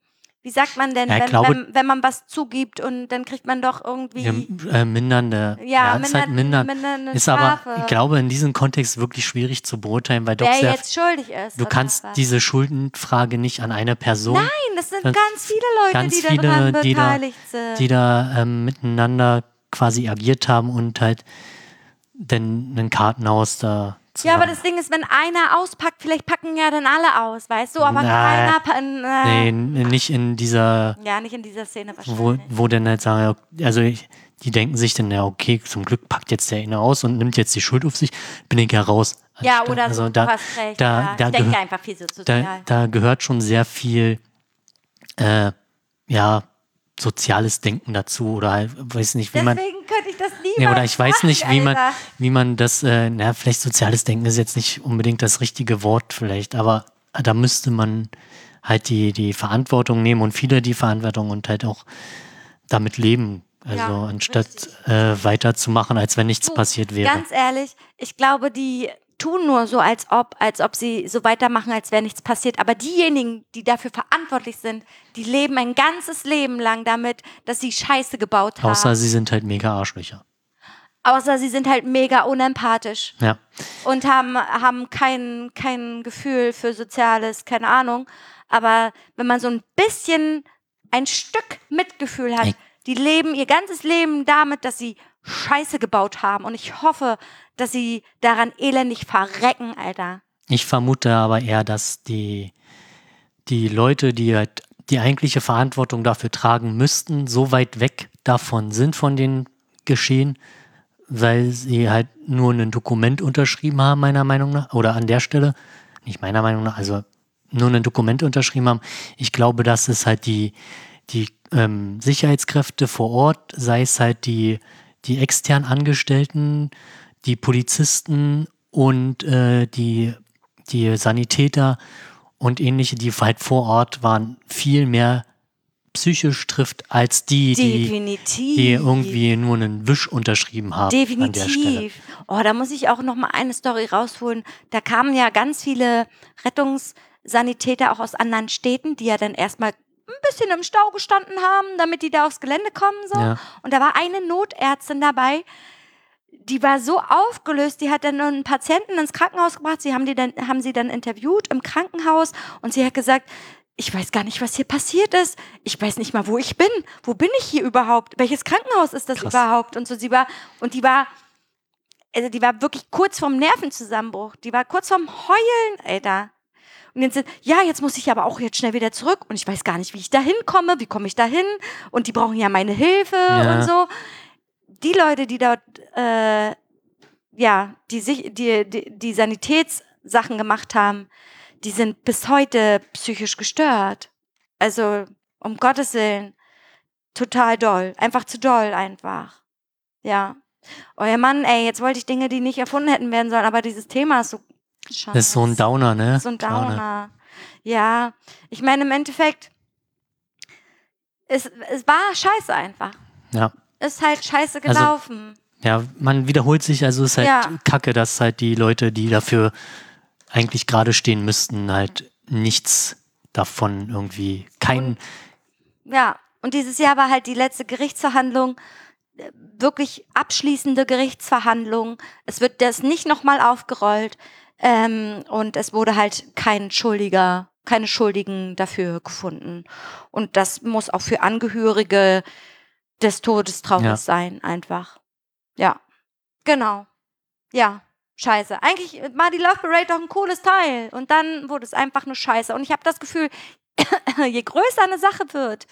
wie sagt man denn, Ja, wenn, glaube- wenn, wenn man was zugibt und dann kriegt man doch irgendwie. Ja, äh, mindernde. Ja, ist halt mindern. mindernde Ist Strafe. aber, ich glaube, in diesem Kontext wirklich schwierig zu beurteilen, weil doch wer sehr, jetzt schuldig ist. du kannst was. diese Schuldenfrage nicht an eine Person, Nein, das sind ganz viele Leute, ganz die viele, daran die da- beteiligt sind. die da ähm, miteinander quasi agiert haben und halt dann ein Kartenhaus da ja, aber das Ding ist, wenn einer auspackt, vielleicht packen ja dann alle aus, weißt du, aber Na, keiner. Äh, Nee, nicht in dieser, Ja, nicht in dieser Szene wahrscheinlich. wo, wo dann halt sagen, ja, also ich, die denken sich dann, ja, okay, zum Glück packt jetzt der eine aus und nimmt jetzt die Schuld auf sich, bin ich ja raus. Ja, oder also so, da, hast recht. da- ja. da ich denke gehö- einfach viel so sozial. da, da gehört schon sehr viel, äh, ja, soziales Denken dazu oder halt, weiß nicht, wie man, Deswegen könnte ich das nie nee, oder ich weiß nicht, wie man, wie man das, äh, na, vielleicht soziales Denken ist jetzt nicht unbedingt das richtige Wort vielleicht, aber da müsste man halt die, die Verantwortung nehmen und viele die Verantwortung und halt auch damit leben. Also Ja, anstatt äh, weiterzumachen, als wenn nichts Du, passiert wäre. Ganz ehrlich, ich glaube, die tun nur so, als ob, als ob sie so weitermachen, als wäre nichts passiert. Aber diejenigen, die dafür verantwortlich sind, die leben ein ganzes Leben lang damit, dass sie Scheiße gebaut haben. Außer sie sind halt mega Arschlöcher. Außer sie sind halt mega unempathisch Ja. und haben, haben kein, kein Gefühl für Soziales, keine Ahnung. Aber wenn man so ein bisschen ein Stück Mitgefühl hat, die leben ihr ganzes Leben damit, dass sie Scheiße gebaut haben. Und ich hoffe, dass sie daran elendig verrecken, Alter. Ich vermute aber eher, dass die, die Leute, die halt die eigentliche Verantwortung dafür tragen müssten, so weit weg davon sind von den Geschehen, weil sie halt nur ein Dokument unterschrieben haben, meiner Meinung nach, oder an der Stelle, nicht meiner Meinung nach, also nur ein Dokument unterschrieben haben. Ich glaube, dass es halt die, die ähm, Sicherheitskräfte vor Ort, sei es halt die, die extern Angestellten, die Polizisten und äh, die, die Sanitäter und ähnliche, die halt vor Ort waren, viel mehr psychisch trifft als die, die, Definitiv. die irgendwie nur einen Wisch unterschrieben haben an der Stelle. Definitiv. Oh, da muss ich auch noch mal eine Story rausholen. Da kamen ja ganz viele Rettungssanitäter auch aus anderen Städten, die ja dann erstmal ein bisschen im Stau gestanden haben, damit die da aufs Gelände kommen. So. Ja. Und da war eine Notärztin dabei, die war so aufgelöst, die hat dann einen Patienten ins Krankenhaus gebracht. Sie haben, die dann, haben sie dann interviewt im Krankenhaus und sie hat gesagt, ich weiß gar nicht, was hier passiert ist. Ich weiß nicht mal, wo ich bin. Wo bin ich hier überhaupt? Welches Krankenhaus ist das Krass. überhaupt? Und so, sie war, und die war, also die war wirklich kurz vorm Nervenzusammenbruch. Die war kurz vorm Heulen, Alter. Und jetzt, ja, jetzt muss ich aber auch jetzt schnell wieder zurück und ich weiß gar nicht, wie ich da hinkomme, wie komme ich da hin? Und die brauchen ja meine Hilfe Ja. und so. Die Leute, die dort, äh, ja, die, sich, die, die, die Sanitätssachen gemacht haben, die sind bis heute psychisch gestört. Also, um Gottes Willen, total doll. Einfach zu doll, einfach. Ja. Euer Mann, ey, jetzt wollte ich Dinge, die nicht erfunden hätten werden sollen, aber dieses Thema ist so. Das ist so ein Downer, ne? So ein Downer. Ja, ich meine, im Endeffekt, es, es war scheiße einfach. Ja. Ist halt scheiße Also, gelaufen. Ja, man wiederholt sich, also ist halt Ja. kacke, dass halt die Leute, die dafür eigentlich gerade stehen müssten, halt nichts davon irgendwie, kein, ja, und dieses Jahr war halt die letzte Gerichtsverhandlung, äh, wirklich abschließende Gerichtsverhandlung. Es wird das nicht nochmal aufgerollt ähm, und es wurde halt kein Schuldiger, keine Schuldigen dafür gefunden. Und das muss auch für Angehörige des Todes traurig Ja. sein, einfach. Ja, genau. Ja, scheiße. Eigentlich war die Love Parade doch ein cooles Teil. Und dann wurde es einfach nur scheiße. Und ich habe das Gefühl, je größer eine Sache wird,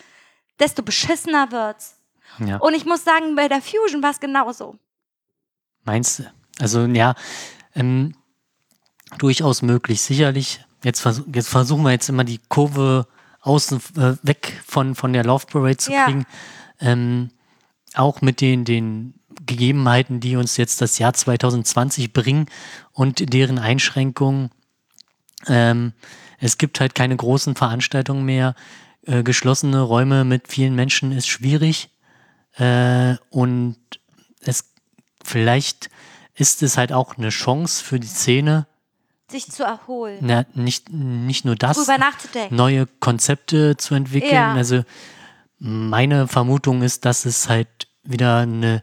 desto beschissener wird's. ja. Und ich muss sagen, bei der Fusion war es genauso. Meinst du? Also ja, ähm, durchaus möglich, sicherlich. Jetzt, vers jetzt versuchen wir jetzt immer die Kurve außen äh, weg von, von der Love Parade zu Ja. kriegen. Ähm, auch mit den, den Gegebenheiten, die uns jetzt das Jahr 2020 bringen und deren Einschränkungen. Ähm, es gibt halt keine großen Veranstaltungen mehr. Äh, geschlossene Räume mit vielen Menschen ist schwierig. Äh, und es vielleicht ist es halt auch eine Chance für die Szene, Sich zu erholen, na, nicht, nicht nur das, neue Konzepte zu entwickeln. Ja. Also meine Vermutung ist, dass es halt wieder eine,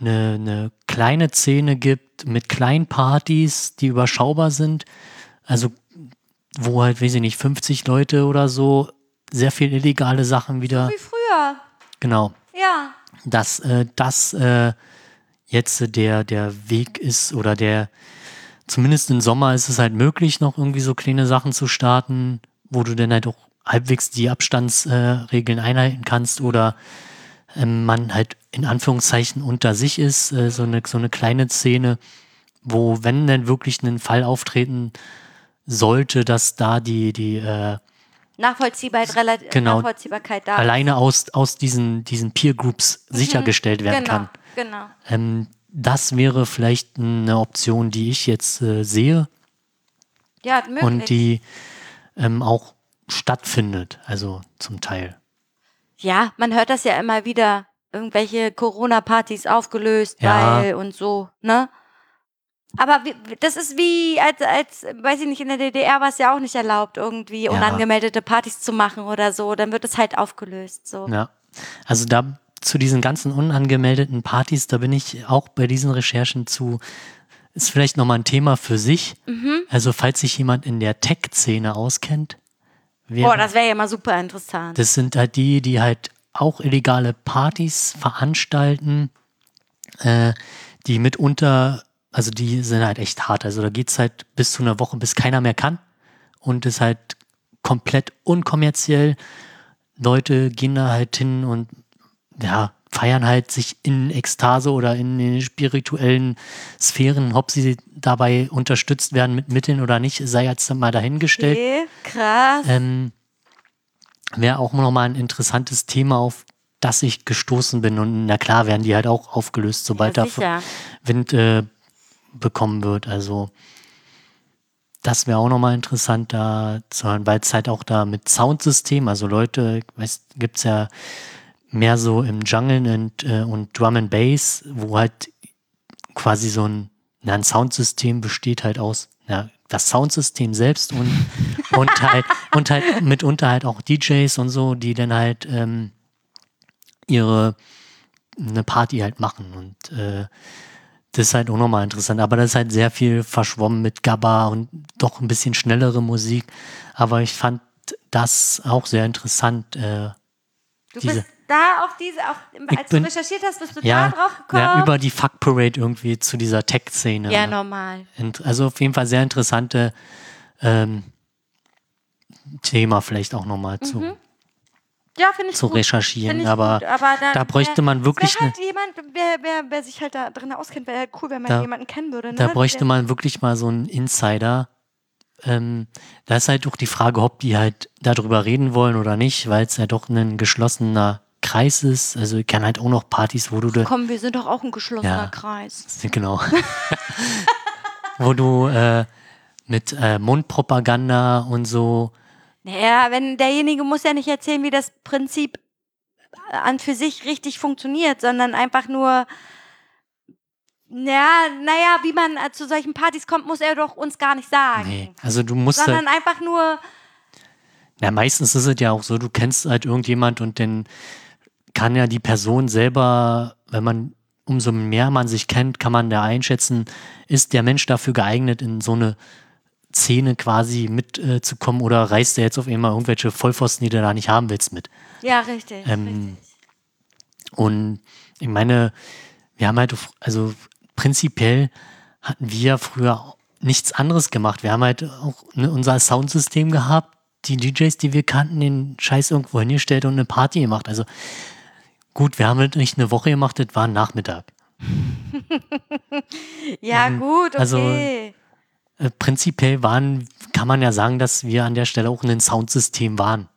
eine, eine kleine Szene gibt mit kleinen Partys, die überschaubar sind. Also wo halt, weiß ich nicht, 50 Leute oder so, sehr viel illegale Sachen wieder. Wie früher. Genau. Ja. dass äh, das äh, jetzt der, der Weg ist oder der, zumindest im Sommer ist es halt möglich, noch irgendwie so kleine Sachen zu starten, wo du dann halt auch halbwegs die Abstandsregeln Regeln einhalten kannst oder ähm, man halt in Anführungszeichen unter sich ist, äh, so, eine, so eine kleine Szene, wo, wenn denn wirklich ein Fall auftreten sollte, dass da die, die äh, Nachvollziehbarkeit, relativ, Genau. Nachvollziehbarkeit da. alleine aus, aus diesen, diesen Peer Groups sichergestellt werden genau, kann. Genau. Ähm, das wäre vielleicht eine Option, die ich jetzt äh, sehe Ja, möglich. und die ähm, auch stattfindet, also zum Teil. ja, man hört das ja immer wieder. Irgendwelche Corona-Partys aufgelöst, Ja. weil und so, ne? Aber wie, das ist wie, als, als, weiß ich nicht, in der DDR war es ja auch nicht erlaubt, irgendwie unangemeldete Partys zu machen oder so. Dann wird es halt aufgelöst. So. Ja. Also da zu diesen ganzen unangemeldeten Partys, da bin ich auch bei diesen Recherchen zu, ist vielleicht nochmal ein Thema für sich. Mhm. Also falls sich jemand in der Tech-Szene auskennt, Boah, das wäre ja mal super interessant. das sind halt die, die halt auch illegale Partys veranstalten, äh, die mitunter, also die sind halt echt hart. Also da geht's halt bis zu einer Woche, bis keiner mehr kann. Und ist halt komplett unkommerziell. Leute gehen da halt hin und ja, feiern halt sich in Ekstase oder in den spirituellen Sphären, ob sie dabei unterstützt werden mit Mitteln oder nicht, sei jetzt mal dahingestellt. Okay, krass. Ähm, Wäre auch nochmal ein interessantes Thema, auf das ich gestoßen bin. Und na klar werden die halt auch aufgelöst, sobald ja, da. Wind äh, bekommen wird. Also das wäre auch nochmal interessant da zu hören, weil es halt auch da mit Soundsystem, also Leute, weiß, gibt's ja mehr so im Jungle und, äh, und Drum and Bass, wo halt quasi so ein, na, ein Soundsystem besteht halt aus, ja, das Soundsystem selbst und, und halt, und halt mitunter halt auch DJs und so, die dann halt ähm, ihre eine Party halt machen und äh, das ist halt auch nochmal interessant. Aber das ist halt sehr viel verschwommen mit Gabba und doch ein bisschen schnellere Musik. Aber ich fand das auch sehr interessant. Äh, Du diese- bist da auf diese, auf, als bin- du recherchiert hast, bist du ja, da drauf gekommen? ja, über die Fuck Parade irgendwie zu dieser Tech-Szene. ja, normal. Also auf jeden Fall sehr interessante ähm, Thema vielleicht auch nochmal zu, Ja, finde ich zu gut. recherchieren. Ich aber gut, aber da, da bräuchte man wirklich halt jemand, wer, wer, wer sich halt da drin auskennt, wäre halt cool, wenn man Da- jemanden kennen würde. Ne? Da bräuchte Der- man wirklich mal so einen Insider. Ähm, da ist halt auch die Frage, ob die halt darüber reden wollen oder nicht, weil es ja doch ein geschlossener Kreis ist. Also ich kann halt auch noch Partys, wo du da, Komm, wir sind doch auch ein geschlossener Ja. Kreis. genau, wo du äh, mit äh, Mundpropaganda und so, Naja, wenn derjenige muss ja nicht erzählen, wie das Prinzip an für sich richtig funktioniert, sondern einfach nur, ja, naja, wie man äh, zu solchen Partys kommt, muss er doch uns gar nicht sagen. nee, also du musst halt, Sondern einfach nur, ja meistens ist es ja auch so, du kennst halt irgendjemand und dann kann ja die Person selber, wenn man umso mehr man sich kennt, kann man da einschätzen, ist der Mensch dafür geeignet, in so eine Szene quasi mitzukommen äh, oder reißt er jetzt auf einmal irgendwelche Vollpfosten, die du da nicht haben willst, mit? ja, richtig, Ähm, richtig. Und ich meine, wir haben halt, also prinzipiell hatten wir früher nichts anderes gemacht. Wir haben halt auch ne, unser Soundsystem gehabt, die DJs, die wir kannten, den Scheiß irgendwo hingestellt und eine Party gemacht. Also gut, wir haben halt nicht eine Woche gemacht, das war ein Nachmittag. Ja, ähm, gut, also- okay. Äh, prinzipiell waren, kann man ja sagen, dass wir an der Stelle auch ein Soundsystem waren.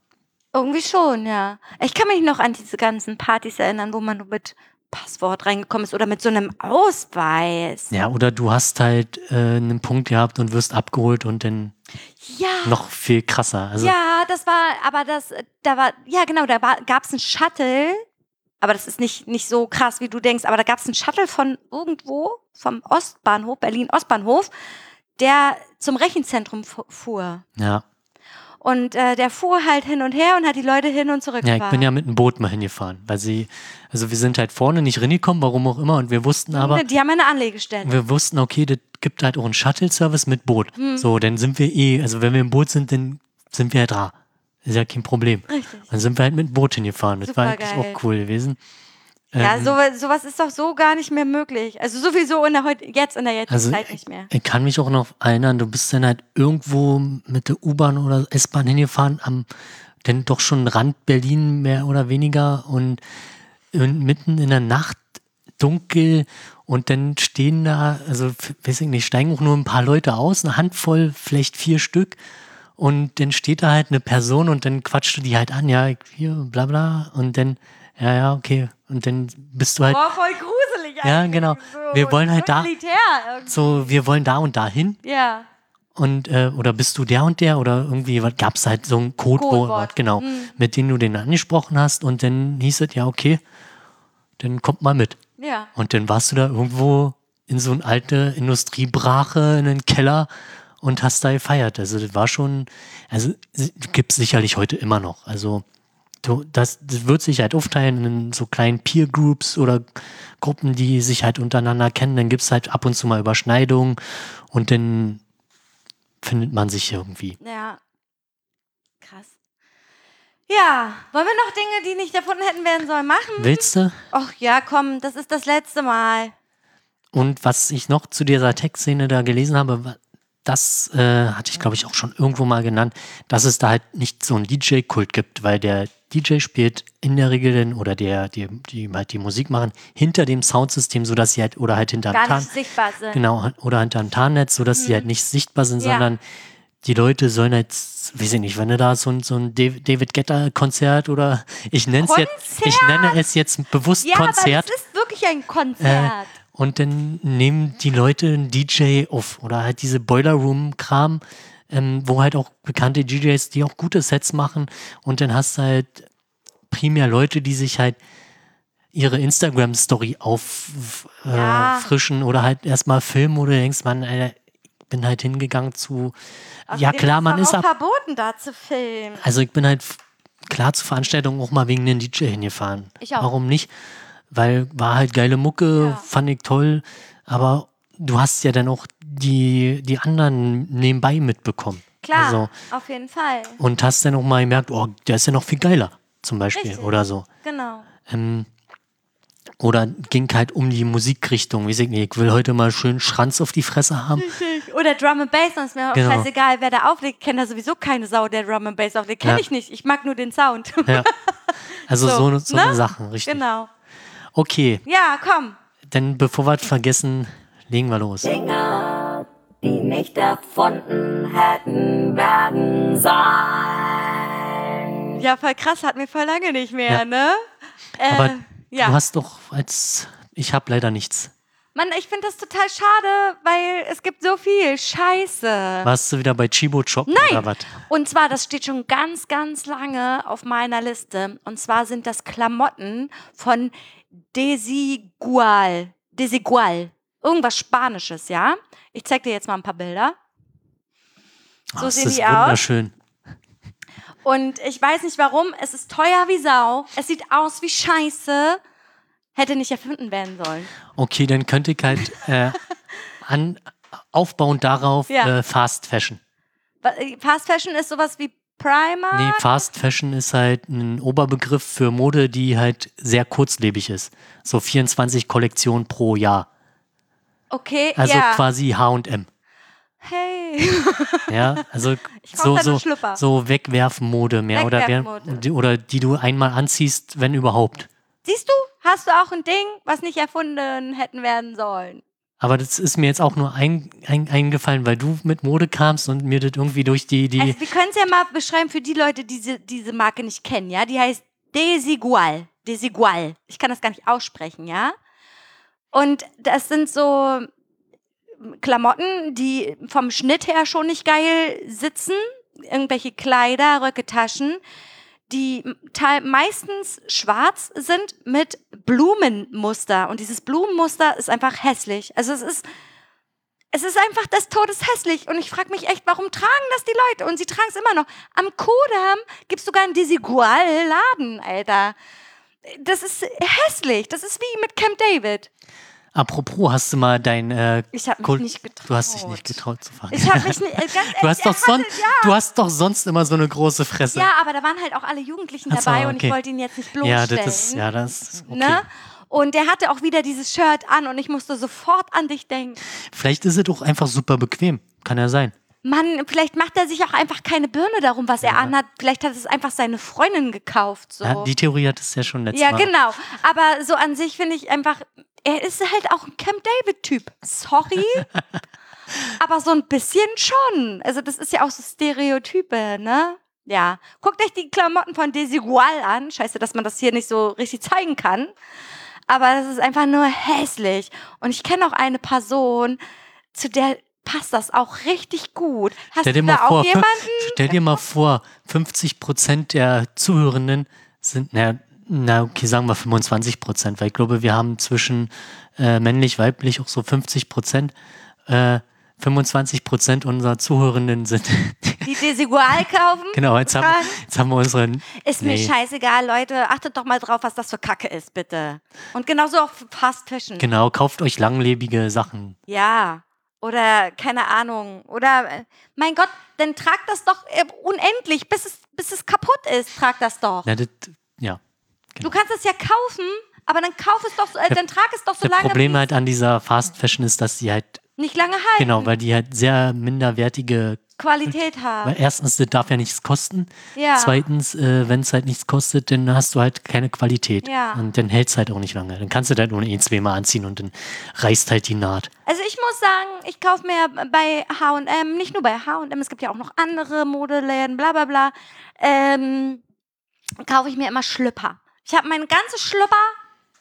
Irgendwie schon, ja. Ich kann mich noch an diese ganzen Partys erinnern, wo man nur mit Passwort reingekommen ist oder mit so einem Ausweis. Ja, oder du hast halt äh, einen Punkt gehabt und wirst abgeholt und dann Ja. noch viel krasser. Also Ja, das war, aber das, da war, ja genau, da gab es einen Shuttle, aber das ist nicht, nicht so krass, wie du denkst, aber da gab es einen Shuttle von irgendwo, vom Ostbahnhof, Berlin-Ostbahnhof, der zum Rechenzentrum fu- fuhr. ja. Und äh, der fuhr halt hin und her und hat die Leute hin und zurück Ja, ich bin ja mit einem Boot mal hingefahren, weil sie, also wir sind halt vorne nicht reingekommen, warum auch immer, und wir wussten aber, Die haben eine Anlegestelle. wir wussten, okay, das gibt halt auch einen Shuttle-Service mit Boot. Hm. So, dann sind wir eh, also wenn wir im Boot sind, dann sind wir halt da. Ist ja kein Problem. Richtig. Dann sind wir halt mit dem Boot hingefahren. Das war eigentlich Supergeil. auch cool gewesen. Ja, Ähm, so, sowas ist doch so gar nicht mehr möglich. Also sowieso in der heut, jetzt in der jetzigen Also Zeit nicht mehr. Ich kann mich auch noch erinnern, du bist dann halt irgendwo mit der U-Bahn oder S-Bahn hingefahren, am denn doch schon Rand Berlin mehr oder weniger und, und mitten in der Nacht dunkel und dann stehen da, also weiß ich nicht, steigen auch nur ein paar Leute aus, eine Handvoll, vielleicht vier Stück und dann steht da halt eine Person und dann quatschst du die halt an, ja, hier, bla bla und dann, ja, ja, okay und dann bist du halt Boah, voll gruselig Ja, genau. So, Wir wollen halt da- so, wir wollen da und da hin Ja. Und, äh, oder bist du der und der oder irgendwie gab es halt so ein Codewort, Codewort. genau, Mhm. mit dem du den angesprochen hast und dann hieß es, ja, okay, dann kommt mal mit. Ja. Und dann warst du da irgendwo in so eine alte Industriebrache in den Keller und hast da gefeiert. Also das war schon, also gibt es sicherlich heute immer noch. Also das, das wird sich halt aufteilen in so kleinen Peer Groups oder Gruppen, die sich halt untereinander kennen. Dann gibt es halt ab und zu mal Überschneidungen und dann findet man sich irgendwie. Ja. Krass. Ja, wollen wir noch Dinge, die nicht erfunden hätten werden sollen, machen? Willst du? Ach ja, komm, das ist das letzte Mal. Und was ich noch zu dieser Tech-Szene da gelesen habe, das äh, hatte ich, glaube ich, auch schon irgendwo mal genannt, dass es da halt nicht so einen DJ-Kult gibt, weil der DJ spielt in der Regel den, oder der, die, die halt die Musik machen, hinter dem Soundsystem, sodass sie halt, oder halt hinterm Gar Tarn, sichtbar sind. genau, oder hinterm Tarnnetz, sodass sie halt nicht sichtbar sind, Ja. sondern die Leute sollen jetzt, weiß ich nicht, wenn du da so ein, so ein Dav- David Guetta-Konzert oder ich nenne es jetzt, ich nenne es jetzt bewusst Ja, Konzert. aber es ist wirklich ein Äh, Konzert. Und dann nehmen die Leute einen DJ auf oder halt diese Boiler Room-Kram, ähm, wo halt auch bekannte DJs, die auch gute Sets machen. Und dann hast du halt primär Leute, die sich halt ihre Instagram-Story auffrischen äh, Ja. oder halt erstmal filmen, wo du denkst, man, ich bin halt hingegangen zu. ja, Außerdem klar, man ist auch ab. verboten, da zu filmen. Also ich bin halt klar zu Veranstaltungen auch mal wegen den DJ hingefahren. Ich auch. Warum nicht? Weil war halt geile Mucke, Ja. fand ich toll, aber du hast ja dann auch die, die anderen nebenbei mitbekommen. Klar, Also, auf jeden Fall. und hast dann auch mal gemerkt, oh, der ist ja noch viel geiler, zum Beispiel, Richtig. oder so. Genau. Ähm, oder ging halt um die Musikrichtung. Ich nicht, ich will heute mal schön Schranz auf die Fresse haben. Oder Drum and Bass, ist mir auch Genau. scheißegal, wer da auflegt. Kennt da sowieso keine Sau, der Drum and Bass auflegt. Kenn Ja. ich nicht. Ich mag nur den Sound. Ja. Also so, So, so, ne? eine Sache, richtig. genau. Okay, Ja, komm. dann bevor wir es vergessen, legen wir los. Dinge, die nicht erfunden hätten werden sollen. Ja, voll krass, hatten wir voll lange nicht mehr, Ja. ne? Äh, Aber ja. du hast doch als. Ich habe leider nichts. Mann, ich finde das total schade, weil es gibt so viel Scheiße. Warst du wieder bei Chibo Chop Nein. oder was? Und zwar, das steht schon ganz, ganz lange auf meiner Liste. Und zwar sind das Klamotten von Desigual. Desigual. Irgendwas Spanisches, ja? Ich zeig dir jetzt mal ein paar Bilder. So das sehen ist die aus. wunderschön. Und ich weiß nicht warum. Es ist teuer wie Sau. Es sieht aus wie Scheiße. Hätte nicht erfunden werden sollen. Okay, dann könnte ich halt äh, an, aufbauend darauf Ja. äh, Fast Fashion. Äh, Fast Fashion ist sowas wie Primer. Nee, Fast Fashion ist halt ein Oberbegriff für Mode, die halt sehr kurzlebig ist. So 24 Kollektionen pro Jahr. Okay, Also ja. quasi H&M. Hey. Ja, also so, so, so Wegwerfmode mehr Wegwerfmode. oder die du einmal anziehst, wenn überhaupt. Siehst du, hast du auch ein Ding, was nicht erfunden hätten werden sollen. Aber das ist mir jetzt auch nur ein, ein, eingefallen, weil du mit Mode kamst und mir das irgendwie durch die, die Also wir können es ja mal beschreiben für die Leute, die diese, diese Marke nicht kennen, ja? Die heißt Desigual. Desigual. Ich kann das gar nicht aussprechen, ja? Und das sind so Klamotten, die vom Schnitt her schon nicht geil sitzen. Irgendwelche Kleider, Röcke, Taschen, die meistens schwarz sind mit Blumenmuster. Und dieses Blumenmuster ist einfach hässlich. Also es ist es ist einfach des Todes hässlich. Und ich frage mich echt, warum tragen das die Leute? Und sie tragen es immer noch. Am Kodam gibt es sogar einen Desigual-Laden, Alter. Das ist hässlich. Das ist wie mit Camp David. Apropos, hast du mal dein äh, Ich habe mich Kult- nicht getraut. Du hast dich nicht getraut zu fragen. Ich habe mich nicht. Äh, ganz du, hast ehrlich, doch er hatte- ja. du hast doch sonst immer so eine große Fresse. ja, aber da waren halt auch alle Jugendlichen Ach dabei und okay. ich wollte ihn jetzt nicht Ja, bloßstellen. das ist, ja, das ist okay. ne? Und der hatte auch wieder dieses Shirt an und ich musste sofort an dich denken. Vielleicht ist es doch einfach super bequem. Kann ja sein. Mann, vielleicht macht er sich auch einfach keine Birne darum, was er anhat. Vielleicht hat es einfach seine Freundin gekauft. So. Ja, die Theorie hat es ja schon letztes Ja, Mal. genau. Aber so an sich finde ich einfach, er ist halt auch ein Camp David-Typ. Sorry. aber so ein bisschen schon. Also, das ist ja auch so Stereotype, ne? Ja. Guckt euch die Klamotten von Desigual an. Scheiße, dass man das hier nicht so richtig zeigen kann. Aber das ist einfach nur hässlich. Und ich kenne auch eine Person, zu der passt das auch richtig gut. Hast Stell dir du mal da vor, auch jemanden? stell dir mal vor, 50 Prozent der Zuhörenden sind, na, na, okay, sagen wir 25 Prozent, weil ich glaube, wir haben zwischen äh, männlich, weiblich auch so 50 Prozent. Äh, 25 Prozent unserer Zuhörenden sind, die Desigual kaufen. Genau, jetzt haben, jetzt haben wir unseren. Ist mir Nee. scheißegal, Leute. Achtet doch mal drauf, was das für Kacke ist, bitte. Und genauso auch für Fast Fashion. Genau, kauft euch langlebige Sachen. Ja. Oder keine Ahnung. Oder äh, mein Gott, dann tragt das doch äh, unendlich, bis es, bis es kaputt ist. Trag das doch. Na, das, ja. Du kannst es ja kaufen, aber dann kauf es doch, so- äh, dann trag es doch so Das lange, Problem wie halt an dieser Fast Fashion ist, dass die halt, nicht lange halten. genau, weil die halt sehr minderwertige, Qualität haben. weil erstens, das darf ja nichts kosten. Ja. Zweitens, äh, wenn es halt nichts kostet, dann hast du halt keine Qualität. Ja. Und dann hält es halt auch nicht lange. Dann kannst du das ohne eh zweimal anziehen und dann reißt halt die Naht. Also ich muss sagen, ich kaufe mir bei H&M, nicht nur bei H&M, es gibt ja auch noch andere Modeläden, bla bla bla, ähm, kaufe ich mir immer Schlüpper. Ich habe meine ganze Schlüpper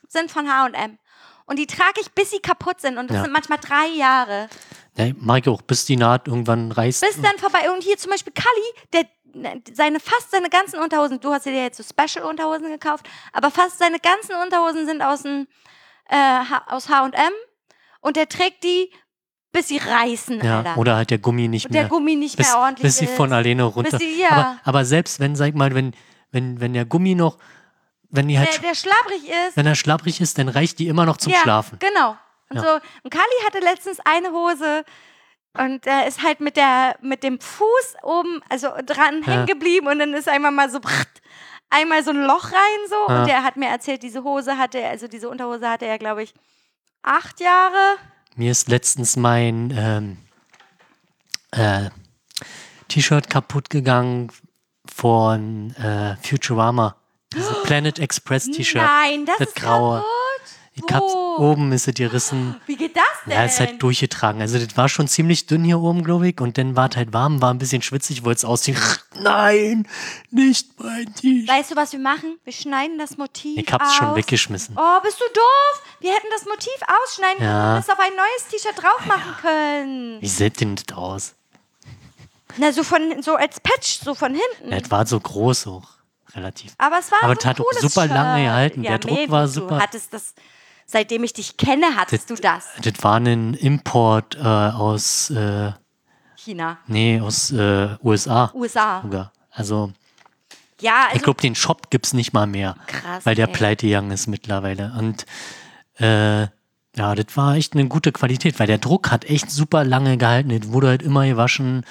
sind von H&M. Und die trage ich, bis sie kaputt sind. Und das Ja. sind manchmal drei Jahre. Ja, mag ich auch, bis die Naht irgendwann reißt. Bis dann vorbei. Und hier zum Beispiel Kali, der ne, seine fast seine ganzen Unterhosen, du hast dir jetzt so Special-Unterhosen gekauft, aber fast seine ganzen Unterhosen sind aus, dem, äh, H- aus H&M und der trägt die, bis sie reißen, ja, Alter. oder halt der Gummi nicht und der mehr. Gummi nicht bis, mehr ordentlich bis sie ist. von alleine runter. sie- ja. aber, aber selbst wenn, sag mal, wenn, wenn, wenn der Gummi noch, wenn die halt, der, der schlabbrig ist. wenn er schlapprig ist, dann reicht die immer noch zum ja, Schlafen. Genau. Und Ja. so, und Kali hatte letztens eine Hose und er ist halt mit der mit dem Fuß oben, also dran Ja. hängen geblieben und dann ist einmal mal so einmal so ein Loch rein so Ja. und er hat mir erzählt, diese Hose hatte, er- also diese Unterhose hatte er, glaube ich, acht Jahre. Mir ist letztens mein ähm, äh, T-Shirt kaputt gegangen von äh, Futurama. Diese Planet Express T-Shirt. Nein, das, das ist graue. kaputt. Ich hab's, oben ist es gerissen. Wie geht das denn? Ja, ist halt durchgetragen. Also das war schon ziemlich dünn hier oben, glaube ich. Und dann war es halt warm, war ein bisschen schwitzig, wollte es ausziehen. Nein, nicht mein T-Shirt. weißt du, was wir machen? Wir schneiden das Motiv Ich hab's aus. schon weggeschmissen. Oh, bist du doof? Wir hätten das Motiv ausschneiden können Ja. und das auf ein neues T-Shirt drauf machen können. Wie sieht denn das aus? Na, so von so als Patch, so von hinten. Ja, das war so groß auch. Relativ. Aber es war Aber so es hat super lange Shirt. gehalten. Ja, Der Druck war du super. hattest das, seitdem ich dich kenne, hattest du das. Das war ein Import äh, aus, äh, China, nee, aus äh, USA USA. sogar. Also, Ja, also ich glaube, den Shop gibt's nicht mal mehr, krass. weil der ey. pleite gegangen ist mittlerweile. Und äh, ja, das war echt eine gute Qualität, weil der Druck hat echt super lange gehalten. Das wurde halt immer gewaschen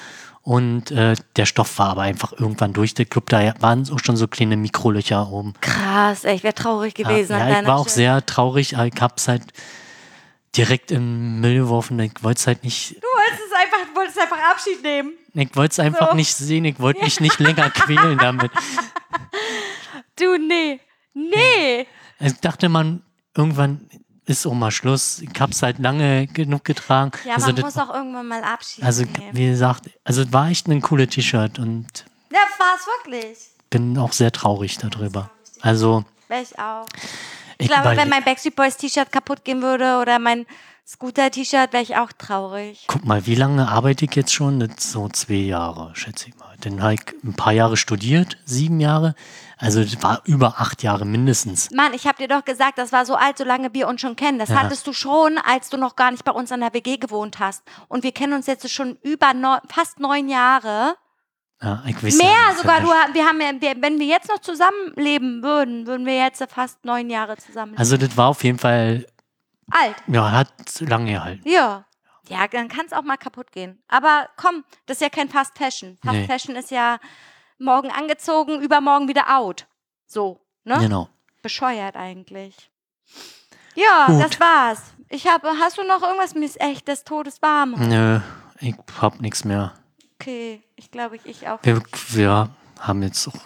und äh, der Stoff war aber einfach irgendwann durch. Ich glaube, da waren auch schon so kleine Mikrolöcher oben. Krass, ey, ich wäre traurig gewesen ja, ja, ich war auch Stelle. sehr traurig. Ich hab's halt direkt im Müll geworfen. Ich wollte es halt nicht, Du wolltest es einfach, wolltest einfach Abschied nehmen. ich wollte es einfach So. nicht sehen. Ich wollte mich nicht länger quälen damit. Du, nee. Nee. Ich dachte man, irgendwann ist auch mal Schluss. Ich hab's halt lange genug getragen. Ja, also, man das, muss auch irgendwann mal Abschied also nehmen. wie gesagt, also es war echt ein cooles T-Shirt und Ja, war es wirklich. bin auch sehr traurig darüber. Also Wäre ich auch. ich Ich glaube, wenn mein Backstreet Boys T-Shirt kaputt gehen würde oder mein Scooter-T-Shirt, wäre ich auch traurig. Guck mal, wie lange arbeite ich jetzt schon? Das so zwei Jahre, schätze ich mal. Dann habe ich ein paar Jahre studiert, sieben Jahre. Also das war über acht Jahre mindestens. Mann, ich habe dir doch gesagt, das war so alt, solange wir uns schon kennen. Das Ja. hattest du schon, als du noch gar nicht bei uns an der WG gewohnt hast. Und wir kennen uns jetzt schon über neun, fast neun Jahre. Ja, ich weiß ja Mehr nicht, sogar. Du, wir haben, ja- wir, wenn wir jetzt noch zusammenleben würden, würden wir jetzt fast neun Jahre zusammenleben. Also das war auf jeden Fall, alt. ja, hat lange gehalten. Ja. Ja, dann kann es auch mal kaputt gehen. Aber komm, das ist ja kein Fast Fashion. Fast Nee. Fashion ist ja morgen angezogen, übermorgen wieder out. So, ne? Genau. Bescheuert eigentlich. Ja, Gut. das war's. Ich habe, hast du noch irgendwas? Mir ist echt des Todes warm. Nö, ich hab nichts mehr. Okay, ich glaube, ich, ich auch. Wir, wir haben jetzt auch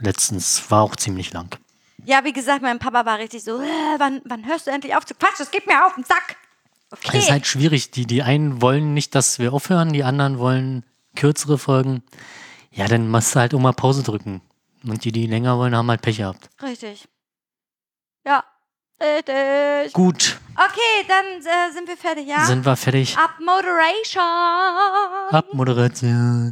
letztens, war auch ziemlich lang. Ja, wie gesagt, mein Papa war richtig so, äh, wann, wann hörst du endlich auf zu quatschen? Das geht mir auf den Sack. Okay. Es ist halt schwierig. Die, die einen wollen nicht, dass wir aufhören, die anderen wollen kürzere Folgen. Ja, dann musst du halt auch mal Pause drücken. Und die, die länger wollen, haben halt Pech gehabt. Richtig. Ja, richtig. Gut, Okay, dann äh, sind wir fertig, ja? sind wir fertig. Ab Moderation. Abmoderation.